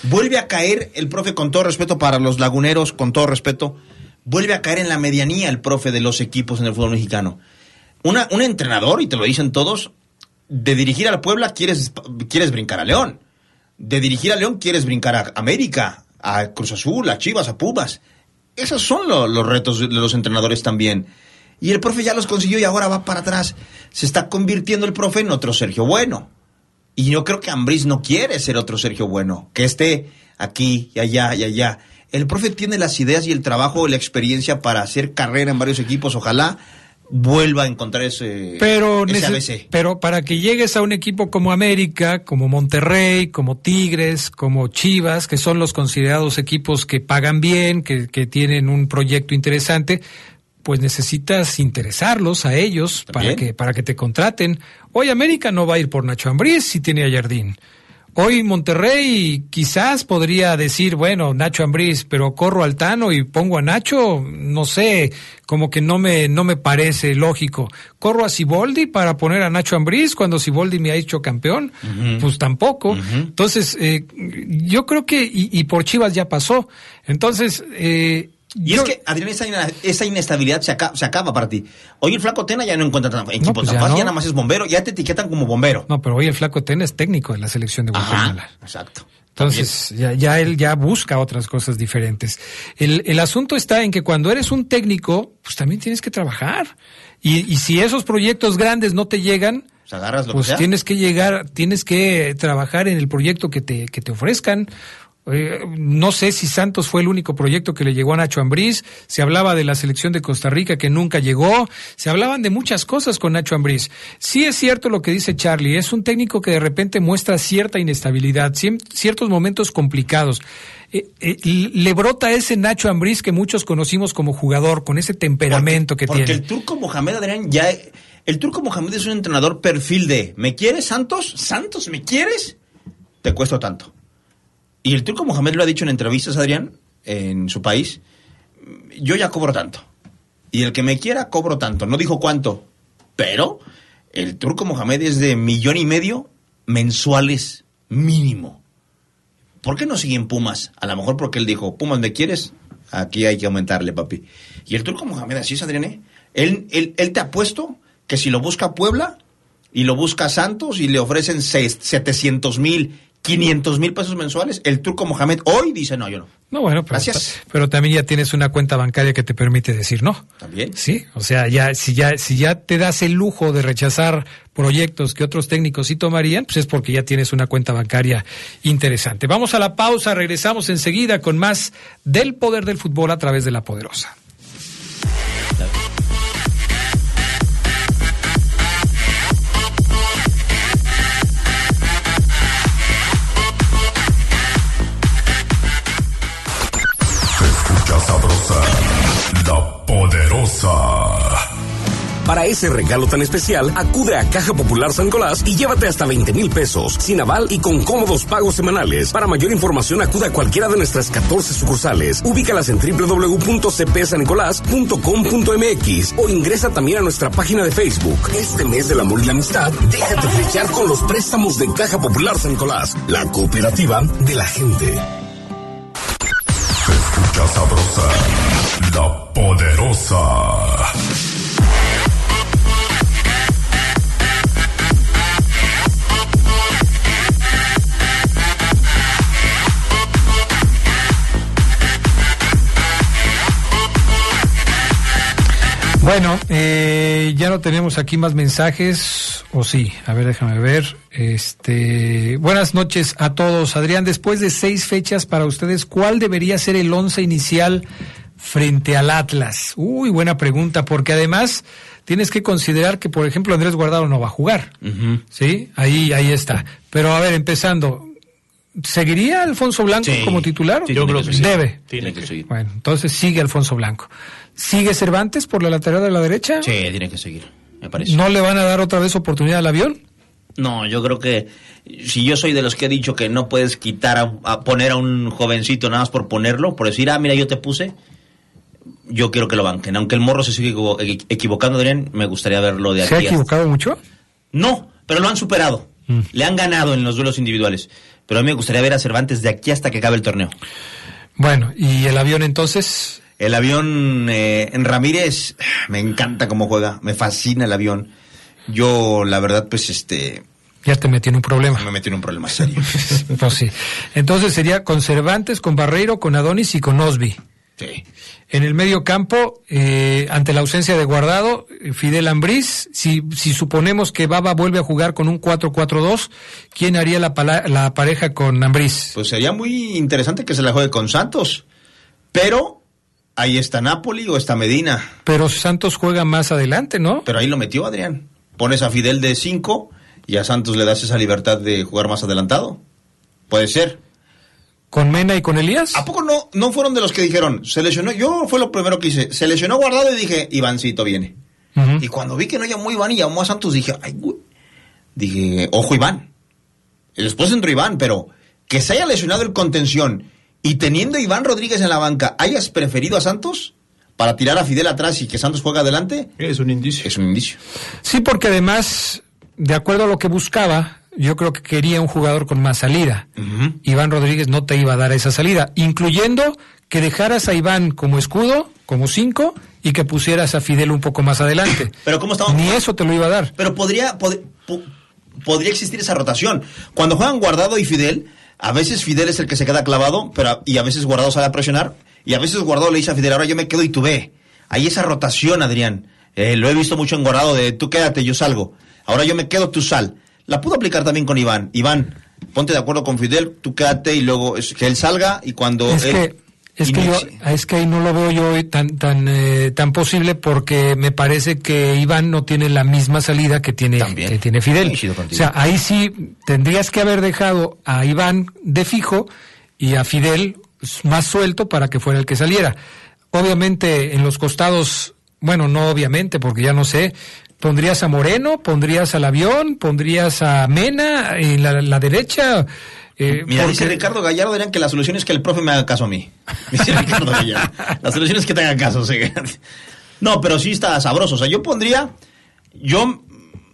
Vuelve a caer el profe, con todo respeto para los laguneros, con todo respeto, vuelve a caer en la medianía el profe de los equipos en el fútbol mexicano. Un entrenador, y te lo dicen todos, de dirigir al Puebla quieres, quieres brincar a León. De dirigir a León quieres brincar a América, a Cruz Azul, a Chivas, a Pumas. Esos son lo- los retos de los entrenadores también. Y el profe ya los consiguió y ahora va para atrás. Se está convirtiendo el profe en otro Sergio Bueno. Y yo creo que Ambriz no quiere ser otro Sergio Bueno, que esté aquí y allá y allá. El profe tiene las ideas y el trabajo y la experiencia para hacer carrera en varios equipos. Ojalá vuelva a encontrar ese, Pero, ese nece- ABC. pero para que llegues a un equipo como América, como Monterrey, como Tigres, como Chivas, que son los considerados equipos que pagan bien, que, que tienen un proyecto interesante, pues necesitas interesarlos a ellos para que, para que te contraten. Hoy América no va a ir por Nacho Ambriz si tiene a Jardín. Hoy Monterrey quizás podría decir, bueno, Nacho Ambriz, pero corro al Tano y pongo a Nacho, no sé, como que no me, no me parece lógico. Corro a Siboldi para poner a Nacho Ambriz cuando Siboldi me ha hecho campeón, pues tampoco. Entonces, eh, yo creo que, y, y por Chivas ya pasó. Entonces, eh, Y es que, Adrián, esa, inestabilidad se acaba, se acaba para ti. Hoy el Flaco Tena ya no encuentra tan- equipo pues tan ya fácil, no. ya nada más es bombero, ya te etiquetan como bombero. No, pero hoy el flaco Tena es técnico de la selección de Guatemala. Exacto. Entonces, ya, ya él ya busca otras cosas diferentes. El, el asunto está en que cuando eres un técnico, pues también tienes que trabajar. Y, y si esos proyectos grandes no te llegan, Pues lo pues que tienes que llegar, tienes que trabajar en el proyecto que te, que te ofrezcan. Eh, no sé si Santos fue el único proyecto que le llegó a Nacho Ambriz. Se hablaba de la selección de Costa Rica que nunca llegó. Se hablaban de muchas cosas con Nacho Ambriz. Sí es cierto lo que dice Charlie. Es un técnico que de repente muestra cierta inestabilidad, ciertos momentos complicados. Eh, eh, le brota ese Nacho Ambriz que muchos conocimos como jugador, con ese temperamento que Porque tiene. el turco Mohamed, Adrián, ya. El turco Mohamed es un entrenador perfil de: ¿me quieres, Santos? ¿Santos, me quieres? Te cuesto tanto. Y el turco Mohamed lo ha dicho en entrevistas, Adrián, en su país: yo ya cobro tanto. Y el que me quiera, cobro tanto. No dijo cuánto. Pero el turco Mohamed es de millón y medio mensuales mínimo. ¿por qué no siguen Pumas? A lo mejor porque él dijo, Pumas, ¿me quieres? Aquí hay que aumentarle, papi. Y el turco Mohamed, así es, Adrián, ¿eh? Él, él, él te ha puesto que si lo busca Puebla y lo busca Santos y le ofrecen seis- 700 mil, 500 mil pesos mensuales, el turco Mohamed hoy dice, no, yo no. No, bueno, pero, Gracias. pero también ya tienes una cuenta bancaria que te permite decir no. También. Sí, o sea, ya si ya si ya te das el lujo de rechazar proyectos que otros técnicos sí tomarían, pues es porque ya tienes una cuenta bancaria interesante. Vamos a la pausa, regresamos enseguida con más del poder del fútbol a través de la poderosa. Para ese regalo tan especial, acude a Caja Popular San Nicolás y llévate hasta 20 mil pesos, sin aval y con cómodos pagos semanales. Para mayor información, acude a cualquiera de nuestras 14 sucursales. Ubícalas en www.cpsanicolás.com.mx o ingresa también a nuestra página de Facebook. Este mes del amor y la amistad, déjate flechar con los préstamos de Caja Popular San Nicolás, la cooperativa de la gente. Se escucha sabrosa, poderosa. Bueno, eh, ya no tenemos aquí más mensajes, o sí, a ver, déjame ver. Este, buenas noches a todos. Adrián, después de seis fechas para ustedes, ¿cuál debería ser el once inicial frente al Atlas? Uy, buena pregunta, porque además tienes que considerar que, por ejemplo, Andrés Guardado no va a jugar. Sí, ahí, ahí está. Pero a ver, empezando, ¿seguiría Alfonso Blanco Sí. como titular? Sí, yo creo que sí. Debe. Tiene que seguir. Bueno, entonces sigue Alfonso Blanco. ¿Sigue Cervantes por la lateral de la derecha? Sí, tiene que seguir, me parece. ¿No le van a dar otra vez oportunidad al avión? No, yo creo que si yo soy de los que he dicho que no puedes quitar a, a poner a un jovencito nada más por ponerlo, por decir, ah, mira, yo te puse, yo quiero que lo banquen. Aunque el morro se sigue equivo- equi- equivocando, Adrián, me gustaría verlo de aquí. ¿Se ha hasta- equivocado mucho? No, pero lo han superado. Mm. Le han ganado en los duelos individuales. Pero a mí me gustaría ver a Cervantes de aquí hasta que acabe el torneo. Bueno, ¿y el avión entonces? El avión en en Ramírez, me encanta cómo juega, me fascina el avión. Yo, la verdad, pues este, Ya te metí en un problema. me metí en un problema serio. Pues sí. Entonces sería con Cervantes, con Barreiro, con Adonis y con Osby. Sí. En el medio campo, eh, ante la ausencia de Guardado, eh, Fidel Ambriz, si, si suponemos que Baba vuelve a jugar con un 4-4-2, ¿quién haría la, pala- la pareja con Ambriz? Pues sería muy interesante que se la juegue con Santos. Pero ahí está Napoli o está Medina. Pero Santos juega más adelante, ¿no? Pero ahí lo metió Adrián. Pones a Fidel de 5 y a Santos le das esa libertad de jugar más adelantado. Puede ser. ¿Con Mena y con Elías? ¿A poco no, no fueron de los que dijeron, se lesionó? Yo fue lo primero que hice. Se lesionó guardado y dije, Ivancito viene. Y cuando vi que no llamó Iván y llamó a Santos, dije, ay, güey. Dije, ojo Iván. Y después entró Iván, pero que se haya lesionado el contención y teniendo a Iván Rodríguez en la banca, hayas preferido a Santos para tirar a Fidel atrás y que Santos juegue adelante. Es un indicio. Es un indicio. Sí, porque además, de acuerdo a lo que buscaba, yo creo que quería un jugador con más salida. Iván Rodríguez no te iba a dar esa salida, incluyendo que dejaras a Iván como escudo, como cinco, y que pusieras a Fidel un poco más adelante. Pero ¿cómo estamos? Ni eso te lo iba a dar. Pero podría, pod- po- podría existir esa rotación. Cuando juegan Guardado y Fidel, a veces Fidel es el que se queda clavado, pero a- y a veces Guardado sale a presionar, y a veces Guardado le dice a Fidel, ahora yo me quedo y tú ve. Hay esa rotación, Adrián. Eh, lo he visto mucho en Guardado de tú quédate, yo salgo. Ahora yo me quedo, tú sal. La puedo aplicar también con Iván. Iván, ponte de acuerdo con Fidel, tú quédate y luego es- que él salga y cuando Es él... que, es que yo, inicie. es que ahí no lo veo yo hoy tan, tan, eh, tan posible porque me parece que Iván no tiene la misma salida que tiene, que tiene Fidel. O sea, ahí sí tendrías que haber dejado a Iván de fijo y a Fidel más suelto para que fuera el que saliera. Obviamente en los costados, bueno, no obviamente porque ya no sé, pondrías a Moreno, pondrías al avión, pondrías a Mena en la, la derecha. eh, Mira, dice Ricardo Gallardo, dirán que la solución es que el profe me haga caso a mí. Dice Ricardo Gallardo. La solución es que te haga caso. sí. No, pero sí está sabroso. O sea, yo pondría, yo,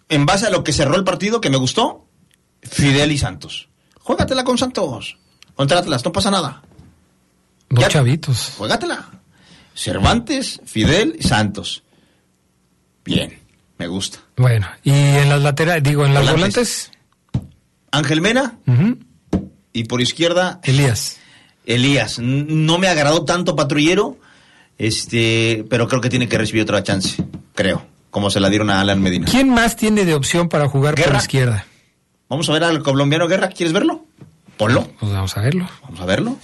en base a lo que cerró el partido, que me gustó, Fidel y Santos. Juégatela con Santos. contra Atlas, no pasa nada. Dos chavitos. Juégatela. Cervantes, Fidel y Santos. Bien, me gusta. Bueno, y en las laterales, digo, en las Volantes. volantes, Ángel Mena y por izquierda Elías. Elías. No me agradó tanto patrullero, este, pero creo que tiene que recibir otra chance, creo, como se la dieron a Alan Medina. ¿Quién más tiene de opción para jugar por Guerra. izquierda? Vamos a ver al colombiano Guerra, ¿quieres verlo? Ponlo. Pues vamos a verlo. Vamos a verlo.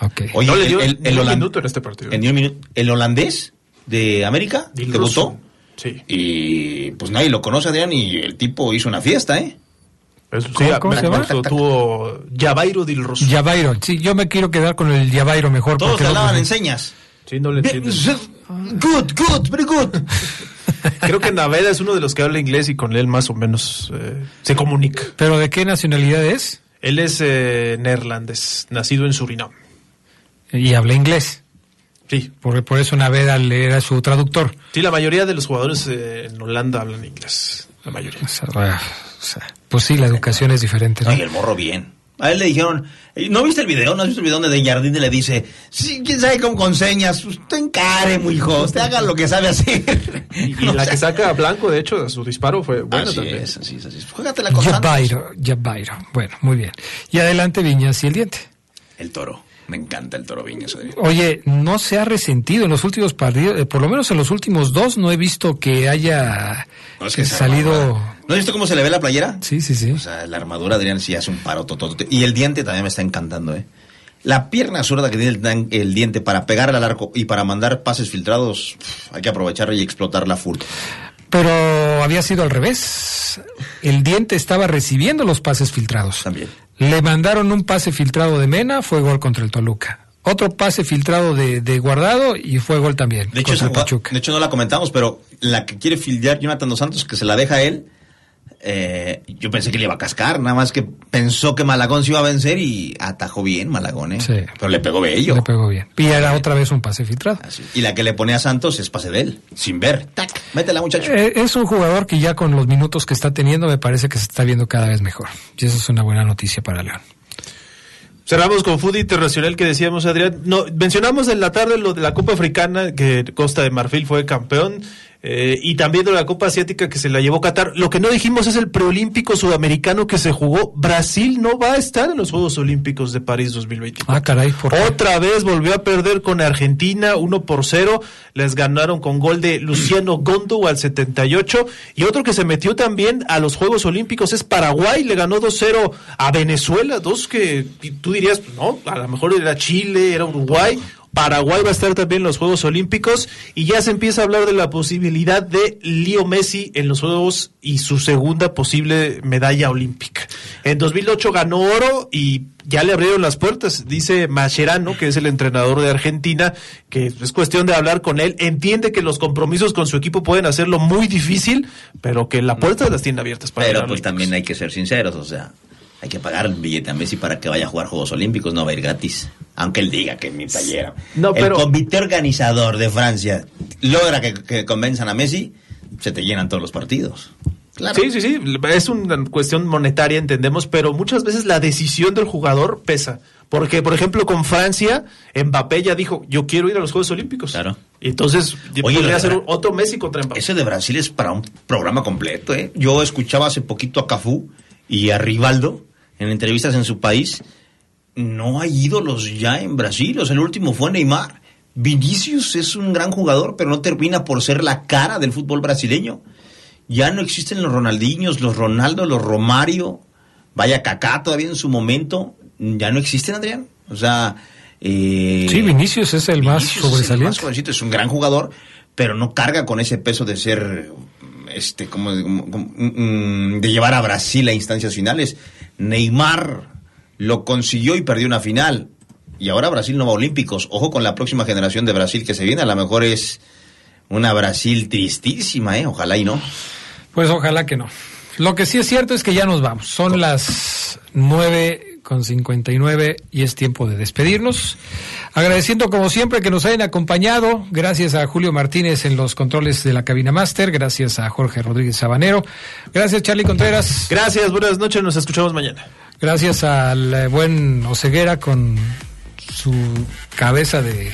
Ok. Oye, No le dio el, el, el un holan- minuto en este partido. en ni un minuto. El holandés de América debutó. Sí. Y pues nadie lo conoce, Adrián, y el tipo hizo una fiesta, ¿eh? Eso, ¿Cómo- sí, cómo se llama? Tuvo Javairo del Rosso. Yavairo. Sí, yo me quiero quedar con el Yavairo mejor. Todos porque te el hablaban en señas. Sí, no le entiendo. Good, good, very good. Creo que Naveda es uno de los que habla inglés y con él más o menos eh, se comunica. ¿Pero de qué nacionalidad es? Él es eh, neerlandés, nacido en Surinam. Y habla inglés. Sí. Por, por eso Naveda le era su traductor. Sí, la mayoría de los jugadores eh, en Holanda hablan inglés. La mayoría. O sea, o sea, pues sí, la educación es diferente. ¿no? Ay, el morro bien. A él le dijeron, eh, ¿no viste el video? ¿No has visto el video donde de Jardín le dice, sí, quién sabe cómo con señas? Usted encare, muy hijo, usted haga lo que sabe hacer. Y, y la que saca a Blanco, de hecho, su disparo fue bueno Así también. es, así es, así es. Juégatela con Santos. Yavairo, Yavairo. Bueno, muy bien. Y adelante Viñas y el diente. El toro. Me encanta el toro Viñas. Oye, no se ha resentido en los últimos partidos, eh, por lo menos en los últimos dos no he visto que haya No, es que salido... ¿No has visto cómo se le ve la playera? Sí, sí, sí. O sea, la armadura, Adrián, sí hace un paro totote. Y el diente también me está encantando, ¿eh? La pierna zurda que tiene el, diente para pegar al arco y para mandar pases filtrados, hay que aprovecharla y explotarla full. Pero había sido al revés. El diente estaba recibiendo los pases filtrados. También. Le mandaron un pase filtrado de Mena, fue gol contra el Toluca. Otro pase filtrado de, de Guardado y fue gol también De hecho, contra esa Pachuca. de hecho, no la comentamos, pero la que quiere fildear Jonathan Dos Santos, que se la deja a él, eh, yo pensé que le iba a cascar, nada más que pensó que Malagón se iba a vencer y atajó bien Malagón, ¿eh? Sí. Pero le pegó bello. Le pegó bien. Y era otra vez un pase filtrado. Así. Y la que le pone a Santos es pase de él, sin ver. ¡Tac! Métela, muchacho. Eh, es un jugador que ya con los minutos que está teniendo me parece que se está viendo cada vez mejor. Y eso es una buena noticia para León. Cerramos con fútbol internacional que decíamos, Adrián. No, mencionamos en la tarde lo de la Copa Africana, que Costa de Marfil fue campeón, eh, y también de la Copa Asiática que se la llevó Qatar. Lo que no dijimos es el preolímpico sudamericano que se jugó. Brasil no va a estar en los Juegos Olímpicos de París 2024. Ah, caray, ¿por qué? Otra vez volvió a perder con Argentina, 1 por 0. Les ganaron con gol de Luciano Gondo al 78. Y otro que se metió también a los Juegos Olímpicos es Paraguay. Le ganó 2-0 a Venezuela. Dos que tú dirías, no, a lo mejor era Chile, era Uruguay. Paraguay va a estar también en los Juegos Olímpicos y ya se empieza a hablar de la posibilidad de Leo Messi en los Juegos y su segunda posible medalla olímpica. En 2008 ganó oro y ya le abrieron las puertas, dice Mascherano, que es el entrenador de Argentina, que es cuestión de hablar con él, entiende que los compromisos con su equipo pueden hacerlo muy difícil, pero que la puerta las tiene abiertas para Pero pues también hay que ser sinceros, o sea, hay que pagar el billete a Messi para que vaya a jugar Juegos Olímpicos, no va a ir gratis. Aunque él diga que es mi playera. No, el pero- comité organizador de Francia logra que, que convenzan a Messi, se te llenan todos los partidos. Claro. Sí, sí, sí, es una cuestión monetaria, entendemos, pero muchas veces la decisión del jugador pesa. Porque, por ejemplo, con Francia, Mbappé ya dijo, yo quiero ir a los Juegos Olímpicos. Claro. Y entonces, Oye, podría Bra- otro Messi contra Mbappé. Ese de Brasil es para un programa completo, ¿eh? Yo escuchaba hace poquito a Cafú y a Rivaldo en entrevistas en su país. No hay ídolos ya en Brasil, o sea, el último fue Neymar. Vinicius es un gran jugador, pero no termina por ser la cara del fútbol brasileño. Ya no existen los Ronaldinhos, los Ronaldo, los Romario. Vaya Kaká todavía en su momento. Ya no existen, Adrián. O sea... eh, Sí, Vinicius es el más Vinicius es el más sobresaliente. es un gran jugador, pero no carga con ese peso de ser, este, como, como- como, mm, de llevar a Brasil a instancias finales. Neymar lo consiguió y perdió una final. Y ahora Brasil no va a Olímpicos. Ojo con la próxima generación de Brasil que se viene. A lo mejor es una Brasil tristísima, ¿eh? Ojalá y no. Pues ojalá que no. Lo que sí es cierto es que ya nos vamos. Son las nueve con 59 y es tiempo de despedirnos. Agradeciendo como siempre que nos hayan acompañado. Gracias a Julio Martínez en los controles de la cabina máster. Gracias a Jorge Rodríguez Sabanero. Gracias Charlie Contreras. Gracias, buenas noches, nos escuchamos mañana. Gracias al eh, buen Oceguera con su cabeza de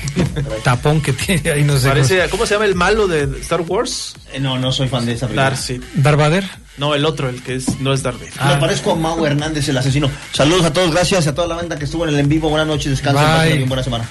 tapón que tiene ahí, no sé. Parece, ¿Cómo se llama el malo de Star Wars? Eh, no, no soy fan de esa película. Darcy. ¿Darvader? No, el otro, el que es, no es Darth Vader. Me parezco a Mau Hernández, el asesino. Saludos a todos, gracias a toda la banda que estuvo en el en vivo. Buenas noches, descansen, buena semana.